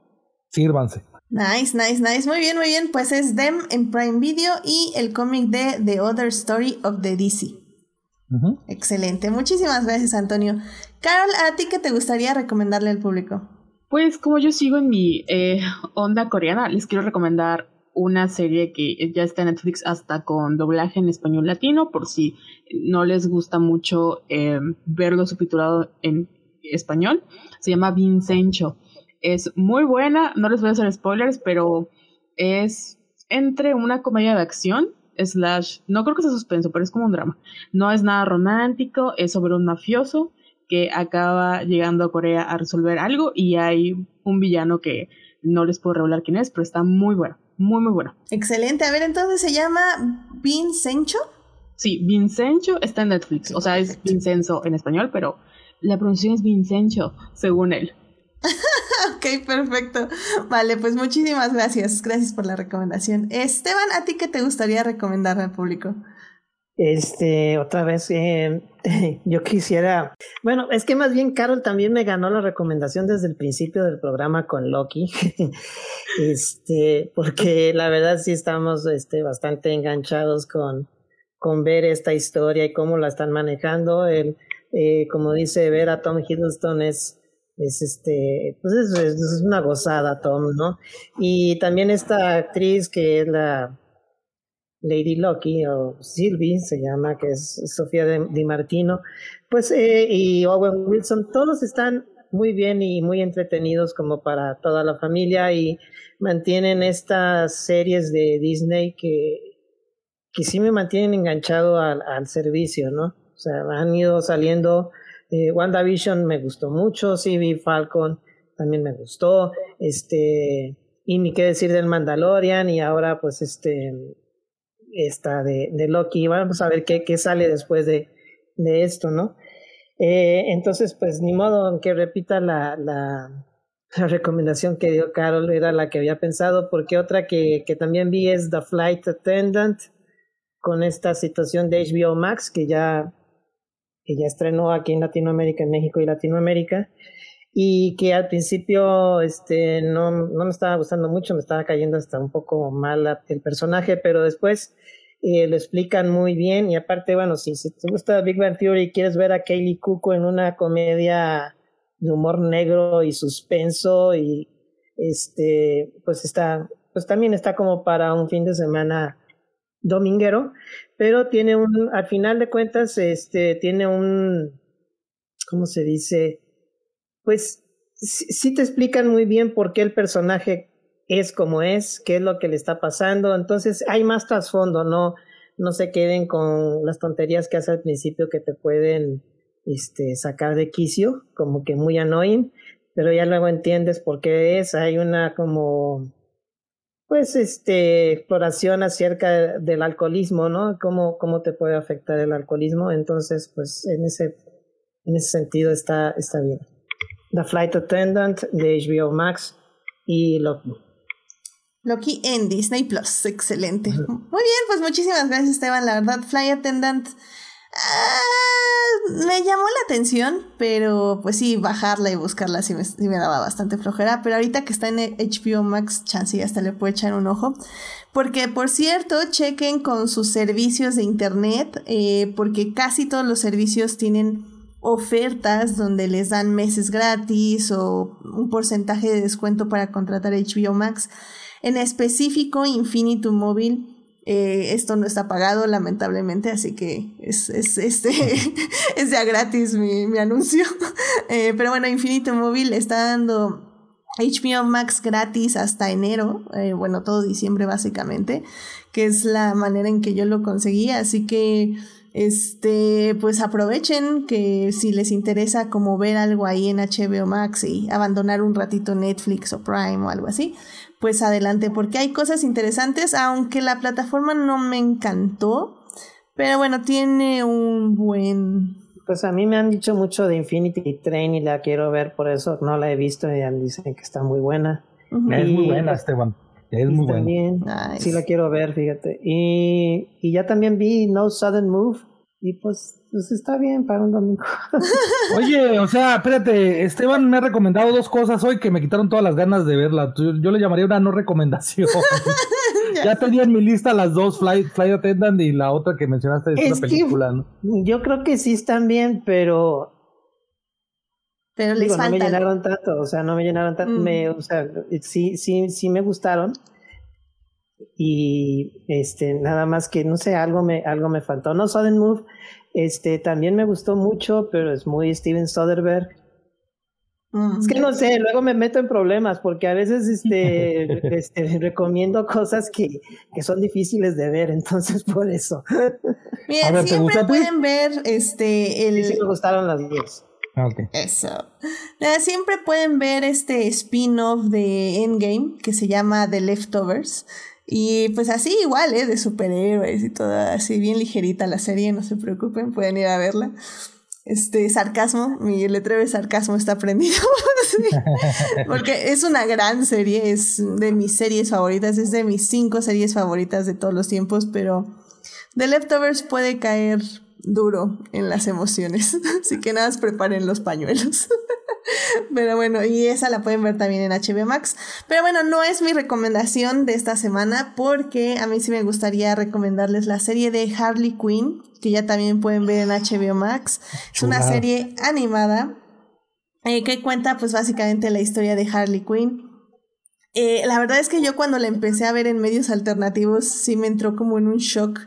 B: sírvanse.
A: Nice, nice, nice. Muy bien, muy bien. Pues es Dem en Prime Video y el cómic de The Other Story of the DC. Excelente. Muchísimas gracias, Antonio. Carol, ¿a ti qué te gustaría recomendarle al público?
C: Pues como yo sigo en mi eh, onda coreana, les quiero recomendar una serie que ya está en Netflix hasta con doblaje en español latino, por si no les gusta mucho eh, verlo subtitulado en español. Se llama Vincencho. Es muy buena, no les voy a hacer spoilers, pero es entre una comedia de acción slash, no creo que sea suspenso, pero es como un drama. No es nada romántico, es sobre un mafioso que acaba llegando a Corea a resolver algo y hay un villano que no les puedo revelar quién es, pero está muy bueno, muy muy bueno.
A: Excelente, a ver, entonces se llama Vincencho.
C: Sí, Vincencho está en Netflix, o sea, es Vincenzo en español, pero la pronunciación es Vincencho, según él.
A: ok, perfecto. Vale, pues muchísimas gracias. Gracias por la recomendación. Esteban, ¿a ti qué te gustaría recomendar al público?
D: Este, otra vez, eh, yo quisiera, bueno, es que más bien Carol también me ganó la recomendación desde el principio del programa con Loki, este, porque la verdad sí estamos, este, bastante enganchados con, con ver esta historia y cómo la están manejando. El, eh, como dice ver a Tom Hiddleston es es este, pues es, una gozada, Tom, ¿no? Y también esta actriz que es la Lady Loki, o Sylvie se llama, que es Sofía Di Martino, pues, eh, y Owen Wilson, todos están muy bien y muy entretenidos como para toda la familia y mantienen estas series de Disney que, que sí me mantienen enganchado al, al servicio, ¿no? O sea, han ido saliendo eh, WandaVision me gustó mucho, sí Falcon también me gustó, este, y ni qué decir del Mandalorian y ahora pues este, esta de, de Loki, vamos a ver qué, qué sale después de, de esto, ¿no? Eh, entonces, pues ni modo, aunque repita la, la, la, recomendación que dio Carol, era la que había pensado, porque otra que, que también vi es The Flight Attendant, con esta situación de HBO Max, que ya que ya estrenó aquí en Latinoamérica, en México y Latinoamérica, y que al principio este, no, no me estaba gustando mucho, me estaba cayendo hasta un poco mal el personaje, pero después eh, lo explican muy bien y aparte, bueno, si, te gusta Big Bang Theory y quieres ver a Kaylee Cuoco en una comedia de humor negro y suspenso y este, pues está, pues también está como para un fin de semana dominguero, pero tiene un, al final de cuentas, este, tiene un, ¿cómo se dice? Pues sí te explican muy bien por qué el personaje es como es, qué es lo que le está pasando, entonces hay más trasfondo, no, no se queden con las tonterías que hace al principio que te pueden este, sacar de quicio, como que muy annoying, pero ya luego entiendes por qué es, hay una como pues este exploración acerca del alcoholismo, ¿no? Cómo, cómo te puede afectar el alcoholismo. Entonces, pues en ese, en ese sentido está, está bien. The Flight Attendant de HBO Max y Loki.
A: Loki en Disney Plus, excelente. Muy bien, pues muchísimas gracias Esteban, la verdad, Flight Attendant Ah, me llamó la atención, pero pues sí, bajarla y buscarla sí me, daba bastante flojera. Pero ahorita que está en HBO Max, chance hasta le puedo echar un ojo. Porque, por cierto, chequen con sus servicios de internet, eh, porque casi todos los servicios tienen ofertas donde les dan meses gratis o un porcentaje de descuento para contratar HBO Max. En específico, Infinitum Mobile Eh, esto no está pagado, lamentablemente, así que es, es, este, es ya gratis mi, mi anuncio. Eh, pero bueno, Infinito Móvil está dando HBO Max gratis hasta enero, eh, bueno, todo diciembre básicamente, que es la manera en que yo lo conseguí, así que este, pues aprovechen que si les interesa como ver algo ahí en HBO Max y abandonar un ratito Netflix o Prime o algo así, pues adelante, porque hay cosas interesantes, aunque la plataforma no me encantó, pero bueno, tiene un buen...
D: Pues a mí me han dicho mucho de Infinity Train y la quiero ver, por eso no la he visto y dicen que está muy buena.
B: Es muy buena, Esteban. Es muy buena.
D: Sí la quiero ver, fíjate. Y, y ya también vi No Sudden Move y pues, pues está bien para un domingo.
B: Oye, o sea, espérate, Esteban me ha recomendado dos cosas hoy que me quitaron todas las ganas de verla. Yo, le llamaría una no recomendación. ya tenía en mi lista las dos, Flight, Flight Attendant y la otra que mencionaste de esta película, ¿no?
D: Yo creo que sí están bien, pero
A: pero les
D: no me llenaron tanto, o sea, no me llenaron tanto, mm. me, o sea, sí, sí, sí me gustaron, y este nada más que no sé algo me algo me faltó no Sudden Move este también me gustó mucho pero es muy Steven Soderbergh. Es que no sé luego me meto en problemas porque a veces este, este recomiendo cosas que, que, son difíciles de ver entonces por eso.
A: Bien, siempre pueden ver este el
D: sí, me gustaron las dos.
B: Ah,
A: Eso. Siempre pueden ver este spin-off de Endgame que se llama The Leftovers. Y pues así igual, ¿eh? De superhéroes y todo así, bien ligerita la serie, no se preocupen, pueden ir a verla. Este, sarcasmo, mi letrero de sarcasmo está prendido. Porque es una gran serie, es de mis series favoritas, es de mis cinco series favoritas de todos los tiempos, pero The Leftovers puede caer duro en las emociones. Así que nada, preparen los pañuelos. Pero bueno, y esa la pueden ver también en HBO Max. Pero bueno, no es mi recomendación de esta semana porque a mí sí me gustaría recomendarles la serie de Harley Quinn, que ya también pueden ver en HBO Max. Es una serie animada eh, que cuenta pues básicamente la historia de Harley Quinn. Eh, la verdad es que yo cuando la empecé a ver en medios alternativos sí me entró como en un shock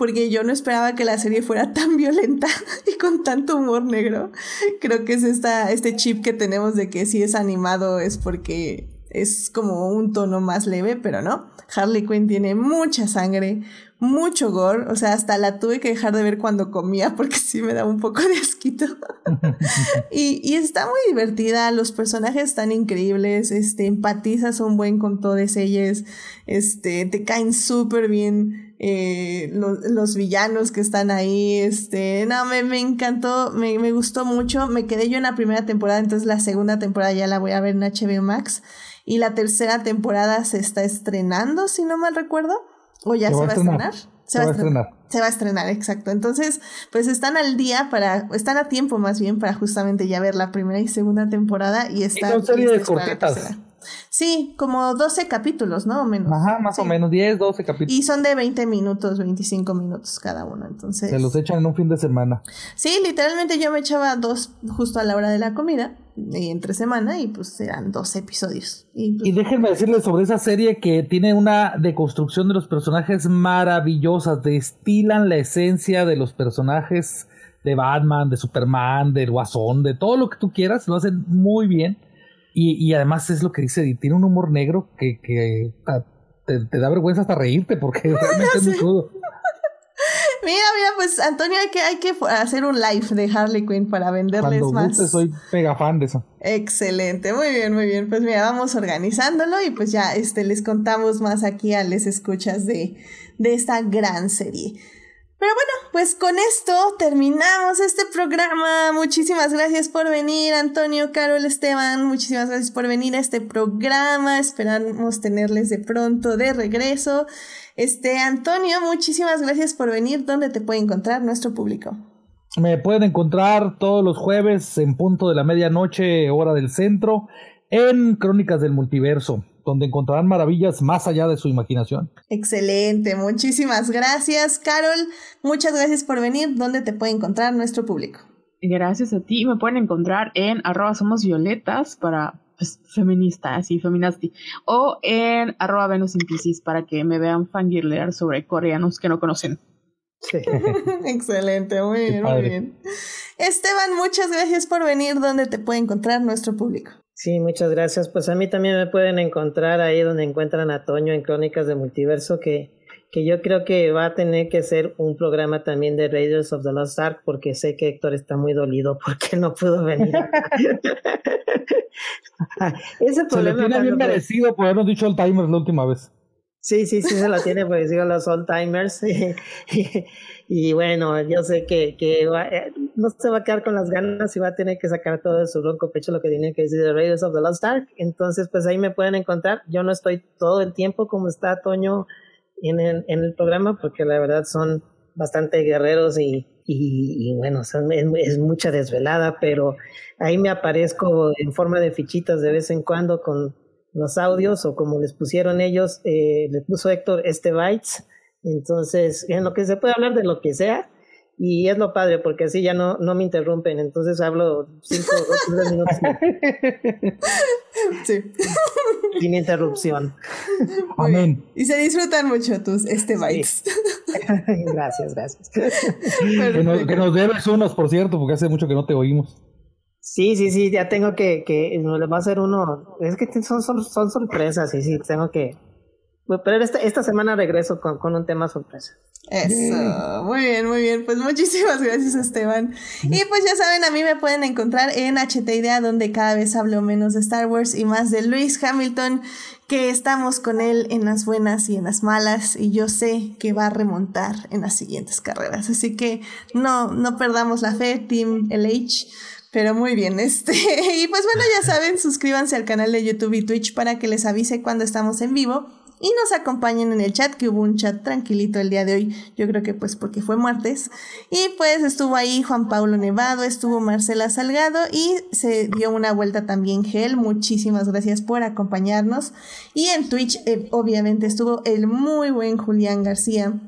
A: porque yo no esperaba que la serie fuera tan violenta y con tanto humor negro. Creo que es esta, este chip que tenemos de que si es animado es porque es como un tono más leve, pero no. Harley Quinn tiene mucha sangre, mucho gore, o sea, hasta la tuve que dejar de ver cuando comía porque sí me da un poco de asquito. y, y, está muy divertida, los personajes están increíbles, este, empatizas un buen con todos ellos, este, te caen súper bien eh, los, villanos que están ahí, este, no, me, me encantó, me, me, gustó mucho, me quedé yo en la primera temporada, entonces la segunda temporada ya la voy a ver en HBO Max, y la tercera temporada se está estrenando, si no mal recuerdo, o ya se, va, a estrenar.
B: Se, va a estrenar.
A: Se va a estrenar, exacto. Entonces, pues están al día para, están a tiempo más bien para justamente ya ver la primera y segunda temporada y
B: cortetas.
A: Sí, como 12 capítulos, ¿no? O menos.
B: Ajá, más o menos, 10, 12 capítulos.
A: Y son de 20 minutos, 25 minutos cada uno, entonces...
B: Se los echan en un fin de semana.
A: Sí, literalmente yo me echaba dos justo a la hora de la comida, y entre semana, y pues eran dos episodios.
B: Y, pues, y déjenme decirles sobre esa serie que tiene una deconstrucción de los personajes maravillosas, destilan la esencia de los personajes de Batman, de Superman, del Guasón, de todo lo que tú quieras, lo hacen muy bien y, y además es lo que dice, tiene un humor negro que, que te, da vergüenza hasta reírte porque realmente es muy crudo.
A: Mira, mira, pues Antonio, hay que, hay que hacer un live de Harley Quinn para venderles
B: Cuando
A: más.
B: soy mega fan de eso.
A: Excelente, muy bien, muy bien. Pues mira, vamos organizándolo y pues ya este, les contamos más aquí a les escuchas de, de esta gran serie. Pero bueno, pues con esto terminamos este programa. Muchísimas gracias por venir, Antonio, Carol, Esteban. Muchísimas gracias por venir a este programa. Esperamos tenerles de pronto de regreso. Este, Antonio, muchísimas gracias por venir. ¿Dónde te puede encontrar nuestro público?
B: Me pueden encontrar todos los jueves en punto de la medianoche, hora del centro, en Crónicas del Multiverso donde encontrarán maravillas más allá de su imaginación.
A: Excelente, muchísimas gracias, Carol. Muchas gracias por venir. ¿Dónde te puede encontrar nuestro público?
C: Gracias a ti. Me pueden encontrar en arroba somos violetas para pues, feminista, así, feminasti. O en arroba Venus para que me vean fangirlear sobre coreanos que no conocen.
A: Excelente, muy bien, muy bien. Esteban, muchas gracias por venir. ¿Dónde te puede encontrar nuestro público?
D: Sí, muchas gracias. Pues a mí también me pueden encontrar ahí donde encuentran a Toño en Crónicas de Multiverso, que, que yo creo que va a tener que ser un programa también de Raiders of the Lost Ark, porque sé que Héctor está muy dolido porque no pudo venir.
B: Ese problema. Se lo tiene bien merecido por habernos dicho el timer la última vez.
D: Sí, sí, sí se lo tiene por decir los old timers. y, bueno, yo sé que, que eh, no se va a quedar con las ganas y va a tener que sacar todo de su ronco pecho lo que tiene que decir de Raiders of the Lost Ark. Entonces, pues ahí me pueden encontrar. Yo no estoy todo el tiempo como está Toño en el, en el programa, porque la verdad son bastante guerreros y, y, bueno, es, mucha desvelada, pero ahí me aparezco en forma de fichitas de vez en cuando con los audios o como les pusieron ellos, eh, le puso Héctor este bytes. Entonces, en lo que se puede hablar de lo que sea, y es lo padre, porque así ya no, no me interrumpen, entonces hablo cinco o tres minutos. Sí. Sin interrupción.
A: Amén. Y se disfrutan mucho tus este bytes.
D: gracias, gracias.
B: Que nos, que nos debes unos, por cierto, porque hace mucho que no te oímos.
D: Sí, sí, sí, ya tengo que, que va a ser uno, es que son, son, son sorpresas, sí, sí, tengo que, pero esta, esta semana regreso con, con un tema sorpresa.
A: Eso, muy bien, muy bien. Pues muchísimas gracias, Esteban. Y pues ya saben, a mí me pueden encontrar en HT Idea, donde cada vez hablo menos de Star Wars y más de Luis Hamilton, que estamos con él en las buenas y en las malas, y yo sé que va a remontar en las siguientes carreras. Así que no, no perdamos la fe, Team LH. Pero muy bien, este. Y pues bueno, ya saben, suscríbanse al canal de YouTube y Twitch para que les avise cuando estamos en vivo. Y nos acompañen en el chat, que hubo un chat tranquilito el día de hoy. Yo creo que pues porque fue martes. Y pues estuvo ahí Juan Pablo Nevado, estuvo Marcela Salgado y se dio una vuelta también Gel. Muchísimas gracias por acompañarnos. Y en Twitch, eh, obviamente, estuvo el muy buen Julián García,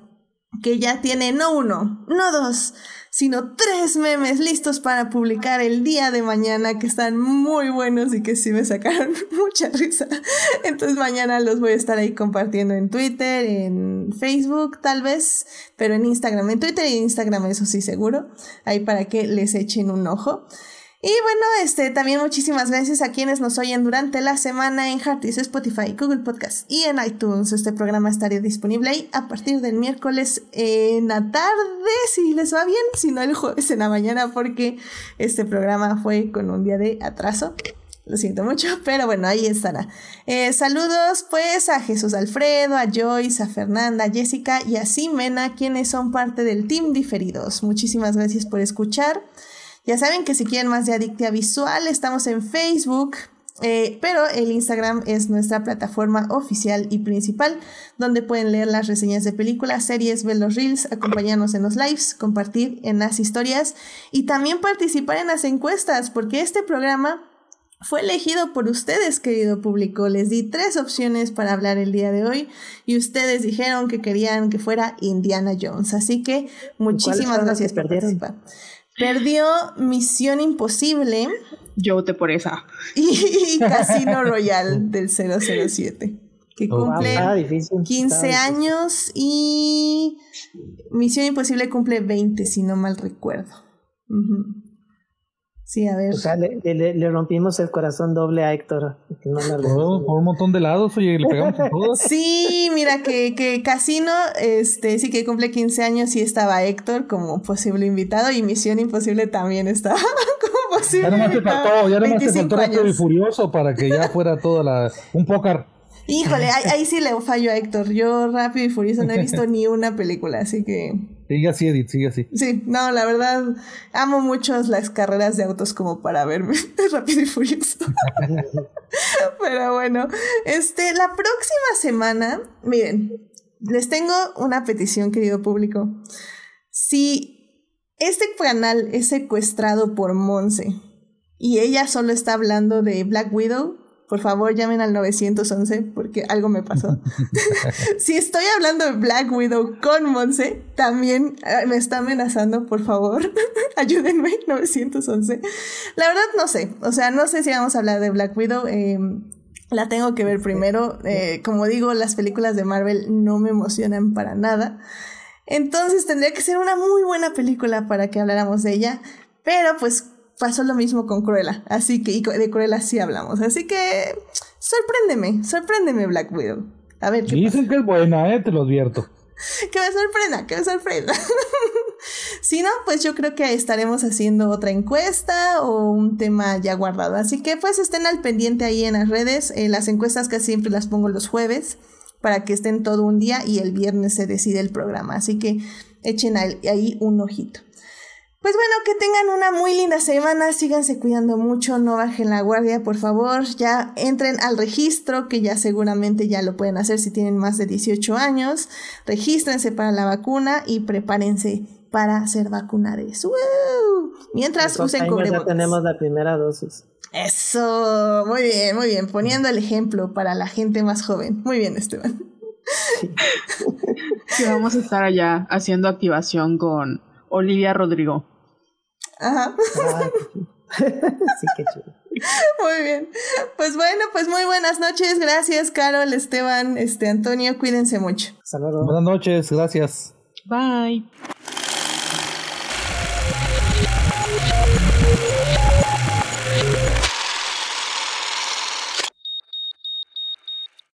A: que ya tiene no uno, no dos sino tres memes listos para publicar el día de mañana que están muy buenos y que sí me sacaron mucha risa. Entonces mañana los voy a estar ahí compartiendo en Twitter, en Facebook tal vez, pero en Instagram, en Twitter y Instagram eso sí seguro, ahí para que les echen un ojo. Y bueno, este, también muchísimas gracias a quienes nos oyen durante la semana en Heartis, Spotify, Google Podcast y en iTunes. Este programa estará disponible ahí a partir del miércoles en la tarde, si les va bien, si no el jueves en la mañana, porque este programa fue con un día de atraso. Lo siento mucho, pero bueno, ahí estará. Eh, saludos pues a Jesús Alfredo, a Joyce, a Fernanda, a Jessica y a Simena, quienes son parte del Team Diferidos. Muchísimas gracias por escuchar. Ya saben que si quieren más de Adictia Visual, estamos en Facebook, eh, pero el Instagram es nuestra plataforma oficial y principal, donde pueden leer las reseñas de películas, series, ver los reels, acompañarnos en los lives, compartir en las historias y también participar en las encuestas, porque este programa fue elegido por ustedes, querido público. Les di tres opciones para hablar el día de hoy y ustedes dijeron que querían que fuera Indiana Jones. Así que muchísimas gracias por participar. Perdió Misión Imposible.
C: Yo voté por esa.
A: Y, Casino Royal del 007. Que cumple 15 años y Misión Imposible cumple 20, si no mal recuerdo. Sí, a ver.
D: O sea, le, le, rompimos el corazón doble a Héctor.
B: por un montón de lados, oye, le pegamos a todos.
A: Sí, mira, que, que Casino, este, sí que cumple 15 años y estaba Héctor como posible invitado y Misión Imposible también estaba como posible
B: Ya nomás te faltó, ya nomás te faltó Rápido y Furioso para que ya fuera toda la... un pócar.
A: Híjole, ahí, sí le fallo a Héctor. Yo Rápido y Furioso no he visto ni una película, así que...
B: Sigue así, Edith, sigue así.
A: Sí, no, la verdad, amo mucho las carreras de autos como para verme Rápido y Furioso. Pero bueno, este, la próxima semana, miren, les tengo una petición, querido público. Si este canal es secuestrado por Monse y ella solo está hablando de Black Widow, por favor llamen al 911 porque algo me pasó. si estoy hablando de Black Widow con Monse, también eh, me está amenazando, por favor, ayúdenme, 911. La verdad no sé, o sea, no sé si vamos a hablar de Black Widow. Em, la tengo que ver primero. Eh, como digo, las películas de Marvel no me emocionan para nada. Entonces tendría que ser una muy buena película para que habláramos de ella. Pero pues pasó lo mismo con Cruella, así que y de Cruella sí hablamos, así que sorpréndeme, sorpréndeme Black Widow. A ver,
B: Dicen que es buena, eh, te lo advierto.
A: que me sorprenda, que me sorprenda. si no, pues yo creo que estaremos haciendo otra encuesta o un tema ya guardado. Así que pues estén al pendiente ahí en las redes. Eh, las encuestas que siempre las pongo los jueves para que estén todo un día y el viernes se decide el programa. Así que echen ahí un ojito. Pues bueno, que tengan una muy linda semana, síganse cuidando mucho, no bajen la guardia, por favor, ya entren al registro, que ya seguramente ya lo pueden hacer si tienen más de 18 años, regístrense para la vacuna y prepárense para ser vacunados. Mientras usen cubrebocas.
D: Ya tenemos la primera dosis.
A: Eso, muy bien, muy bien, poniendo el ejemplo para la gente más joven. Muy bien, Esteban.
C: Sí. vamos a estar allá haciendo activación con Olivia Rodrigo.
A: Ajá. sí, qué chulo. Muy bien. Pues bueno, pues muy buenas noches. Gracias, Carol, Esteban, este Antonio. Cuídense mucho.
B: Buenas noches, gracias.
C: Bye.